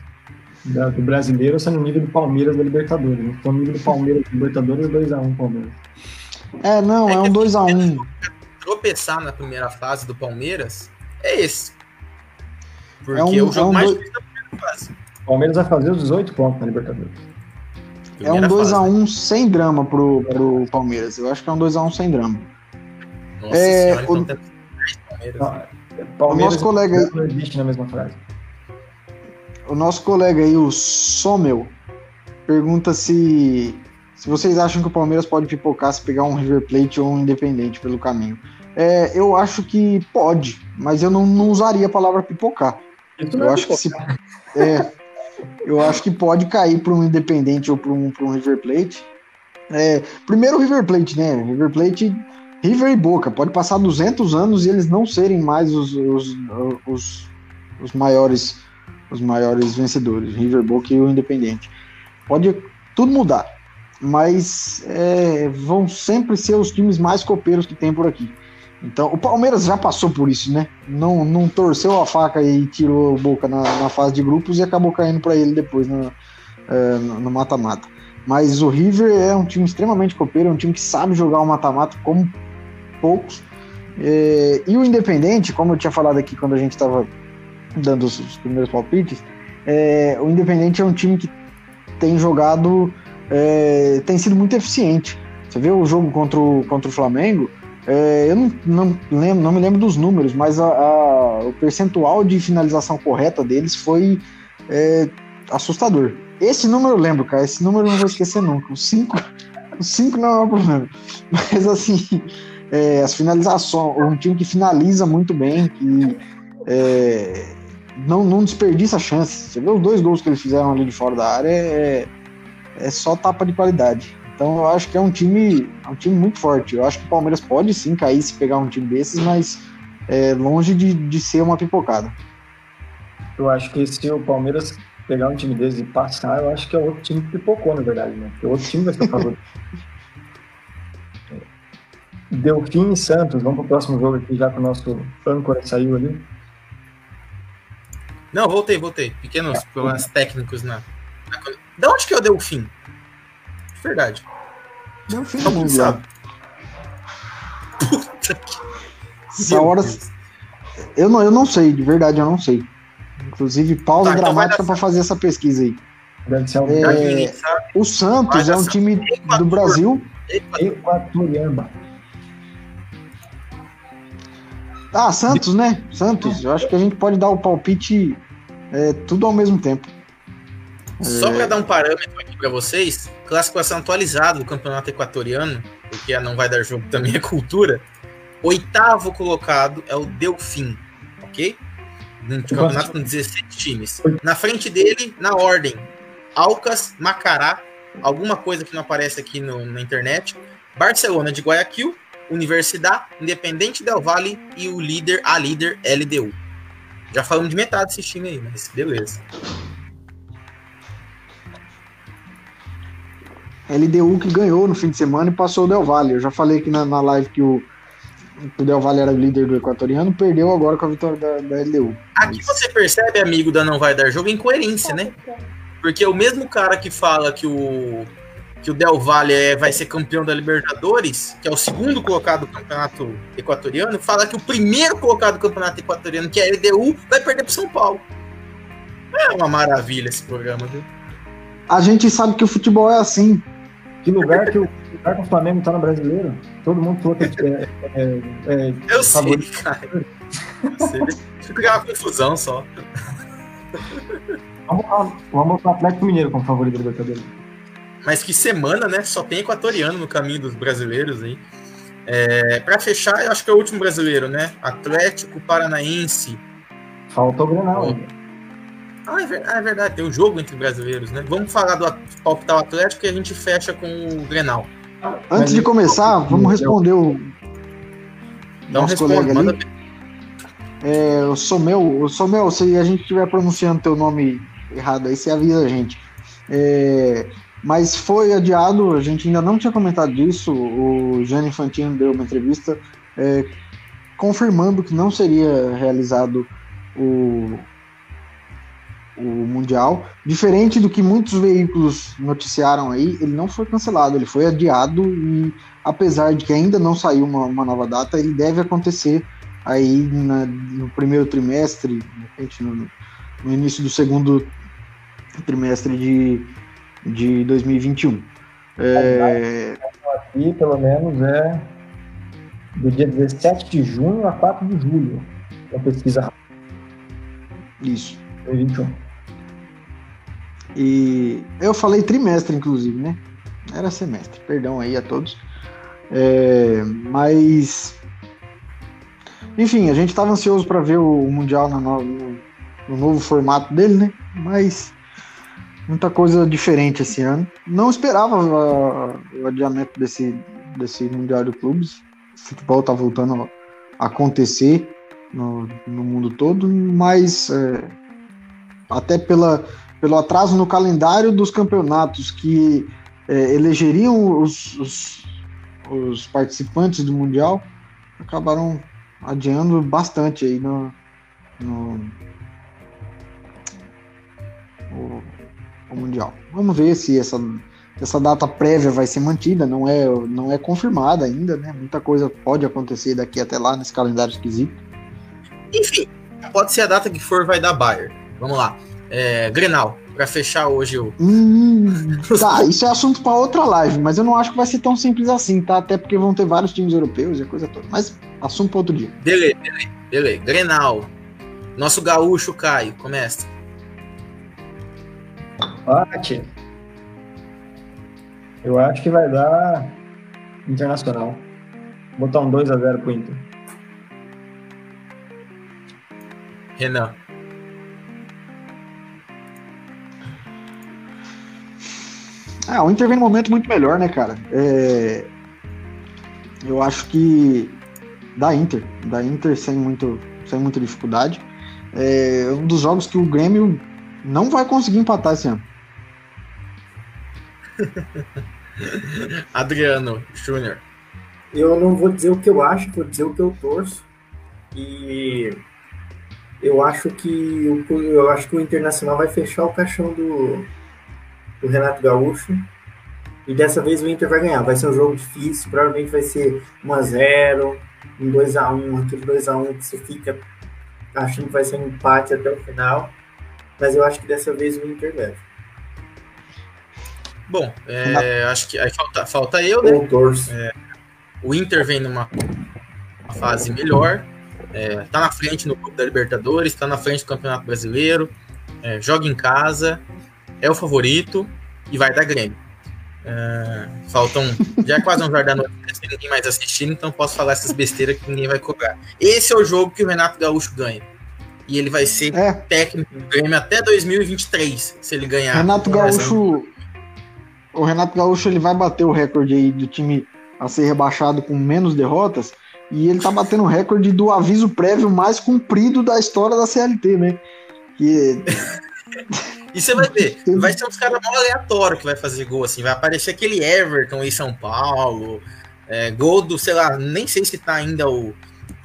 da, do brasileiro ou se é no nível do Palmeiras da Libertadores. Né? Então, no nível do Palmeiras da Libertadores, 2x1 um, Palmeiras. É, não, é, é um 2x1. Um. Tropeçar na primeira fase do Palmeiras é esse. Porque é, um, é o jogo é um mais difícil da O Palmeiras vai fazer os 18 pontos na Libertadores. é um 2x1 um sem drama pro, pro Palmeiras. Eu acho que é um 2x1 sem drama. Nossa é, senhora, o... então Palmeiras. Palmeiras o nosso colega não existe na mesma frase. O nosso colega aí, o Somel, pergunta se se vocês acham que o Palmeiras pode pipocar se pegar um River Plate ou um Independente pelo caminho. É, eu acho que pode, mas eu não, não usaria a palavra pipocar. Eu é acho que se, é, eu acho que pode cair para um Independente ou para um, um River Plate. É, primeiro o River Plate, né? River Plate, River e Boca. Pode passar 200 anos e eles não serem mais os, os, os, os maiores os maiores vencedores, River, Boca e o Independente. Pode tudo mudar, mas é, vão sempre ser os times mais copeiros que tem por aqui. Então, o Palmeiras já passou por isso, né? Não, não torceu a faca e tirou a boca na, na fase de grupos e acabou caindo para ele depois no é, mata-mata. Mas o River é um time extremamente copeiro, é um time que sabe jogar o mata-mata como poucos. É, e o Independente, como eu tinha falado aqui quando a gente estava dando os, os primeiros palpites, é, o Independente é um time que tem jogado, é, tem sido muito eficiente. Você vê o jogo contra o, contra o Flamengo, é, eu não, não, lembro, não me lembro dos números, mas a, a, o percentual de finalização correta deles foi é, assustador. Esse número eu lembro, cara. Esse número eu não vou esquecer nunca. O 5 o cinco não é um problema. Mas assim, é, as finalizações, um time que finaliza muito bem, que é, não, não desperdiça a chance. Você vê os dois gols que eles fizeram ali de fora da área, é, é só tapa de qualidade. Então eu acho que é um time, é um time muito forte. Eu acho que o Palmeiras pode sim cair se pegar um time desses, mas é longe de, de ser uma pipocada. Eu acho que se o Palmeiras pegar um time desses e passar, eu acho que é outro time que pipocou, na verdade, né? Porque outro time vai ser favorito. Delfim e Santos, vamos para o próximo jogo aqui, já que o nosso âncora saiu ali. Não, voltei, voltei. Pequenos problemas técnicos na. Da onde que é o Delfim? De verdade. Delfim do mundo lá. Puta que. Da hora. Eu não, eu não sei, de verdade, eu não sei. Inclusive, pausa tá, então dramática para fazer essa pesquisa aí. Deve ser é, o Santos é um time do Brasil. Ah, Santos, né? Santos. Eu acho que a gente pode dar o palpite é, tudo ao mesmo tempo. Só para dar um parâmetro aqui para vocês, classificação atualizada do campeonato equatoriano, porque não vai dar jogo também é cultura. Oitavo colocado é o Delfim, ok? Um campeonato com 16 times. Na frente dele, na ordem, Alcas, Macará, alguma coisa que não aparece aqui no, na internet, Barcelona de Guayaquil, Universidade, Independente Del Valle e o líder, a líder LDU. Já falamos de metade desse time aí, mas beleza. LDU que ganhou no fim de semana e passou o Del Valle. Eu já falei aqui na, na live que o, o Del Valle era o líder do equatoriano, perdeu agora com a vitória da, da LDU. Aqui mas... você percebe, amigo da Não Vai Dar Jogo, incoerência, né? Porque o mesmo cara que fala que o que o Del Valle é, vai ser campeão da Libertadores, que é o segundo colocado do campeonato equatoriano, fala que o primeiro colocado do campeonato equatoriano, que é a LDU, vai perder para São Paulo. É uma maravilha esse programa, viu? A gente sabe que o futebol é assim. Que lugar que o, lugar que o Flamengo tá no brasileiro? Todo mundo falou que é, é, é, Eu sei, cara. Eu sei. Fica uma confusão só. Vamos, vamos para o Atlético Mineiro como favorito da Libertadores. Mas que semana, né? Só tem equatoriano no caminho dos brasileiros aí. É, para fechar, eu acho que é o último brasileiro, né? Atlético Paranaense. Falta o Grenal. Ah, é, ah, é verdade, tem um jogo entre brasileiros, né? Vamos falar do palpitar o Atlético e a gente fecha com o Grenal. Antes de começar, vamos responder o Dá nosso colega ali. É, o Somel, o Somel, se a gente estiver pronunciando teu nome errado aí, você avisa a gente. É, mas foi adiado, a gente ainda não tinha comentado disso. O Gianni Infantino deu uma entrevista é, confirmando que não seria realizado o, o Mundial. Diferente do que muitos veículos noticiaram aí, ele não foi cancelado, ele foi adiado e apesar de que ainda não saiu uma, uma nova data, ele deve acontecer aí na, no primeiro trimestre, no, no início do segundo trimestre de, de 2021. É... Aqui, pelo menos, é do dia 17 de junho a 4 de julho. A pesquisa Isso. 2021. E eu falei trimestre, inclusive, né? Era semestre, perdão aí a todos. É, mas. Enfim, a gente estava ansioso para ver o Mundial no, no, no, novo formato dele, né? Mas muita coisa diferente esse ano. Não esperava o adiamento desse, desse Mundial de Clubes. O futebol tá voltando a acontecer no, no mundo todo, mas é, até pela, pelo atraso no calendário dos campeonatos que é, elegeriam os, os, os, participantes do Mundial, acabaram adiando bastante aí no, no, Mundial. Vamos ver se essa, essa data prévia vai ser mantida, não é, não é confirmada ainda, né? Muita coisa pode acontecer daqui até lá nesse calendário esquisito. Enfim, pode ser a data que for, vai dar Bayer. Vamos lá. É, Grenal, para fechar hoje o. Hum, tá, isso é assunto para outra live, mas eu não acho que vai ser tão simples assim, tá? Até porque vão ter vários times europeus e a coisa toda. Mas assunto para outro dia. Beleza, beleza, beleza. Grenal. Nosso gaúcho Caio, começa. Empate. Eu acho que vai dar Internacional. Vou botar um 2x0 pro Inter. Renan. Ah, o Inter vem num momento muito melhor, né, cara? É... Eu acho que da Inter, da Inter sem, muito, sem muita dificuldade. É um dos jogos que o Grêmio não vai conseguir empatar esse ano. Adriano Júnior. Eu não vou dizer o que eu acho, vou dizer o que eu torço. E eu acho que o, eu acho que o Internacional vai fechar o caixão do, do Renato Gaúcho. E dessa vez o Inter vai ganhar. Vai ser um jogo difícil, provavelmente vai ser 1x0, um 2x1, aquele 2x1 que você fica achando que vai ser um empate até o final. Mas eu acho que dessa vez o Inter leva. Bom, é, acho que aí falta, falta eu, né? É, o Inter vem numa fase melhor. É, tá na frente no Grupo da Libertadores, tá na frente do Campeonato Brasileiro, é, joga em casa, é o favorito e vai dar Grêmio. É, faltam. Já é quase um jardim da noite, sem ninguém mais assistindo, então posso falar essas besteiras que ninguém vai cobrar. Esse é o jogo que o Renato Gaúcho ganha. E ele vai ser é. técnico do Grêmio até 2023, se ele ganhar. Renato Gaúcho. O Renato Gaúcho ele vai bater o recorde aí do time a ser rebaixado com menos derrotas. E ele tá batendo o recorde do aviso prévio mais comprido da história da CLT, né? Que. E você vai ver, vai ser uns caras mal aleatórios que vai fazer gol, assim. Vai aparecer aquele Everton em São Paulo. É, gol do, sei lá, nem sei se tá ainda o,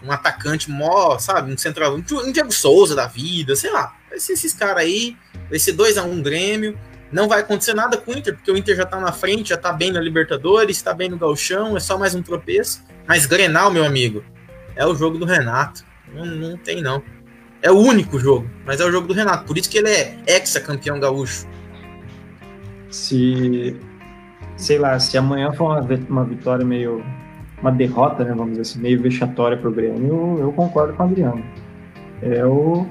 um atacante mó, sabe, um central, um Diego Souza da vida, sei lá. Vai ser esses caras aí, vai ser 2x1 um Grêmio. Não vai acontecer nada com o Inter, porque o Inter já tá na frente, já tá bem na Libertadores, tá bem no Galchão, é só mais um tropeço. Mas Grenal, meu amigo, é o jogo do Renato. Não, não tem, não. É o único jogo, mas é o jogo do Renato. Por isso que ele é ex-campeão gaúcho. Se, sei lá, se amanhã for uma, uma vitória meio. Uma derrota, né, vamos dizer assim, meio vexatória pro Grêmio, eu, eu concordo com o Adriano. É o,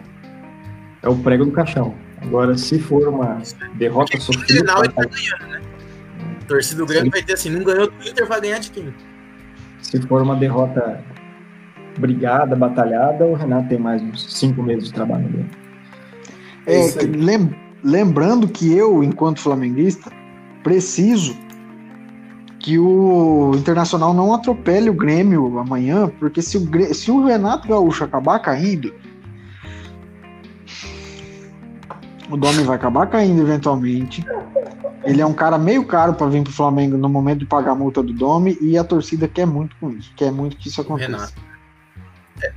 é o prego do caixão. Agora, se for uma derrota sofrida. Final, ele tá ganhando, né? A torcida do Grêmio vai ter assim: não ganhou Inter, vai ganhar de quem? Se for uma derrota brigada, batalhada, o Renato tem mais uns cinco meses de trabalho dele. É, lembrando que eu, enquanto flamenguista, preciso que o Internacional não atropele o Grêmio amanhã, porque se o, se o Renato Gaúcho acabar caindo, o Domi vai acabar caindo eventualmente. Ele é um cara meio caro para vir pro Flamengo no momento de pagar a multa do Domi e a torcida quer muito com isso, quer muito que isso aconteça. Renato.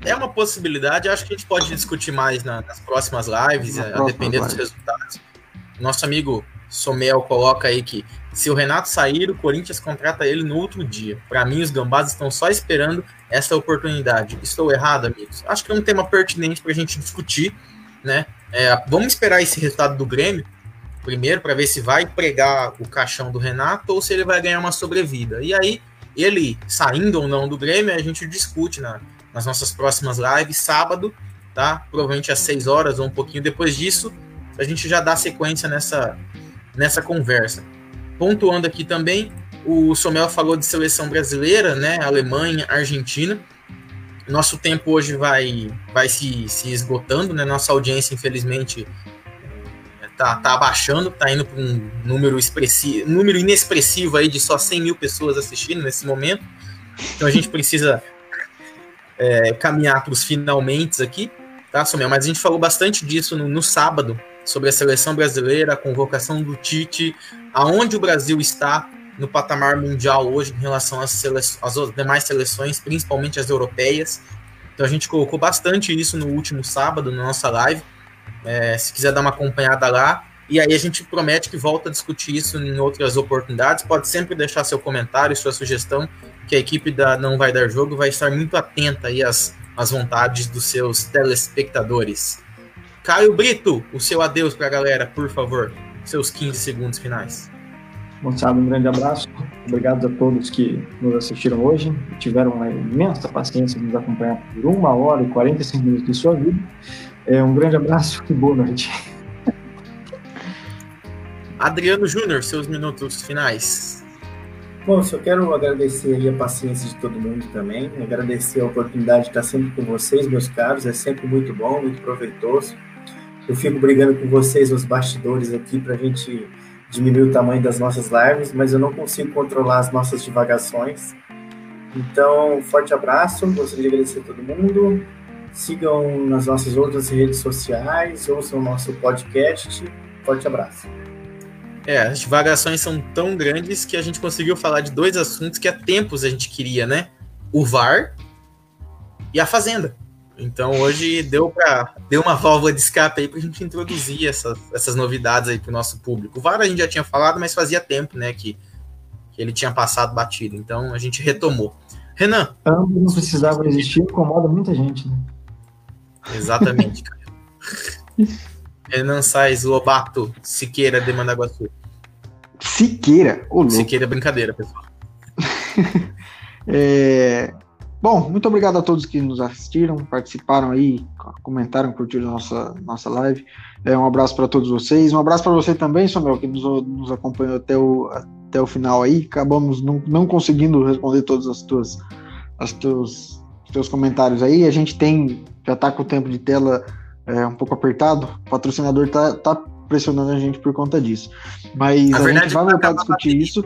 É uma possibilidade, acho que a gente pode discutir mais na, nas próximas lives, a, a depender live. dos resultados. Nosso amigo Somel coloca aí que se o Renato sair, o Corinthians contrata ele no outro dia. Para mim, os gambás estão só esperando essa oportunidade. Estou errado, amigos? Acho que é um tema pertinente para a gente discutir, né? É, vamos esperar esse resultado do Grêmio primeiro para ver se vai pregar o caixão do Renato ou se ele vai ganhar uma sobrevida. E aí, ele saindo ou não do Grêmio, a gente discute na, nas nossas próximas lives, sábado, tá? Provavelmente às 6 horas ou um pouquinho depois disso, a gente já dá sequência nessa, nessa conversa. Pontuando aqui também, o Somel falou de seleção brasileira, né? Alemanha, Argentina. Nosso tempo hoje vai, vai se, se esgotando, né? Nossa audiência, infelizmente, tá, tá abaixando, tá indo para um número expressivo, número inexpressivo aí de só 100 mil pessoas assistindo nesse momento. Então a gente precisa é, caminhar para os finalmente aqui, tá, Somel? Mas a gente falou bastante disso no, no sábado, sobre a seleção brasileira, a convocação do Tite, aonde o Brasil está no patamar mundial hoje em relação às, às demais seleções, principalmente as europeias. Então a gente colocou bastante isso no último sábado, na nossa live. É, se quiser dar uma acompanhada lá. E aí a gente promete que volta a discutir isso em outras oportunidades. Pode sempre deixar seu comentário, sua sugestão, que a equipe da Não Vai Dar Jogo vai estar muito atenta aí às, às vontades dos seus telespectadores. Caio Brito, o seu adeus para a galera, por favor. Seus 15 segundos finais. Moçada, um grande abraço. Obrigado a todos que nos assistiram hoje. Tiveram uma imensa paciência de nos acompanhar por uma hora e 45 minutos de sua vida. É, um grande abraço e boa noite. Adriano Júnior, seus minutos finais. Bom, só quero agradecer a paciência de todo mundo também, agradecer a oportunidade de estar sempre com vocês, meus caros, é sempre muito bom, muito proveitoso. Eu fico brigando com vocês nos bastidores aqui para a gente diminuir o tamanho das nossas lives, mas eu não consigo controlar as nossas divagações. Então, forte abraço, gostaria de agradecer a todo mundo. Sigam nas nossas outras redes sociais, ouçam o nosso podcast. Forte abraço. É, as divagações são tão grandes que a gente conseguiu falar de dois assuntos que há tempos a gente queria, né? O VAR e a Fazenda. Então hoje deu para deu uma válvula de escape aí para a gente introduzir essas, essas novidades aí para o nosso público. O VAR a gente já tinha falado, mas fazia tempo, né, que, que ele tinha passado batido. Então a gente retomou. Renan. Ambos não precisavam existir, incomoda muita gente, né? Exatamente, Renan Sais Lobato, Siqueira de Mandaguaçu. Siqueira? Ô, Siqueira é brincadeira, pessoal. é... Bom, muito obrigado a todos que nos assistiram, participaram aí, comentaram, curtiram nossa, nossa live. É, um abraço para todos vocês. Um abraço para você também, Samuel, que nos, nos acompanhou até o, até o final aí. Acabamos não, não conseguindo responder todas as tuas, as teus, teus comentários aí. A gente tem já está com o tempo de tela é, um pouco apertado, o patrocinador está tá pressionando a gente por conta disso. Mas a, a gente vai voltar a discutir isso.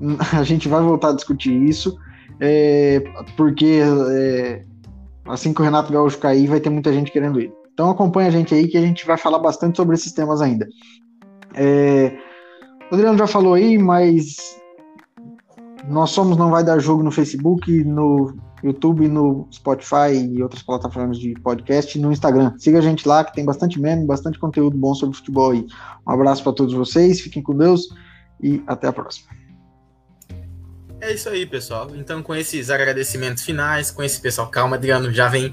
A gente vai voltar a discutir isso, é, porque é, assim que o Renato Gaúcho cair, vai ter muita gente querendo ir. Então acompanha a gente aí que a gente vai falar bastante sobre esses temas ainda. É, o Adriano já falou aí, mas nós somos Não Vai Dar Jogo no Facebook, no YouTube, no Spotify e outras plataformas de podcast e no Instagram. Siga a gente lá que tem bastante meme, bastante conteúdo bom sobre futebol aí. Um abraço para todos vocês, fiquem com Deus e até a próxima. É isso aí, pessoal. Então, com esses agradecimentos finais, com esse pessoal, calma, Adriano, já vem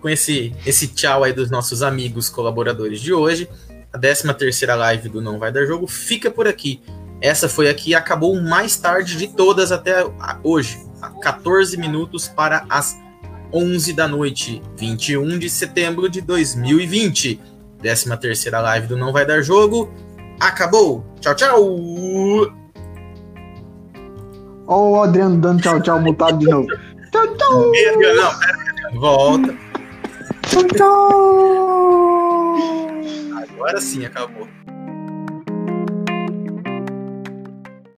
com esse, esse tchau aí dos nossos amigos colaboradores de hoje. A 13 terceira live do Não Vai Dar Jogo fica por aqui. Essa foi a que acabou mais tarde de todas até hoje. 14 minutos para as 11 da noite, 21 de setembro de 2020. 13 terceira live do Não Vai Dar Jogo. Acabou. Tchau, tchau. Olha o Adriano dando tchau, tchau, mutado de novo. Tchau, tchau. Não, pera, volta. Tchau, tchau. Agora sim, acabou.